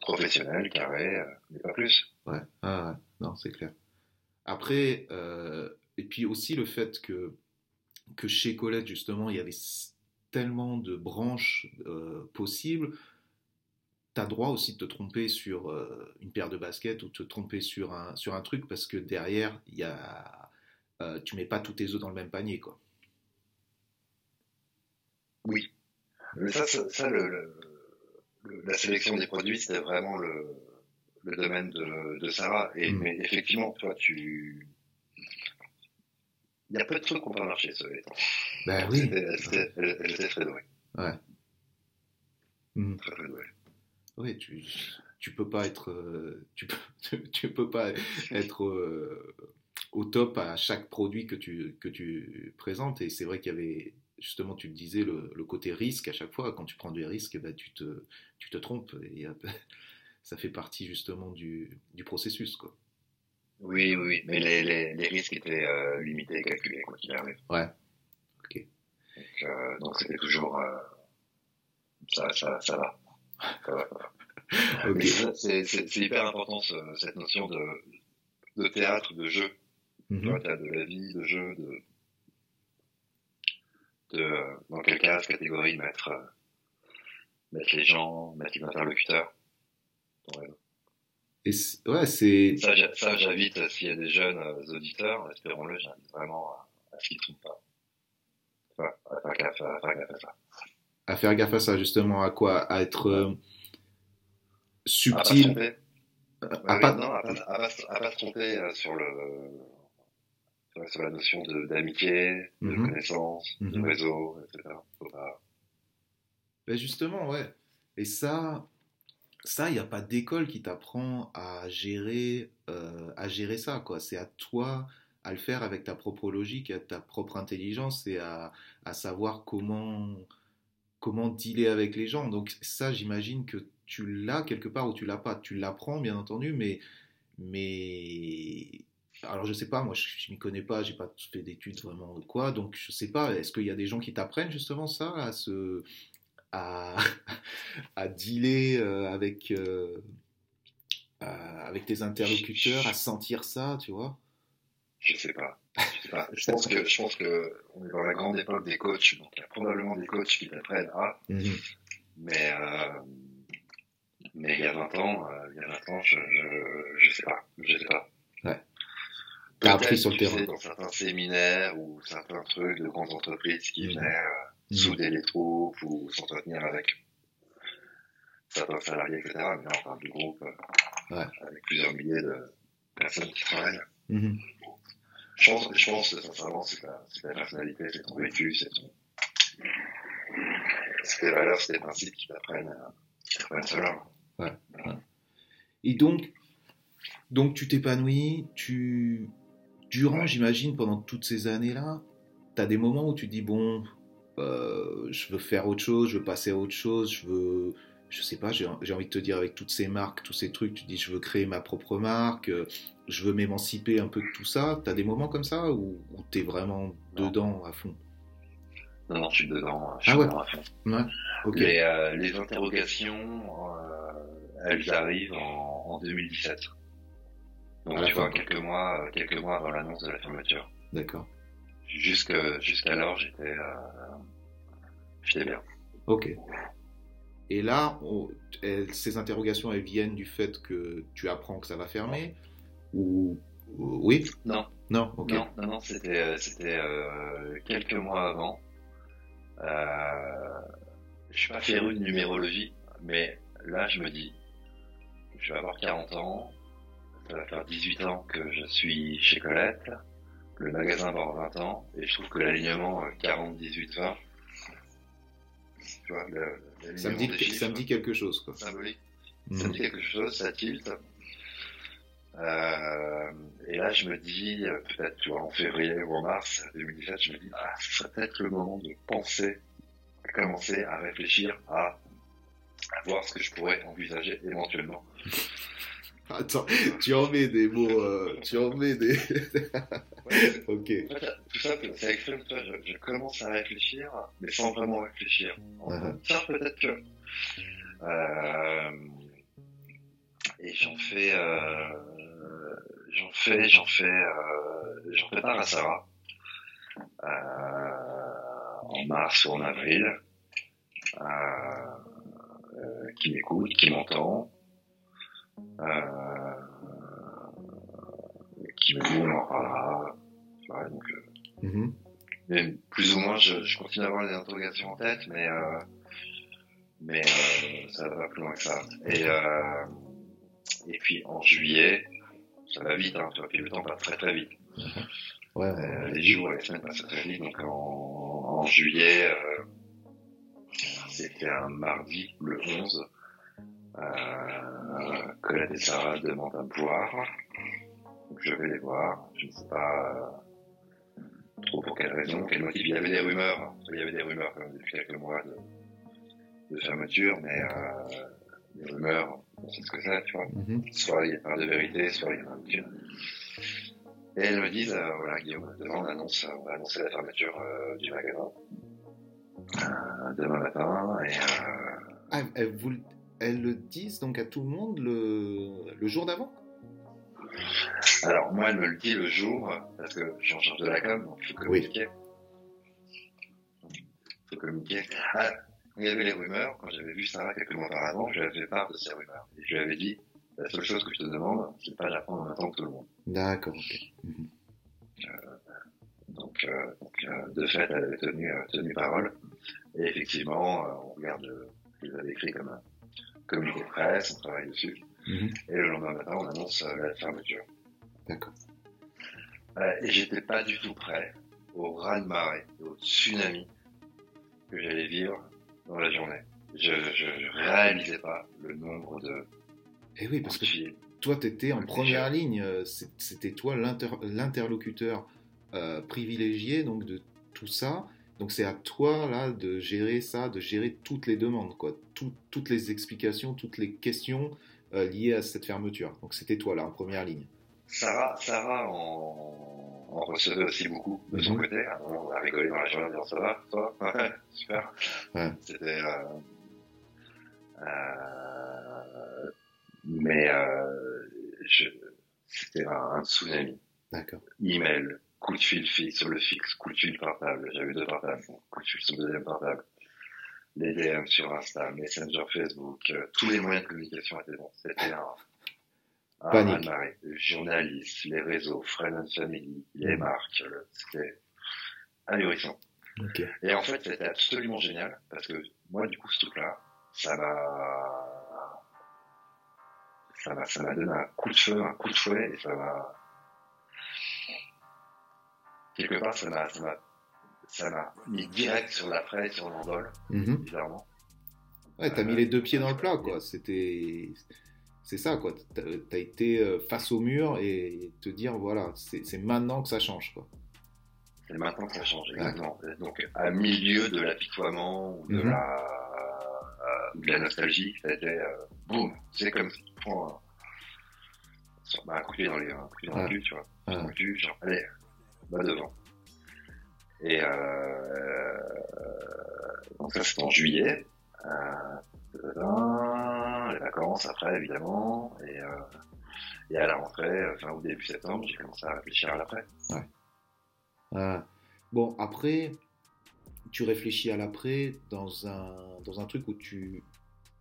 professionnel, carré, euh, mais pas plus. Ouais, ah, non, c'est clair. Après, euh, et puis aussi le fait que, que chez Colette, justement, il y avait tellement de branches euh, possibles, tu as droit aussi de te tromper sur une paire de baskets ou de te tromper sur un, sur un truc parce que derrière, y a, tu mets pas tous tes œufs dans le même panier. quoi. Oui. Mais ça, ça, le la sélection des produits, c'était vraiment le, le domaine de, de Sarah. Et, mm. Mais effectivement, toi, tu. Il y a peu de trucs qui n'ont pas marché, ce étant. Ben oui. Elle, était très douée. Ouais. Mm. Très, très douée. Oui, tu, tu peux pas être. Euh, tu, peux, tu peux pas être. Euh, au top à chaque produit que tu, que tu présentes. Et c'est vrai qu'il y avait justement, tu le disais, le, côté risque à chaque fois. Quand tu prends des risques, bah, tu, te, tu te trompes. Et ça fait partie justement du, du processus. Quoi. Oui, oui, mais les, les, les risques étaient euh, limités et calculés, quoi qu'il arrive. Ouais, ok. Donc, euh, c'était toujours. Euh, ça, ça, ça va. Va, C'est hyper important cette notion de, de théâtre, de jeu. Mm -hmm. de la vie, de jeu, de, de dans quelle case, catégorie mettre, euh, mettre les gens, mettre les interlocuteurs. Et ouais, c'est. Ça, j'invite, euh, s'il y a des jeunes euh, auditeurs, espérons-le, j'invite vraiment à, à ce qu'ils ne trompent pas. Enfin, à faire gaffe à, faire gaffe à ça. À faire gaffe à ça, justement, à quoi? À être euh, subtil. À pas, à, pas... Non, à, pas, à, pas, se tromper sur le sur la notion d'amitié, de, de, mhm. connaissance, de mhm. réseau, etc. Ben justement, ouais. Et ça, ça, il n'y a pas d'école qui t'apprend à gérer, euh, à gérer ça, quoi. C'est à toi à le faire avec ta propre logique, à ta propre intelligence et à, à savoir comment, comment dealer avec les gens. Donc ça, j'imagine que tu l'as quelque part ou tu l'as pas. Tu l'apprends, bien entendu, mais, mais alors je sais pas, moi je, je m'y connais pas, j'ai pas fait d'études vraiment ou quoi, donc je sais pas, est-ce qu'il y a des gens qui t'apprennent justement ça, à se, à, à dealer euh, avec, euh, avec tes interlocuteurs, à sentir ça, tu vois? Je sais pas. Je, sais pas. je pense que je pense que on est dans la grande époque des coachs, donc il y a probablement des coachs qui t'apprennent à, mhm. mais euh, mais il y a 20 ans, il y a 20 ans, je, je, je sais pas, je sais pas. Ouais t'as appris sur le terrain. Dans certains séminaires ou certains trucs de grandes entreprises qui mmh. venaient euh, mmh. souder les troupes ou s'entretenir avec certains salariés, etc. Mais on parle du groupe euh, ouais. avec plusieurs milliers de personnes qui travaillent. Je pense, je pense sincèrement, c'est ta, ta personnalité, c'est ton vécu, c'est ton, c'est tes valeurs, c'est tes principes qui t'apprennent, euh, t'apprennent cela. Ouais. ouais. Et donc, donc tu t'épanouis, tu, durant, j'imagine, pendant toutes ces années-là, tu as des moments où tu dis, bon, euh, je veux faire autre chose, je veux passer à autre chose, je veux, je sais pas, j'ai envie de te dire avec toutes ces marques, tous ces trucs, tu dis, je veux créer ma propre marque, euh, je veux m'émanciper un peu de tout ça. Tu as des moments comme ça où, tu es vraiment dedans à fond? Non, non, je suis dedans, je suis ah à fond. Ouais. Les, euh, les, interrogations, elles arrivent en, 2017. Donc, tu vois, quelques mois, quelques mois avant l'annonce de la fermeture. D'accord. Jusqu'alors, j'étais euh, j'étais bien. Ok. Et là, ces interrogations, elles viennent du fait que tu apprends que ça va fermer Ou. Oui? Non. Non, ok. Non, non, non c'était euh, euh, quelques mois avant. Euh, je suis pas féru de numérologie, mais là, je me dis, je vais avoir 40 ans, ça va faire 18 ans que je suis chez Colette le magasin va avoir 20 ans, et je trouve que l'alignement 40, 18, 20, tu vois, le, ça, me dit, ça me dit quelque chose, quoi. Symbolique. Ça me mm. dit quelque chose, ça tilte. Euh, et là, je me dis, peut-être, tu vois, en février ou en mars 2017, je me dis, ah, ce serait peut-être le moment de penser, à commencer à réfléchir à, à voir ce que je pourrais envisager éventuellement. Attends, tu en mets des mots, euh, tu en mets des. ok. tout ça, c'est extrême. Je, je, commence à réfléchir, mais sans vraiment réfléchir. Uh-huh. Ça, peut-être que. Euh, et j'en fais, euh, j'en fais, j'en fais, euh, j'en prépare à Sarah euh, en mars ou en avril, qui m'écoute, qui m'entend. Euh, qui on en parlera. donc, euh, mm-hmm. plus ou moins, je, je, continue à avoir des interrogations en tête, mais euh, mais euh, ça va plus loin que ça. Et euh, et puis en juillet, ça va vite, hein, tu vois, puis le temps passe très très vite. Ouais, euh, les jours et les semaines passent très vite, donc en, en juillet, euh, c'était un mardi, le 11, euh, Colette et Sarah demandent à me voir. Donc je vais les voir. Je ne sais pas euh, trop pour quelle raison, quel motif. Il y avait des rumeurs. Il y avait des rumeurs quand même depuis quelques mois de, de fermeture, mais euh, des rumeurs, on sait ce que c'est, tu vois. Mm-hmm. Soit il y a pas de vérité, soit il y a un doute. Et elles me disent, euh, voilà Guillaume, demain on annonce, on va annoncer la fermeture euh, du magasin. Euh, demain matin. Et, ah, vous, elles le disent donc à tout le monde le, le jour d'avant? Alors, moi, elle me le dit le jour, parce que je suis en charge de la com, donc il faut communiquer. Il faut communiquer. Ah, il y avait les rumeurs, quand j'avais vu Sarah quelques mois auparavant, je lui avais fait part de ces rumeurs. Et je lui avais dit, la seule chose que je te demande, c'est pas d'apprendre en même temps que tout le monde. D'accord, ok. Mhm. Euh, donc, euh, donc euh, de fait, elle avait tenu, tenu parole. Et effectivement, on regarde ce qu'ils avaient écrit comme communiqué de presse, on travaille dessus. Mhm. Et le lendemain matin, on annonce euh, la fermeture. D'accord. Euh, et j'étais pas du tout prêt au raz-de-marée, au tsunami que j'allais vivre dans la journée. Je, je, réalisais pas le nombre de. Et eh oui, parce que toi, tu étais en première ligne. Euh, c'était toi l'interlocuteur euh, privilégié donc de tout ça. Donc c'est à toi là de gérer ça, de gérer toutes les demandes, quoi, toutes les explications, toutes les questions euh, liées à cette fermeture. Donc c'était toi là en première ligne. Sarah, Sarah en, en recevait aussi beaucoup de son mhm. côté. on a rigolé dans la journée en disant ça va, toi, ouais, super. Ouais. C'était, euh, euh, mais euh, c'était un, un tsunami. D'accord. Email, coup de fil fixe sur le fixe, coup de fil portable, j'avais deux portables, coup de fil sur le deuxième portable, les DM sur Insta, Messenger Facebook, euh, tous les moyens de communication étaient bons. C'était un, un Panique. Les journalistes, les réseaux, Friends and Family, les mm. marques, euh, c'était ahurissant. Okay. Et en fait, c'était absolument génial parce que moi, du coup, ce truc-là, ça m'a, ça m'a, ça m'a donné un coup de feu, un coup de fouet et ça m'a, quelque part, ça m'a, ça m'a, ça m'a mis direct sur la fraise, sur l'envol, mm bizarrement. Ouais, t'as mis les deux pieds dans le plat, quoi. C'était, c'est ça, quoi. T'as as été euh, face au mur et te dire, voilà, c'est maintenant que ça change, quoi. C'est maintenant que ça change, exactement. Donc, à milieu de l'apitoiement ou de, mhm. la, euh, de la nostalgie, c'était euh, boum, c'est comme si tu prends un, bah, un coup de pied dans les, un coup de pied dans le cul, tu vois. Un coup de cul, genre, allez, va devant. Et euh, donc ça, c'est en juillet. Euh, les vacances après, évidemment. Et, euh, et à la rentrée, fin ou début septembre, j'ai commencé à réfléchir à l'après. Ouais. Euh, bon, après, tu réfléchis à l'après dans un, dans un truc où tu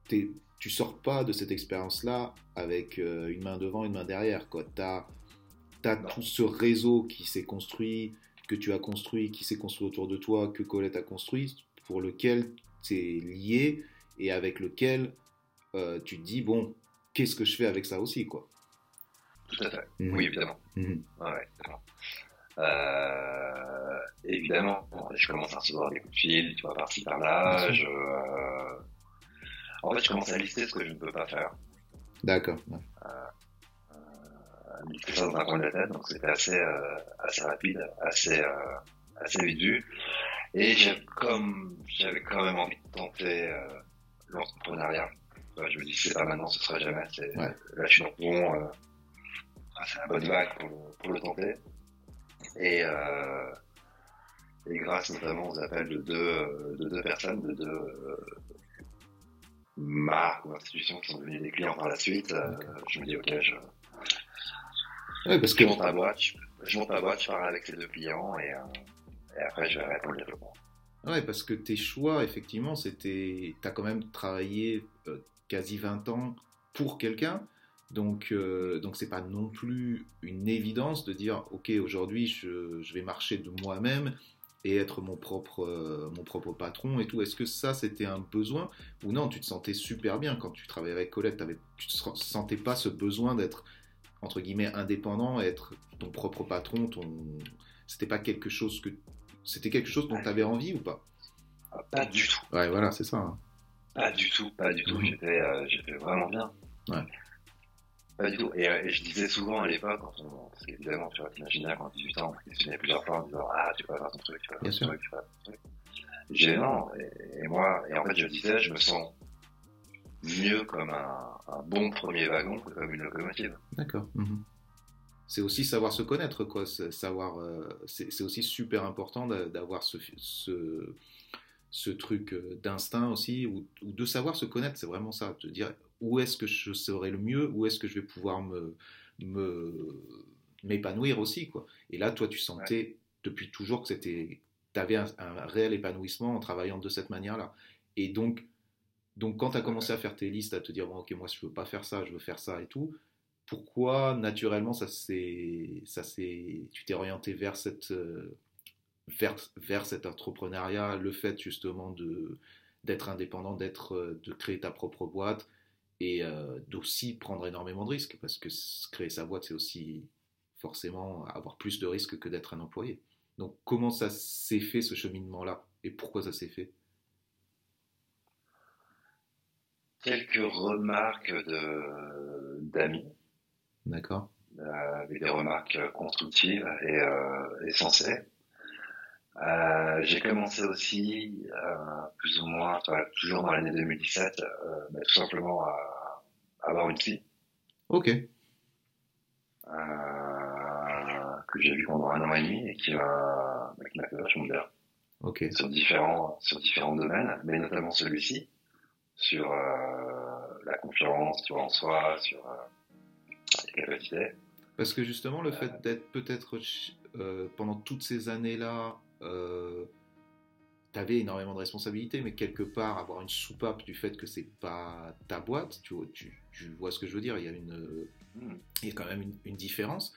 tu sors pas de cette expérience-là avec euh, une main devant, une main derrière. Tu as, as tout ce réseau qui s'est construit, que tu as construit, qui s'est construit autour de toi, que Colette a construit, pour lequel tu es lié et avec lequel euh, tu te dis, bon, qu'est-ce que je fais avec ça aussi quoi. Tout à fait. Mhm. Oui, évidemment. Mhm. Ouais, euh, évidemment, je commence à recevoir des coups de fil, tu vois, par-ci par-là. Je, euh... En fait, je commence à lister ce que je ne peux pas faire. D'accord. Ouais. Euh, lister ça dans un coin de la tête, donc c'était assez, euh, assez rapide, assez, euh, assez vite vu. Et j'avais comme, j'avais quand même envie de tenter euh, l'entrepreneuriat. je me dis, c'est pas maintenant, ce sera jamais. C'est, Là, je suis dans le bon, c'est la bonne vague pour le, pour le tenter. Et, euh, et grâce notamment aux appels de deux, de deux personnes, de deux euh, marques ou institutions qui sont devenues des clients par la suite, euh, je me dis ok, je, parce que... je monte à boîte, je, monte à boîte, je parle avec ces deux clients et, et après je vais répondre le développement. Ouais, parce que tes choix, effectivement, c'était. Tu as quand même travaillé quasi 20 ans pour quelqu'un. Donc, euh, donc c'est pas non plus une évidence de dire, ok, aujourd'hui, je, je, vais marcher de moi-même et être mon propre, euh, mon propre patron et tout. Est-ce que ça, c'était un besoin ou non? Tu te sentais super bien quand tu travaillais avec Colette. Tu ne sentais pas ce besoin d'être entre guillemets indépendant, être ton propre patron. Ton, c'était pas quelque chose que, c'était quelque chose dont tu avais envie ou pas? Ah, Pas du tout. Ouais, voilà, c'est ça. Hein. Pas du tout, pas du tout. Euh, j'étais, vraiment bien. Ouais. Pas du tout. Et, euh, et, je disais souvent à l'époque, quand on, parce qu'évidemment, tu vois, t'imagines quand 18 ans, on questionné plusieurs fois en disant, ah, tu peux faire ton truc, tu peux faire ton truc, tu peux faire ton truc. J'ai non. Et, et, moi, et en fait, je disais, je me sens mieux comme un, un bon premier wagon que comme une locomotive. D'accord. Mhm. C'est aussi savoir se connaître, quoi. Savoir, euh, c'est aussi super important d'avoir ce, ce, ce truc euh, d'instinct aussi, ou, ou, de savoir se connaître. C'est vraiment ça. De dire, où est-ce que je serai le mieux, où est-ce que je vais pouvoir me, m'épanouir aussi quoi. Et là, toi, tu sentais depuis toujours que c'était, tu avais un, réel épanouissement en travaillant de cette manière-là. Et donc, donc quand tu as commencé à faire tes listes, à te dire bon, ok, moi je veux pas faire ça, je veux faire ça et tout. Pourquoi naturellement ça ça tu t'es orienté vers cette vers, vers cet entrepreneuriat, le fait justement de d'être indépendant, d'être de créer ta propre boîte, et euh, d'aussi prendre énormément de risques, parce que créer sa boîte, c'est aussi forcément avoir plus de risques que d'être un employé. Donc comment ça s'est fait ce cheminement-là? Et pourquoi ça s'est fait? Quelques remarques d'amis. D'accord. Euh, avec des remarques constructives et, euh, sensées. Euh, j'ai commencé aussi, euh, plus ou moins, toujours dans l'année 2017, euh, bah, tout simplement à, avoir une fille. Ok. Euh, que j'ai vu pendant un an et demi et qui m'a bah, qui m'a fait vachement bien. Ok. Sur différents sur différents domaines, mais notamment celui-ci, sur la confiance, vois, en soi, sur les capacités. Parce que justement, le fait d'être peut-être pendant toutes ces années-là euh, tu avais énormément de responsabilités, mais quelque part, avoir une soupape du fait que c'est pas ta boîte, tu, tu, tu, vois ce que je veux dire, il y a, une, il y a quand même une, différence.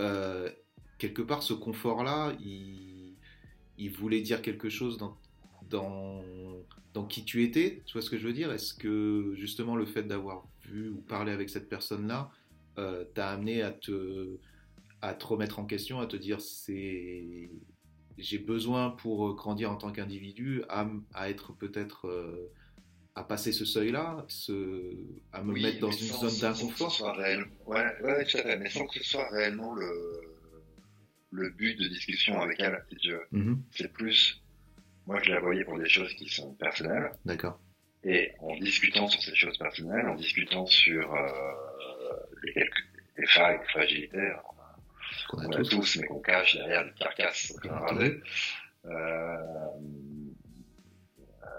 Euh, quelque part, ce confort-là, il, il, voulait dire quelque chose dans, dans, dans qui tu étais, tu vois ce que je veux dire? Est-ce que justement le fait d'avoir vu ou parlé avec cette personne-là euh, t'a amené à te, à te remettre en question, à te dire c'est j'ai besoin pour euh, grandir en tant qu'individu à, à, être peut-être euh, à passer ce seuil-là, à me mettre dans une zone d'inconfort? Ouais, ouais, mais sans que ce soit réellement le, le but de discussion avec elle, si tu veux. Mm-hmm. C'est plus, moi je la voyais pour des choses qui sont personnelles. D'accord. Et en discutant sur ces choses personnelles, en discutant sur euh, les, quelques, les failles, les fragilités, qu'on a, tous. mais qu'on cache derrière les carcasses. Euh,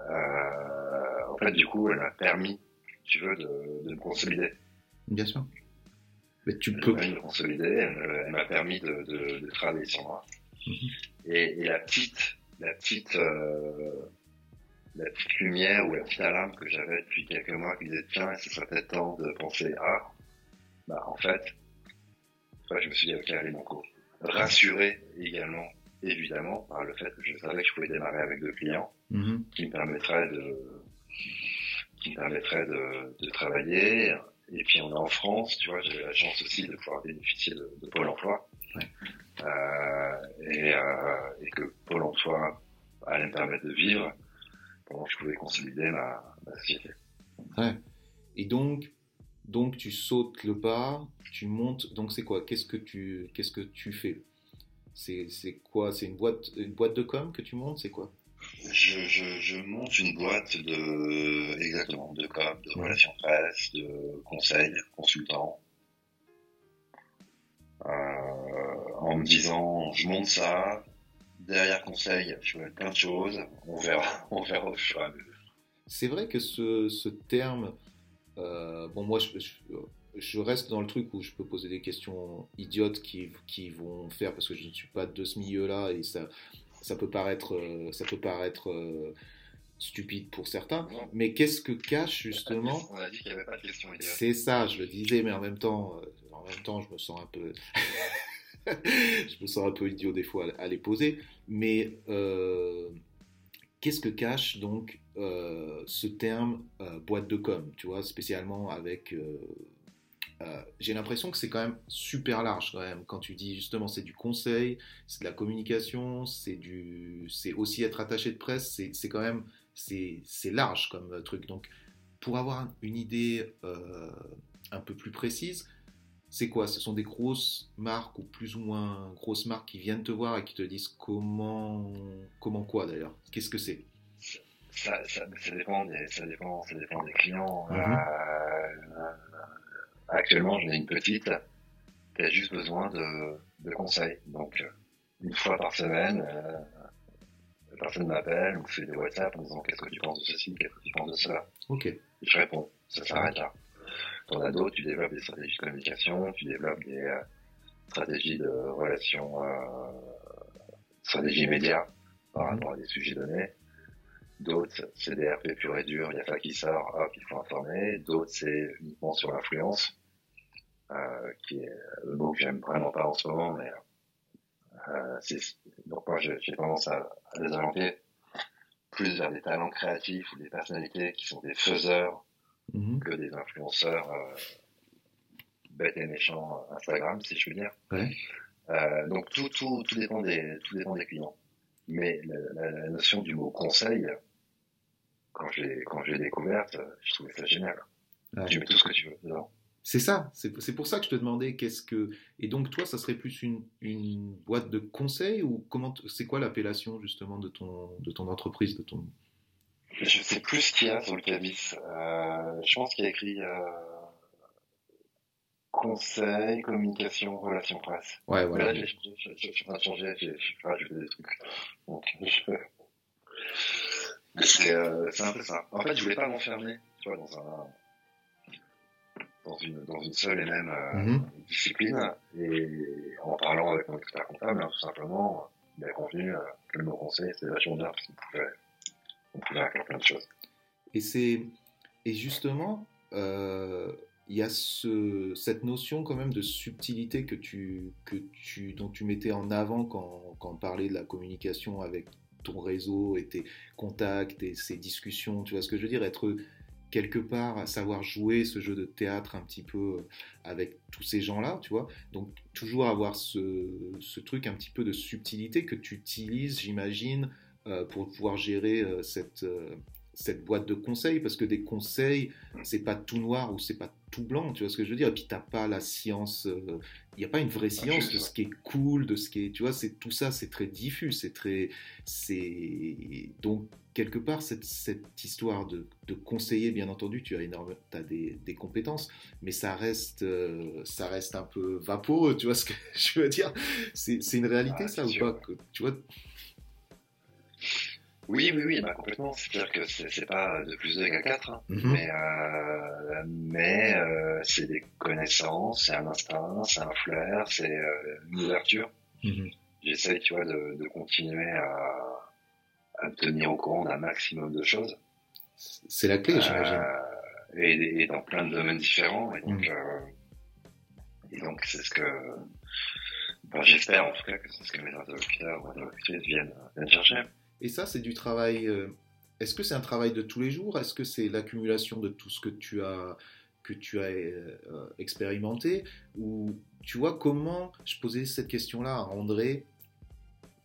euh, en fait, du coup, elle m'a permis, tu veux, de, de me consolider. Bien sûr. Mais tu elle peux. m'a permis de consolider, elle, m'a permis de, de, de, travailler sur moi. Mhm. et, et, la petite, la petite, euh, la petite lumière ou la petite alarme que j'avais depuis quelques mois qui disait tiens, ce serait peut-être temps de penser à, bah en fait, je me suis dit ok, allez mon cours. Rassuré également, évidemment, par le fait que je savais que je pouvais démarrer avec deux clients mhm. qui me permettraient de qui me permettraient de, de travailler. Et puis on est en France, tu vois, j'ai la chance aussi de pouvoir bénéficier de, de Pôle Emploi. Ouais. Euh, et, euh, et que Pôle Emploi allait me permettre de vivre pendant que je pouvais consolider ma, ma société. Ouais. Et donc, donc tu sautes le pas, tu montes. Donc c'est quoi? Qu'est-ce que tu qu'est-ce que tu fais? C'est quoi? C'est une boîte une boîte de com que tu montes? C'est quoi? Je, je, je, monte une boîte de exactement de com, de relations presse, de conseils, consultants. Euh, en me disant je monte ça, derrière conseil, je fais plein de choses, on verra, on verra au fur et à mesure. C'est vrai que ce, ce terme euh, bon, moi, je, je, reste dans le truc où je peux poser des questions idiotes qui, qui vont faire, parce que je ne suis pas de ce milieu-là, et ça, ça peut paraître, euh, ça peut paraître euh, stupide pour certains. Mais qu'est-ce que cache justement On a dit qu'il n'y avait pas de questions idiotes. C'est ça, je le disais, mais en même temps, en même temps, je me sens un peu. je me sens un peu idiot des fois à, les poser. Mais qu'est-ce que cache donc euh, ce terme euh, boîte de com, tu vois, spécialement avec... Euh, j'ai l'impression que c'est quand même super large quand même quand tu dis justement c'est du conseil, c'est de la communication, c'est c'est aussi être attaché de presse, c'est quand même c'est large comme truc. Donc pour avoir une idée un peu plus précise, c'est quoi? Ce sont des grosses marques ou plus ou moins grosses marques qui viennent te voir et qui te disent comment, comment quoi d'ailleurs? Qu'est-ce que c'est? Ça, ça, ça, dépend des, ça, dépend, ça dépend des clients. Mhm. euh, actuellement, j'en ai une petite qui a juste besoin de, de conseils. Donc, une fois par semaine, euh, la personne m'appelle ou fait des WhatsApp en disant qu'est-ce que tu penses de ceci, qu'est-ce que tu penses de cela. Ok. Et je réponds. Ça s'arrête là. As d'autres, tu développes des stratégies de communication, tu développes des euh, stratégies de relations, euh, stratégies médias par rapport à des sujets donnés. D'autres, c'est des RP pur et dur, il y a ça qui sort, hop, il faut informer. D'autres, c'est uniquement sur l'influence, euh, qui est le mot que j'aime vraiment pas en ce moment, mais euh, donc moi j'ai tendance à, à les orienter plus vers des talents créatifs ou des personnalités qui sont des faiseurs mhm. que des influenceurs euh, bêtes et méchants Instagram, si je puis dire. Ouais. Euh, donc tout, tout, tout dépend des, tout dépend des clients. Mais la, la notion du mot conseil, quand j'ai quand j'ai découverte, je trouvais ça génial. Tu mets tout ce que tu veux dedans. C'est ça, c'est pour ça que je te demandais qu'est-ce que. Et donc, toi, ça serait plus une, une boîte de conseils ou comment. C'est quoi l'appellation justement de ton, de ton entreprise de ton... Je sais plus ce qu'il y a sur le cabis. Euh, je pense qu'il y a écrit euh, conseil, communication, relations presse. Ouais, voilà. je, je, je, suis en train de changer, j'ai rajouté des trucs. Donc, je, c'est euh, un peu ça. En fait, je voulais pas m'enfermer, tu vois, dans un dans une dans une seule et même euh, mm-hmm. discipline. Et en parlant avec mon expert comptable, hein, tout simplement, il a convenu euh, que le mot conseil c'était vachement bien parce qu'on pouvait plein de choses. Et c'est et justement. Euh, il y a ce, cette notion quand même de subtilité que tu, que tu, dont tu mettais en avant quand, quand on parlait de la communication avec ton réseau et tes contacts et ces discussions, tu vois ce que je veux dire? Être quelque part à savoir jouer ce jeu de théâtre un petit peu euh, avec tous ces gens-là, tu vois? Donc toujours avoir ce, ce, truc un petit peu de subtilité que tu utilises, j'imagine, euh, pour pouvoir gérer euh, cette, cette boîte de conseils, parce que des conseils, c'est pas tout noir ou c'est pas tout blanc, tu vois ce que je veux dire. Et puis t'as pas la science, euh, il n'y a pas une vraie ah, science de ce qui est cool, de ce qui est, tu vois, c'est tout ça, c'est très diffus, c'est très, c'est donc quelque part cette, cette histoire de, de, conseiller, bien entendu, tu as énorme, as des, des, compétences, mais ça reste, euh, ça reste un peu vaporeux, tu vois ce que je veux dire. C'est une réalité ah, ça ou pas Tu vois oui, oui, oui, bah, complètement. C'est-à-dire que c'est pas de plus 2 égale 4, hein. mais, euh, mais euh, c'est des connaissances, c'est un instinct, c'est un flair, c'est euh, une ouverture. Mhm. J'essaie, tu vois, de, de continuer à, à me tenir au courant d'un maximum de choses. C'est la clé, j'imagine. Et, et, dans plein de domaines différents. Et donc, mhm. et donc c'est ce que... j'espère en tout cas que c'est ce que mes interlocuteurs ou interlocutrices viennent, viennent chercher. Et ça, c'est du travail. Euh, est-ce que c'est un travail de tous les jours? Est-ce que c'est l'accumulation de tout ce que tu as, as euh, expérimenté? Ou tu vois, comment, je posais cette question-là à André,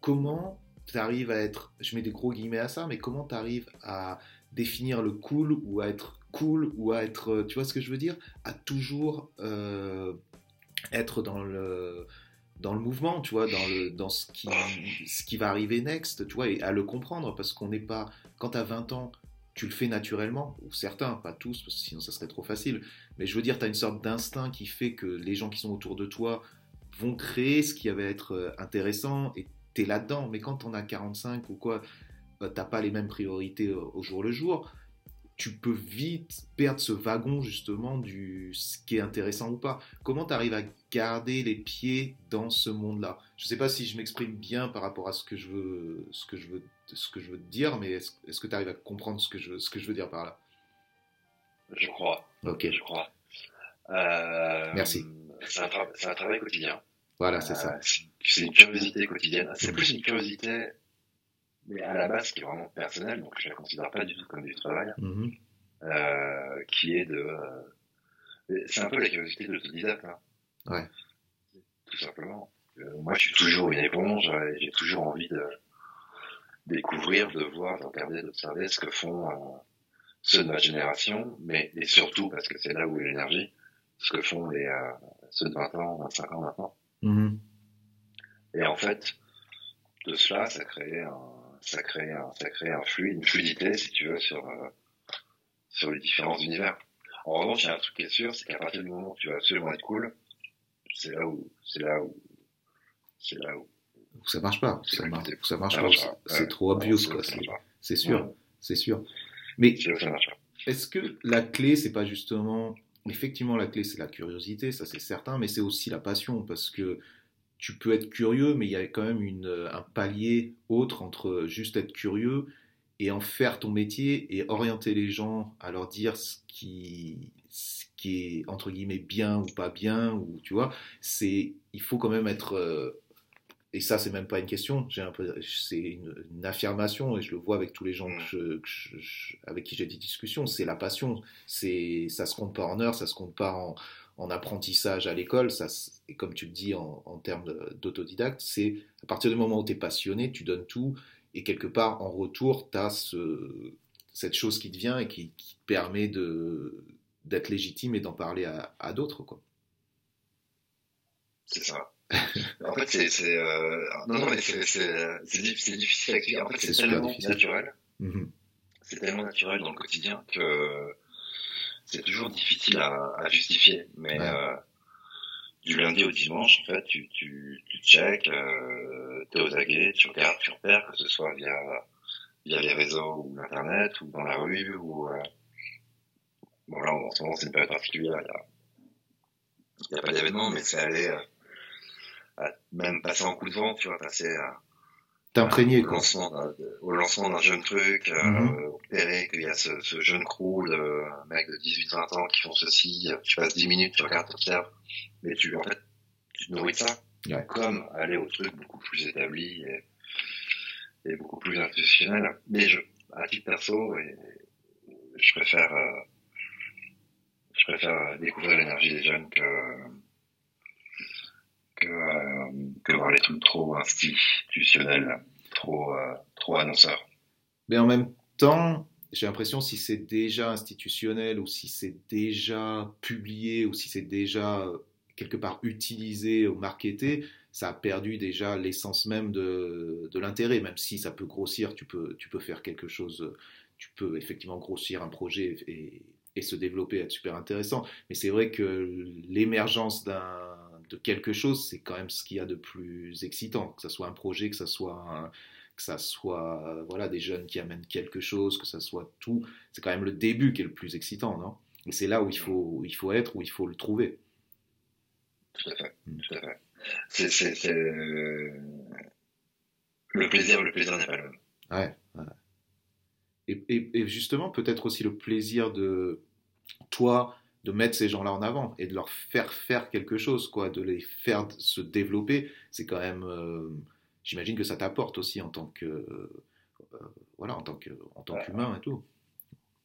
comment tu arrives à être, je mets des gros guillemets à ça, mais comment tu arrives à définir le cool ou à être cool ou à être, tu vois ce que je veux dire? À toujours euh, être dans le dans le mouvement, tu vois, dans, ce, qui, va arriver next, tu vois, et à le comprendre, parce qu'on n'est pas, quand tu as 20 ans, tu le fais naturellement, ou certains, pas tous, parce que sinon ça serait trop facile, mais je veux dire, tu as une sorte d'instinct qui fait que les gens qui sont autour de toi vont créer ce qui va être euh, intéressant, et tu es là-dedans, mais quand on a 45 ou quoi, bah, t'as pas les mêmes priorités au jour le jour, tu peux vite perdre ce wagon justement du ce qui est intéressant ou pas. Comment tu arrives à garder les pieds dans ce monde-là? Je ne sais pas si je m'exprime bien par rapport à ce que je veux, ce que je veux, ce que je veux te dire, mais est-ce que tu arrives à comprendre ce que, je, ce que je veux dire par là? Je crois. Ok. Je crois. Euh, Merci. C'est un, un, travail quotidien. Voilà, c'est ça. Euh, c'est une curiosité quotidienne. C'est plus une curiosité mais à la base qui est vraiment personnelle, donc je la considère pas du tout comme du travail, mhm. euh, qui est de, euh, c'est un peu la curiosité de l'autodidacte, hein. ouais. tout simplement. Euh, moi, je suis toujours une éponge, et j'ai toujours envie de découvrir, de voir, de regarder, d'observer ce que font euh, ceux de ma génération, mais et surtout parce que c'est là où est l'énergie, ce que font les euh, ceux de 20 ans, 25 ans maintenant. Mhm. Et en fait, de cela, ça crée un, ça crée un, ça crée un fluide, une fluidité, si tu veux, sur, euh, sur les différents univers. En revanche, il y a un truc qui est sûr, c'est qu'à partir du moment où tu vas absolument être cool, c'est là où, c'est là où, c'est là où. Ça marche pas, ça marche, ça marche pas, c'est trop obvious, quoi. C'est sûr, c'est sûr. Mais, est-ce que la clé, c'est pas justement, effectivement, la clé, c'est la curiosité, ça c'est certain, mais c'est aussi la passion, parce que tu peux être curieux, mais il y a quand même une, un palier autre entre juste être curieux et en faire ton métier et orienter les gens à leur dire ce qui, ce qui est entre guillemets bien ou pas bien, ou tu vois, c'est, il faut quand même être, euh, et ça c'est même pas une question, c'est une, une, affirmation et je le vois avec tous les gens que je, avec qui j'ai des discussions, c'est la passion, c'est, ça se compte pas en heures, ça se compte pas en, en apprentissage à l'école, ça, et comme tu le dis en, termes d'autodidacte, c'est à partir du moment où tu es passionné, tu donnes tout, et quelque part, en retour, tu as ce, cette chose qui te vient et qui, te permet d'être légitime et d'en parler à, d'autres. C'est ça. en fait, c'est. Euh, non, non, mais c'est difficile à expliquer. En fait, c'est tellement naturel. Mm-hmm. C'est tellement naturel dans le quotidien que c'est toujours difficile à, à justifier. Mais euh, du lundi au dimanche, en fait, tu, tu, tu check, euh, t'es aux aguets, tu regardes, tu repères, que ce soit via, via les réseaux ou l'internet ou dans la rue ou euh... bon là en ce moment c'est une période particulière, il y a, y a pas d'événement, mais c'est aller euh, à même passer en coup de vent, tu vois, passer à t'imprégner au, lancement au lancement d'un jeune truc, euh, mm qu'il y a ce, ce jeune crew de mecs de 18-20 ans qui font ceci, tu passes 10 minutes, tu regardes, tu observes, mais tu, en fait, tu te nourris ça. Comme aller au truc beaucoup plus établi et, et beaucoup plus institutionnel. Mais je, à titre perso, et, je préfère, euh, je préfère découvrir l'énergie des jeunes que, que, euh, voir les trucs trop institutionnels, trop, euh, trop annonceurs. Mais en même temps, j'ai l'impression si c'est déjà institutionnel ou si c'est déjà publié ou si c'est déjà quelque part utilisé ou marketé, ça a perdu déjà l'essence même de, de l'intérêt, même si ça peut grossir, tu peux, tu peux faire quelque chose, tu peux effectivement grossir un projet et, et se développer, être super intéressant. Mais c'est vrai que l'émergence d'un, de quelque chose, c'est quand même ce qu'il y a de plus excitant, que ce soit un projet, que ce soit que ça soit voilà des jeunes qui amènent quelque chose, que ça soit tout, c'est quand même le début qui est le plus excitant, non? Et c'est là où il faut il faut être, où il faut le trouver. Tout à fait, mm. tout à fait. C'est, le plaisir, le plaisir n'est pas le même. Ouais. Et, et, et, justement, peut-être aussi le plaisir de toi de mettre ces gens-là en avant et de leur faire faire quelque chose, quoi, de les faire se développer. C'est quand même, euh, j'imagine que ça t'apporte aussi en tant que, euh, voilà, en tant que, en tant qu'humain et tout.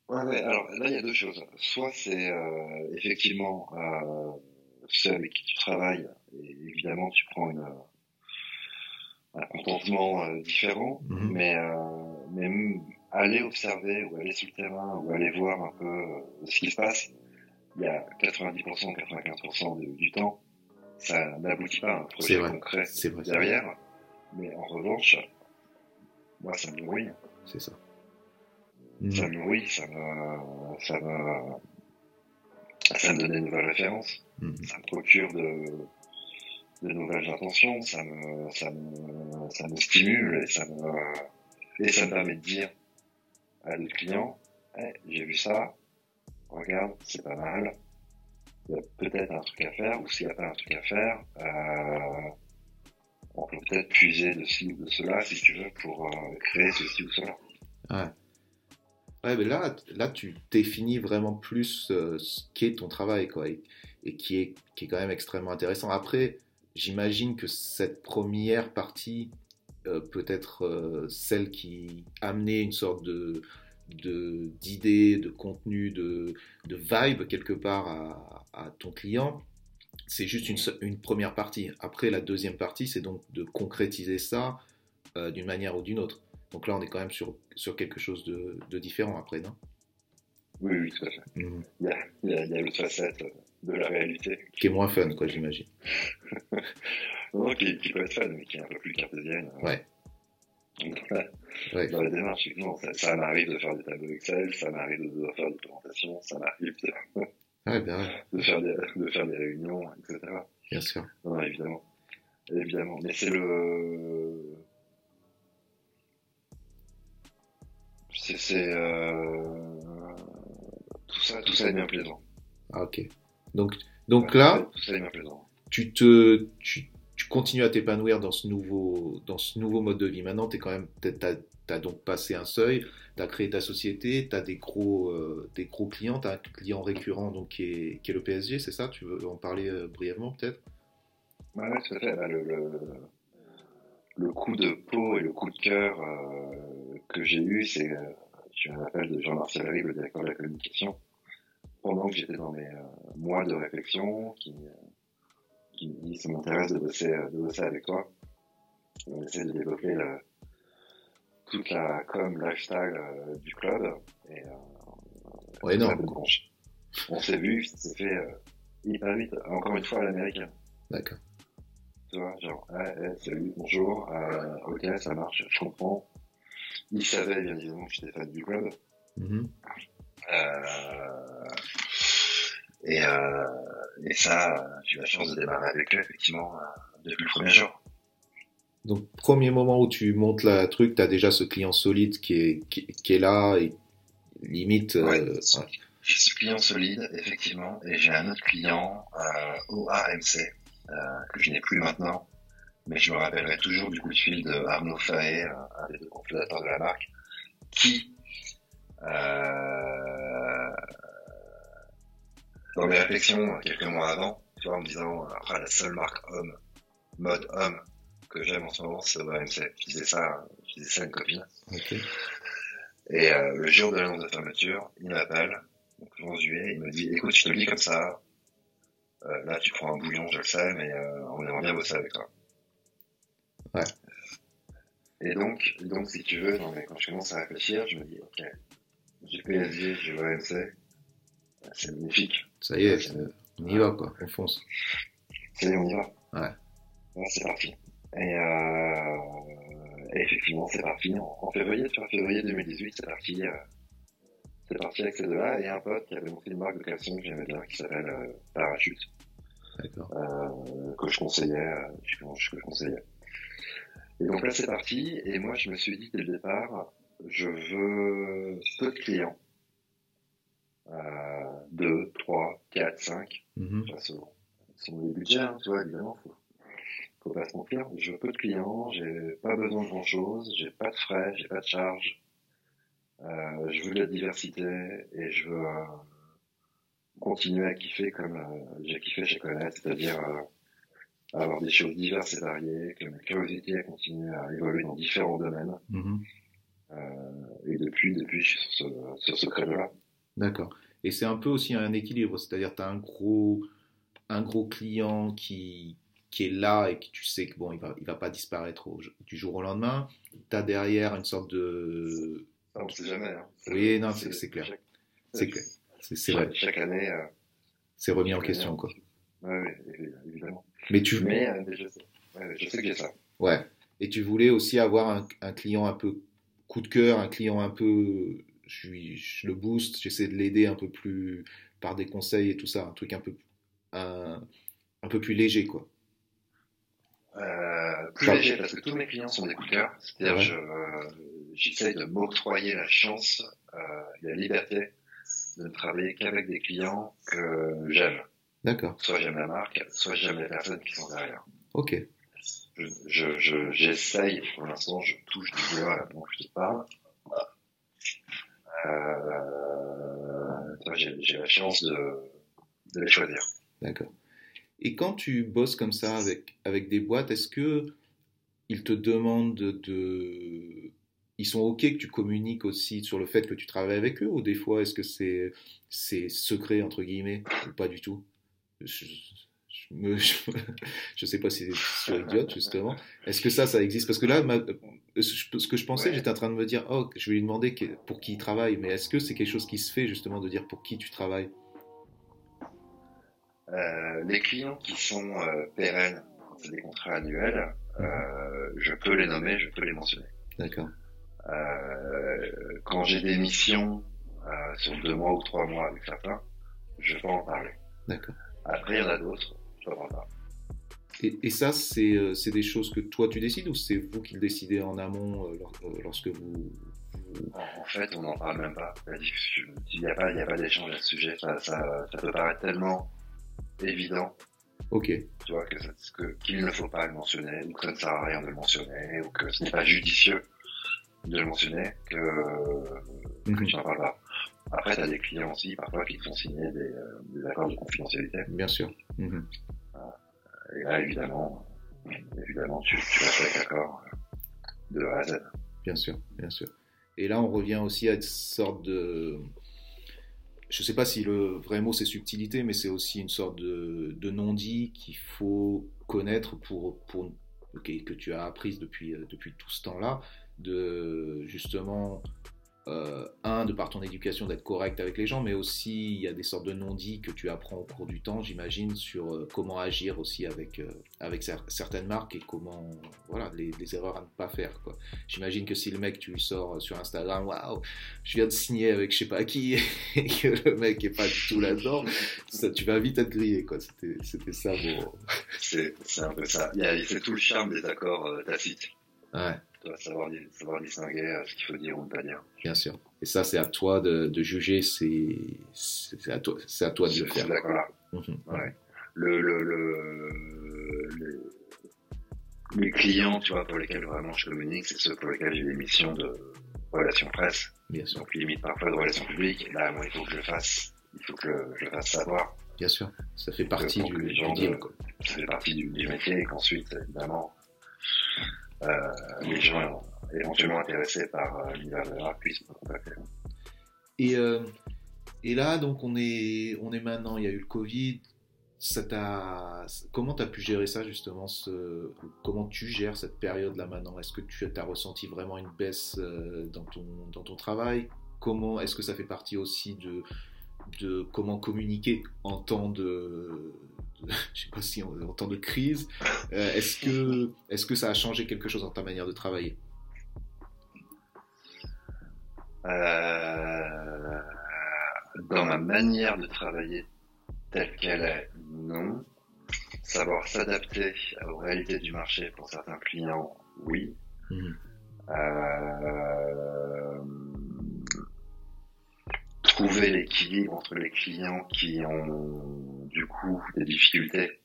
Ouais, alors là, il y a deux choses. Soit c'est euh, effectivement ceux avec qui tu travailles, et évidemment, tu prends une, un contentement différent, mhm. mais, mais aller observer ou aller sur le terrain ou aller voir un peu ce qui se passe, il y a 90%, 95% du temps, ça n'aboutit pas à un projet concret derrière. Mais en revanche, moi, ça me nourrit. C'est ça. Ça me nourrit, ça me, ça me, ça me donne des nouvelles références. Mhm. Ça me procure de, de nouvelles intentions, ça me, ça me, ça me stimule et ça me, et ça me permet de dire à notre client, hey, j'ai vu ça, regarde, c'est pas mal, il y a peut-être un truc à faire, ou s'il n'y a pas un truc à faire, euh, on peut peut-être puiser de ci ou de cela, si tu veux, pour euh, créer ceci ou cela. Ouais. Ouais, mais là, là, tu définis vraiment plus euh, ce qu'est ton travail, quoi, et, qui, est, qui est quand même extrêmement intéressant. Après, j'imagine que cette première partie peut être euh, celle qui amenait une sorte de d'idée, de, contenu, de, de, vibe quelque part à, ton client. C'est juste une, une, première partie. Après, la deuxième partie, c'est donc de concrétiser ça euh, d'une manière ou d'une autre. Donc là, on est quand même sur, sur quelque chose de, de différent après, non? Oui, oui, tout à fait. Mmh. Il, y a, il, y a, il y a facette de la réalité. Qui est moins fun, quoi, j'imagine. non, qui, qui, peut être fun, mais qui est un peu plus cartésienne. Ouais. Ouais. Dans la démarche, non, ça, ça m'arrive de faire des tableaux Excel, ça m'arrive de, de, faire des présentations, ça m'arrive de, ouais, ben de, faire des, de faire des réunions, etc. Bien sûr. Non, évidemment. Évidemment. Mais c'est le. C'est. Euh... Tout ça, tout ça est bien plaisant. Ah, ok. Donc, donc là, tu, te, tu, tu continues à t'épanouir dans, ce nouveau, dans ce nouveau mode de vie. Maintenant, tu quand même, as, donc passé un seuil, tu as créé ta société, tu as des gros, euh, des gros clients, tu as un client récurrent donc, qui, est, qui est le PSG, c'est ça? Tu veux en parler euh, brièvement peut-être? Oui, tout à fait. Bah, le, le, coup de peau et le coup de cœur euh, que j'ai eu, c'est, je me rappelle de Jean-Marcel Rive, le directeur de la communication, pendant que j'étais dans mes euh, mois de réflexion, qui, euh, qui me dit ça m'intéresse de bosser, euh, de bosser avec toi. On essaie de développer le, toute la com lifestyle du club. Et, ouais, non. On s'est vu, c'est fait hyper vite, encore une fois à l'américain. D'accord. Tu vois, genre, salut, bonjour, ok, ça marche, je comprends. Il savait bien évidemment que j'étais fan du club. Mm-hmm. Euh, et, euh, et ça, j'ai eu la chance de démarrer avec eux, effectivement, euh, depuis le premier jour. Donc, premier moment où tu montes la truc, tu as déjà ce client solide qui est, qui, est là et limite. Ouais, J'ai ce client solide, effectivement, et j'ai un autre client euh, au AMC, euh, que je n'ai plus maintenant, mais je me rappellerai toujours du coup de fil de Arnaud Faé, un des deux cofondateurs de la marque, qui euh, dans mes réflexions quelques mois avant, tu vois, en me disant, après, la seule marque homme, mode homme, que j'aime en ce moment, c'est OMC. Je disais ça, je disais ça à une copine. Et euh, le jour de l'annonce de fermeture, il m'appelle, donc le 11 juillet, il me dit, écoute, je te le dis comme ça, euh, là tu prends un bouillon, je le sais, mais euh, on aimerait bien bosser avec toi. Ouais. Et donc, donc si tu veux, non, mais quand je commence à réfléchir, je me dis, ok, J'ai PSG, j'ai OMC. C'est magnifique. Ça y est, on y va quoi, on fonce. Ça y est, on y va. Ouais. c'est parti. Et, euh, et effectivement, c'est parti en, février, vois, février 2018, c'est parti. Euh, c'est parti avec ces deux-là et un pote qui avait monté une marque de caleçon que j'aimais bien qui s'appelle euh, Parachute. D'accord. Euh, que je conseillais, euh, que je conseillais. Et donc là, c'est parti. Et moi, je me suis dit dès le départ, je veux peu de clients. Euh, 2, 3, 4, 5. Mm selon, les budgets, hein, tu vois, évidemment, faut, faut pas se mentir. Je veux peu de clients, j'ai pas besoin de grand chose, j'ai pas de frais, j'ai pas de charges. Euh, je veux de la diversité et je veux euh, continuer à kiffer comme euh, j'ai kiffé chez Connect, c'est-à-dire avoir des choses diverses et variées, que ma curiosité a continué à évoluer dans différents domaines. Mm-hmm. et depuis, depuis, je suis sur ce, sur ce créneau-là. D'accord. Et c'est un peu aussi un équilibre, c'est-à-dire tu as un gros, un gros client qui, qui est là et que tu sais que bon, il va, il va pas disparaître du jour au lendemain. Tu as derrière une sorte de on ne sait jamais. Hein. Oui, non, c'est clair. C'est clair. C'est vrai. Chaque année. Euh, c'est remis en question, quoi. Oui, évidemment. Mais tu. Mais euh, je, sais, je sais a ça. Ouais. Et tu voulais aussi avoir un, un, client un peu coup de cœur, un client un peu. Je, je le booste, j'essaie de l'aider un peu plus par des conseils et tout ça, un truc un peu, un, un peu plus léger, quoi. Euh, plus léger parce que tous mes clients sont des cœur. C'est-à-dire, je, j'essaie de m'octroyer la chance euh, et la liberté de ne travailler qu'avec des clients que j'aime. D'accord. Soit j'aime la marque, soit j'aime les personnes qui sont derrière. Ok. Je, je, j'essaye, pour l'instant, je touche du bois là, donc je te parle. Euh, j'ai, la chance de, de les choisir. D'accord. Et quand tu bosses comme ça avec, avec des boîtes, est-ce que ils te demandent de, ils sont OK que tu communiques aussi sur le fait que tu travailles avec eux ou des fois est-ce que c'est c'est secret entre guillemets ou pas du tout? Je, je, sais pas si c'est idiote justement. Est-ce que ça, ça existe? Parce que là, ce que je pensais, j'étais en train de me dire, oh, je vais lui demander pour qui il travaille, mais est-ce que c'est quelque chose qui se fait justement de dire pour qui tu travailles? Euh, Les clients qui sont euh, pérennes, c'est des contrats annuels, euh, je peux les nommer, je peux les mentionner. D'accord. Euh, quand j'ai des missions euh, sur deux mois ou trois mois avec certains, je peux en parler. D'accord. Après, il y en a d'autres, Et, et, ça, euh, c'est des choses que toi tu décides ou c'est vous qui le décidez en amont lorsque vous, En fait, on n'en parle même pas. Il n'y a pas, pas d'échange à ce sujet. Ça, ça, ça, peut paraître tellement évident. Ok. Tu vois, qu'il que, ne faut pas le mentionner, ou que ça ne sert à rien de le mentionner, ou que ce n'est pas judicieux de le mentionner, que, que mhm. tu n'en parles pas. Après, tu as des clients aussi, parfois, qui te font signer des, euh, des accords de confidentialité. Bien sûr. Mhm. Et là, évidemment, tu, l'accord de A à Z. Bien sûr, bien sûr. Et là, on revient aussi à une sorte de. Je ne sais pas si le vrai mot c'est subtilité, mais c'est aussi une sorte de, non-dit qu'il faut connaître pour, que tu as appris depuis, euh, depuis tout ce temps-là, de justement, euh, un, de par ton éducation, d'être correct avec les gens, mais aussi il y a des sortes de non-dits que tu apprends au cours du temps, j'imagine, sur euh, comment agir aussi avec, euh, avec certaines marques et comment, voilà, les, erreurs à ne pas faire. Quoi. J'imagine que si le mec, tu lui sors sur Instagram, waouh, je viens de signer avec je sais pas qui, et que le mec est pas du tout là-dedans, tu vas vite être grillé. Quoi. C'était, c'était ça. Bon... C'est, un peu ça. C'est tout le charme des accords tacites. Ouais savoir, savoir distinguer euh, ce qu'il faut dire ou ne pas dire. Bien sûr. Et ça, c'est à toi de, de juger, c'est à, toi, à toi de le faire. D'accord. Mhm. Ouais. Le, le, le, les clients, tu vois, pour lesquels vraiment je communique, c'est ceux pour lesquels j'ai des missions de relations presse. Bien sûr. Donc limite parfois de relations publiques. Là, moi, il faut que je le fasse. Il faut que je le fasse savoir. Bien sûr. Ça fait partie du, du deal. Ça fait partie du, du métier et qu'ensuite, évidemment, les gens éventuellement intéressés par euh, l'univers de puissent. Et, euh, et là, donc, on est, on est maintenant, il y a eu le Covid. Ça t'a, comment tu as pu gérer ça justement ce, Comment tu gères cette période-là maintenant? Est-ce que tu as ressenti vraiment une baisse dans ton, dans ton travail? Comment est-ce que ça fait partie aussi de, de comment communiquer en temps de, je sais pas si en, temps de crise. Euh, est-ce que est-ce que ça a changé quelque chose dans ta manière de travailler? Euh, Dans ma manière de travailler telle qu'elle est, non. Savoir s'adapter aux réalités du marché pour certains clients, oui. Mmh. Euh, trouver l'équilibre entre les clients qui ont du coup des difficultés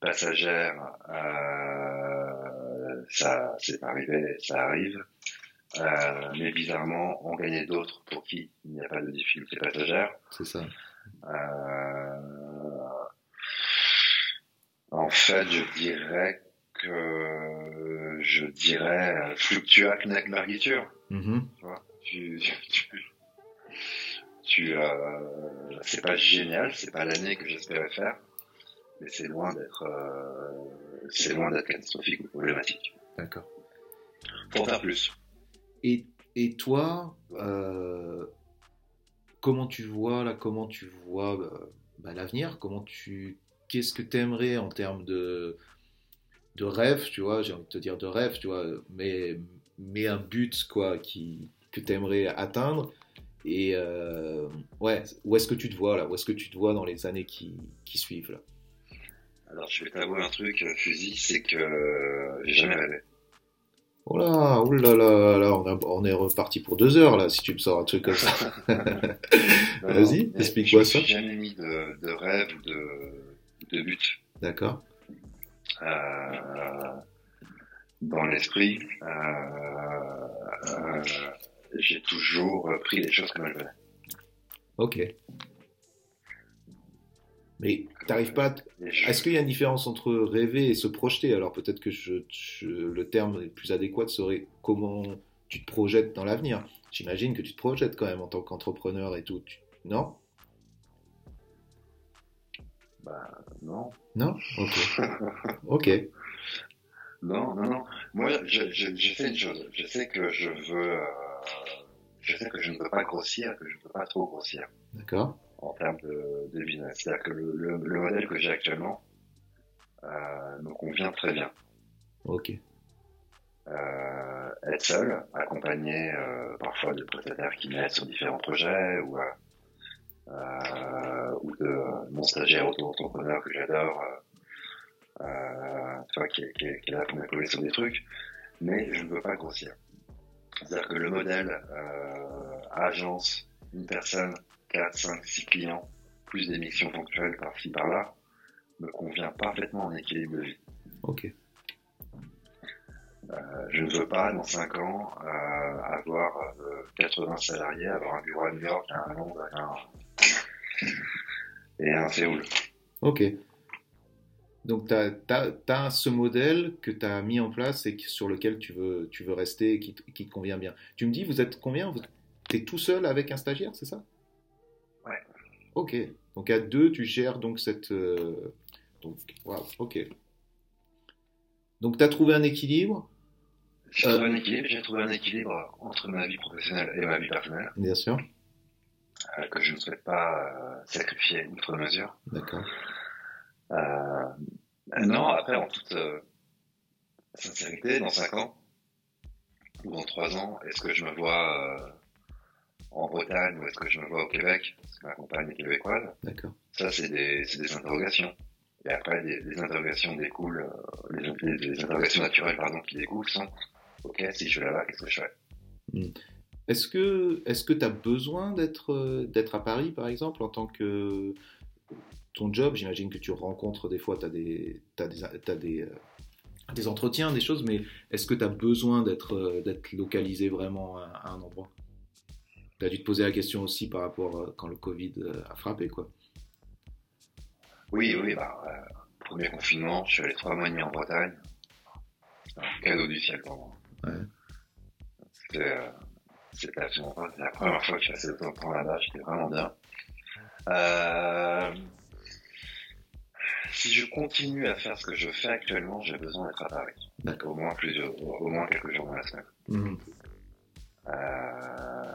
passagères, euh, ça c'est arrivé, ça arrive. Euh, mais bizarrement, en gagner d'autres pour qui il n'y a pas de difficultés passagères. C'est ça. Euh, en fait, je dirais que je dirais fluctua knack margiture. Mm-hmm. Tu vois, tu, tu, tu euh, c'est pas génial, c'est pas l'année que j'espérais faire, mais c'est loin d'être, euh, c'est loin d'être catastrophique ou problématique. D'accord. Pour faire plus. Et, et toi, euh, comment tu vois là, comment tu vois bah, l'avenir, comment tu, qu'est-ce que tu aimerais en termes de de rêve, tu vois, j'ai envie de te dire de rêve, tu vois, mais, mais un but quoi qui, que tu aimerais atteindre et euh, ouais, où est-ce que tu te vois là? Où est-ce que tu te vois dans les années qui, qui suivent là? Alors je vais t'avouer un truc, euh, Fusil, c'est que euh, j'ai jamais rêvé. Oh là, oh là là, là on, on, est reparti pour deux heures là, si tu me sors un truc comme ça. Vas-y, explique-moi ça. Je n'ai jamais mis de, de rêve ou de, de but. D'accord. Euh, dans l'esprit. Euh, j'ai toujours pris les choses comme elles venaient. Ok. Mais t'arrives pas. Est-ce qu'il y a une différence entre rêver et se projeter? Alors peut-être que je, le terme le plus adéquat serait comment tu te projettes dans l'avenir. J'imagine que tu te projettes quand même en tant qu'entrepreneur et tout. Non? Bah non. Non? Ok. ok. Non, non, non. Moi, j'ai fait une chose. Je sais que je veux. Euh, je sais que je ne peux pas grossir, que je ne peux pas trop grossir. D'accord. En termes de, de business. C'est-à-dire que le, le, modèle que j'ai actuellement euh, me convient très bien. Ok. Euh, être seul, accompagné euh, parfois de prestataires qui m'aident sur différents projets ou, euh, euh ou de mon stagiaire auto-entrepreneur que j'adore, euh, qui, qui, qui est là pour m'épauler sur des trucs, mais je ne veux pas grossir. C'est-à-dire que le modèle euh, agence, une personne, 4, 5, 6 clients, plus des missions ponctuelles par-ci par-là, me convient parfaitement en équilibre de vie. Ok. Euh, je ne veux pas, dans 5 ans, euh, avoir 80 salariés, avoir un bureau à New York, un Londres un... et un Séoul. Ok. Donc, tu as, ce modèle que tu as mis en place et sur lequel tu veux, tu veux rester et qui, qui, te convient bien. Tu me dis, vous êtes combien? Tu es tout seul avec un stagiaire, c'est ça? Ouais. Ok. Donc, à deux, tu gères donc cette. Euh, donc, wow, ok. Donc, tu as trouvé un équilibre? J'ai trouvé un équilibre. J'ai trouvé un équilibre entre ma vie professionnelle et ma vie personnelle. Bien sûr. Euh, que je ne souhaite pas euh, sacrifier outre mesure. D'accord. Euh, non, après, en toute euh, sincérité, dans 5 ans ou dans 3 ans, est-ce que je me vois euh, en Bretagne ou est-ce que je me vois au Québec? Parce que ma compagne est québécoise. D'accord. Ça, c'est des, des interrogations. Et après, les, interrogations découlent, les, les, interrogations naturelles pardon, qui découlent sont Ok, si je vais là-bas, qu'est-ce que je fais? Hmm. Est-ce que est-ce que tu as besoin d'être d'être à Paris, par exemple, en tant que ton job, j'imagine que tu rencontres des fois, tu as, des, as des, euh, des, entretiens, des choses, mais est-ce que tu as besoin d'être euh, d'être localisé vraiment à, un endroit? Tu as dû te poser la question aussi par rapport euh, quand le Covid a frappé, quoi. Oui, oui, bah, premier confinement, je suis allé trois mois et demi en Bretagne. un cadeau du ciel pour moi. C'était absolument pas. la première fois que je passé autant de temps là-bas, j'étais vraiment bien. Euh, si je continue à faire ce que je fais actuellement, j'ai besoin d'être à Paris. Au moins plusieurs, au moins quelques jours dans la semaine. Mhm. Euh,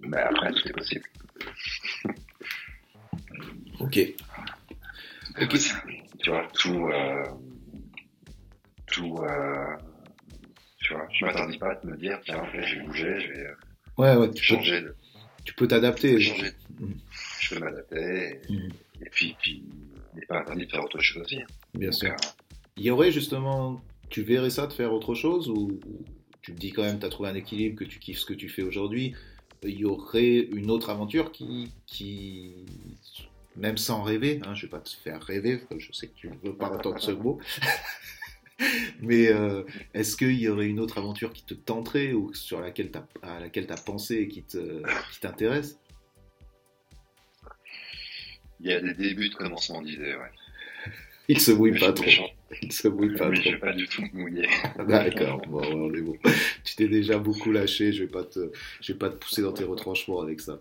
Mais après, tout est possible. ok. Ok. Tu vois, tout. Euh, tout. Euh, tu vois, je m'attendis pas à me dire, tiens, en fait, je vais bouger, je vais. Ouais, ouais, tu changer. Peux, Tu peux t'adapter. Mmh. Je peux m'adapter. Et, mmh. et, puis, puis, n'est pas interdit de faire autre chose aussi. Bien sûr. Euh, il y aurait justement. Tu verrais ça de faire autre chose ou tu te dis quand même, tu as trouvé un équilibre, que tu kiffes ce que tu fais aujourd'hui il y aurait une autre aventure qui, qui même sans rêver, hein, je ne vais pas te faire rêver, je sais que tu ne veux pas entendre ce mot, mais euh, est-ce qu'il y aurait une autre aventure qui te tenterait ou sur laquelle à laquelle tu as pensé et qui t'intéresse? Il y a des débuts de commencement d'idées, ouais. Il se mouille pas trop. Il se mouille pas trop. Je vais pas du tout me mouiller. D'accord, bon, on est bon. Tu t'es déjà beaucoup lâché, je vais pas te, je vais pas te pousser dans tes retranchements avec ça.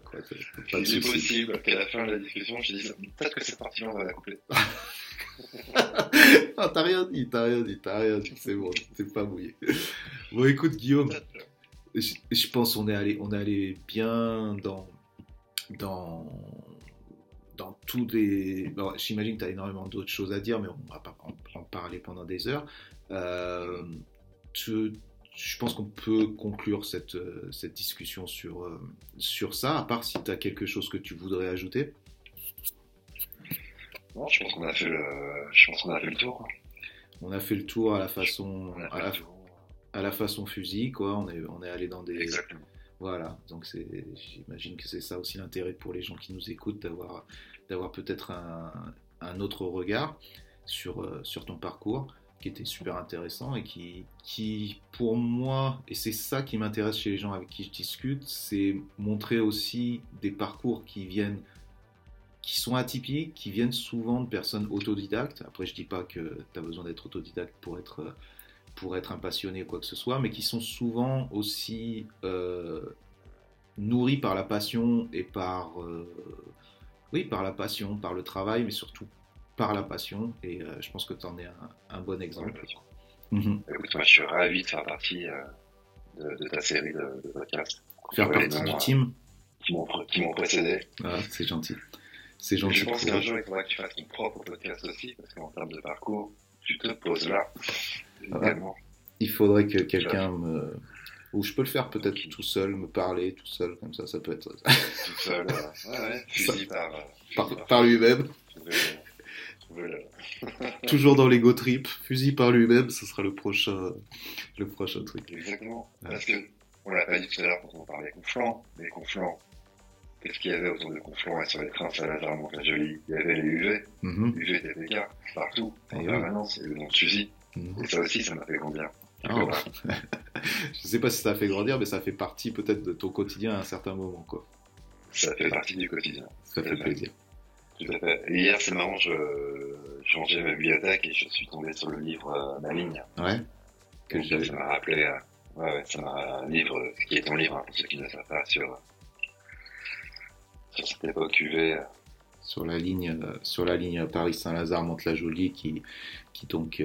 C'est possible qu'à la fin de la discussion, je dise peut-être que c'est parti, on va la couper. ah, t'as rien dit, t'as rien dit, t'as rien dit, c'est bon, t'es pas mouillé. Bon, écoute, Guillaume, je, je pense qu'on est allé, on est allé bien dans, dans, dans tous les. J'imagine que tu as énormément d'autres choses à dire, mais on va pas en, parler pendant des heures. Euh, je pense qu'on peut conclure cette, cette discussion sur, euh, sur ça, à part si tu as quelque chose que tu voudrais ajouter. Non, je pense qu'on a, fait le... je pense qu'on a fait le tour. On a fait le tour à la façon, à la, à la, façon fusil, quoi. On est, on est allé dans des. Exactement voilà, donc j'imagine que c'est ça aussi l'intérêt pour les gens qui nous écoutent, d'avoir, peut-être un, autre regard sur, euh, sur ton parcours qui était super intéressant et qui, qui pour moi, et c'est ça qui m'intéresse chez les gens avec qui je discute, c'est montrer aussi des parcours qui viennent qui sont atypiques, qui viennent souvent de personnes autodidactes. Après, je dis pas que tu as besoin d'être autodidacte pour être pour être un passionné ou quoi que ce soit, mais qui sont souvent aussi euh, nourris par la passion et par, euh, oui, par la passion, par le travail, mais surtout par la passion. Et euh, je pense que tu en es un, bon exemple. Mhm. Écoute, moi, je suis ravi de faire partie de, ta série de, podcasts. Faire partie du team qui m'ont précédé. Ah, c'est gentil. C'est gentil. Je pense qu'un jour, il faudra que tu fasses ton propre podcast aussi, parce qu'en termes de parcours, tu te poses là. Il faudrait que quelqu'un me. Ou je peux le faire peut-être tout seul, me parler tout seul, comme ça, ça peut être. tout seul, ouais, ouais. par, par, par lui-même. Toujours dans l'ego trip, fusil par lui-même, ce sera le prochain, le prochain truc. Exactement. Parce que, on l'a pas dit tout à l'heure quand on parlait Conflans, mais Conflans, qu'est-ce qu'il y avait autour de Conflans et sur les trains Saint-Lazare, Mont-la-Jolie Il y avait les UV, mm UV, DPK, partout, en permanence, et le nom de fusil. Et ça aussi, ça m'a fait grandir. Oh. je sais pas si ça a fait grandir, mais ça fait partie peut-être de ton quotidien à un certain moment. Quoi. Ça fait partie du quotidien. Ça fait plaisir. Tout à fait. Et hier, c'est marrant, je changeais ma bibliothèque et je suis tombé sur le livre euh, Ma ligne. Ouais. Que ça m'a rappelé. Euh, ouais, ouais, ça m'a un livre qui est ton livre, hein, pour ceux qui ne savent pas, sur, sur cette époque UV. Sur la ligne, euh, sur la ligne Paris-Saint-Lazare, Monte-la-Jolie, qui, qui donc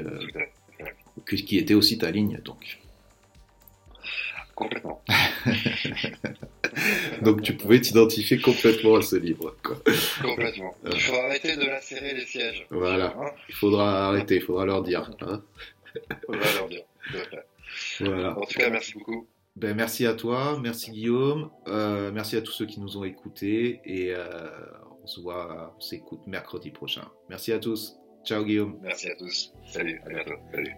qui était aussi ta ligne, donc. Complètement. donc tu pouvais t'identifier complètement à ce livre. Complètement. Il faut arrêter de lacérer les sièges. Voilà. Hein il faudra arrêter, il faudra leur dire. Hein il faudra leur dire. Voilà. En tout cas, merci beaucoup. Ben, merci à toi, merci Guillaume, euh, merci à tous ceux qui nous ont écoutés et euh, on se voit, on s'écoute mercredi prochain. Merci à tous. Ciao Guillaume. Merci à tous. Salut, à bientôt. Salut.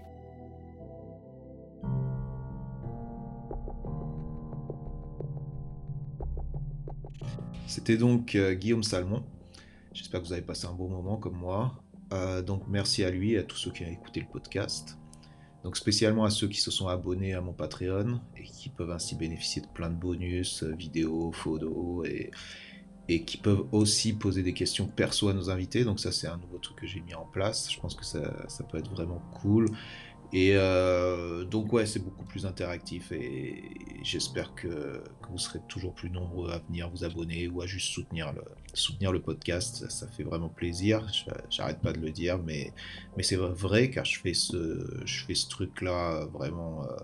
C'était donc euh, Guillaume Salmon. J'espère que vous avez passé un bon moment comme moi. Euh, donc merci à lui et à tous ceux qui ont écouté le podcast. Donc spécialement à ceux qui se sont abonnés à mon Patreon et qui peuvent ainsi bénéficier de plein de bonus, euh, vidéos, photos et, qui peuvent aussi poser des questions perso à nos invités. Donc ça c'est un nouveau truc que j'ai mis en place. Je pense que ça peut être vraiment cool. Et euh, donc ouais, c'est beaucoup plus interactif et j'espère que, vous serez toujours plus nombreux à venir vous abonner ou à juste soutenir le, podcast. Ça, fait vraiment plaisir. J'arrête pas de le dire, mais, mais c'est vrai car je fais ce, je fais ce truc-là vraiment euh,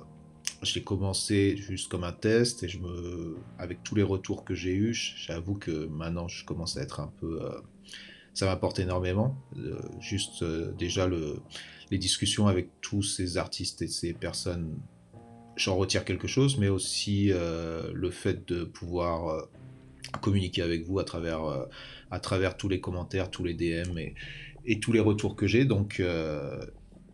je l'ai commencé juste comme un test et je me, avec tous les retours que j'ai eus, j'avoue que maintenant je commence à être un peu, euh, ça m'apporte énormément. Juste déjà le, les discussions avec tous ces artistes et ces personnes, j'en retire quelque chose, mais aussi le fait de pouvoir communiquer avec vous à travers, à travers tous les commentaires, tous les DM et, tous les retours que j'ai. Donc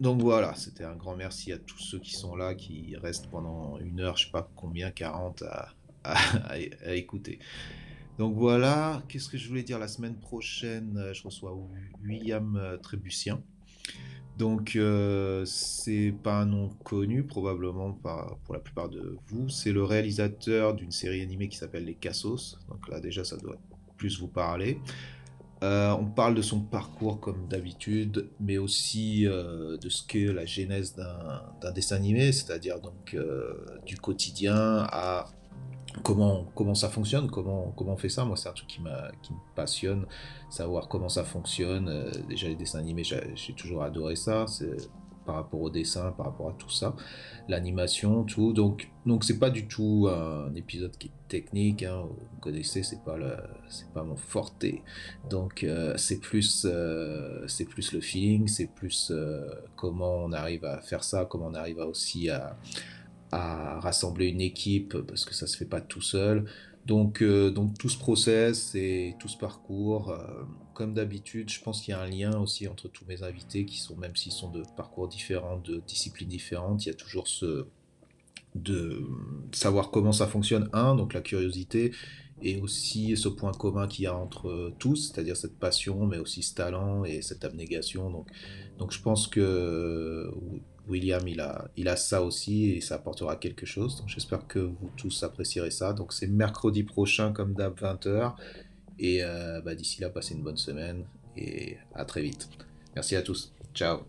donc voilà, c'était un grand merci à tous ceux qui sont là, qui restent pendant une heure, je sais pas combien, 40 à, écouter. Donc voilà, qu'est-ce que je voulais dire la semaine prochaine? Euh, Je reçois William euh, Trébucien. Donc euh, c'est pas un nom connu probablement pour la plupart de vous. C'est le réalisateur d'une série animée qui s'appelle Les Cassos. Donc là déjà ça doit plus vous parler. Euh, on parle de son parcours comme d'habitude, mais aussi euh, de ce qu'est la genèse d'un dessin animé, c'est-à-dire donc du quotidien à comment, comment ça fonctionne, comment, comment on fait ça. Moi, c'est un truc qui, qui me passionne, savoir comment ça fonctionne. déjà, les dessins animés, j'ai toujours adoré ça par rapport au dessin, par rapport à tout ça, l'animation, tout. Donc, donc c'est pas du tout un épisode qui est technique. Hein. Vous connaissez, c'est pas le, c'est pas mon forte. Donc, euh, c'est plus, euh, c'est plus le feeling, c'est plus euh, comment on arrive à faire ça, comment on arrive aussi à, à rassembler une équipe parce que ça se fait pas tout seul. Donc, donc tout ce process et tout ce parcours, comme d'habitude, je pense qu'il y a un lien aussi entre tous mes invités qui sont, même s'ils sont de parcours différents, de disciplines différentes, il y a toujours ce de savoir comment ça fonctionne, un, donc la curiosité, et aussi ce point commun qu'il y a entre tous, c'est-à-dire cette passion, mais aussi ce talent et cette abnégation. Donc, donc je pense que William, il a, ça aussi et ça apportera quelque chose. J'espère que vous tous apprécierez ça. Donc c'est mercredi prochain, comme d'hab, 20h. Et euh, bah, d'ici là, passez une bonne semaine et à très vite. Merci à tous. Ciao.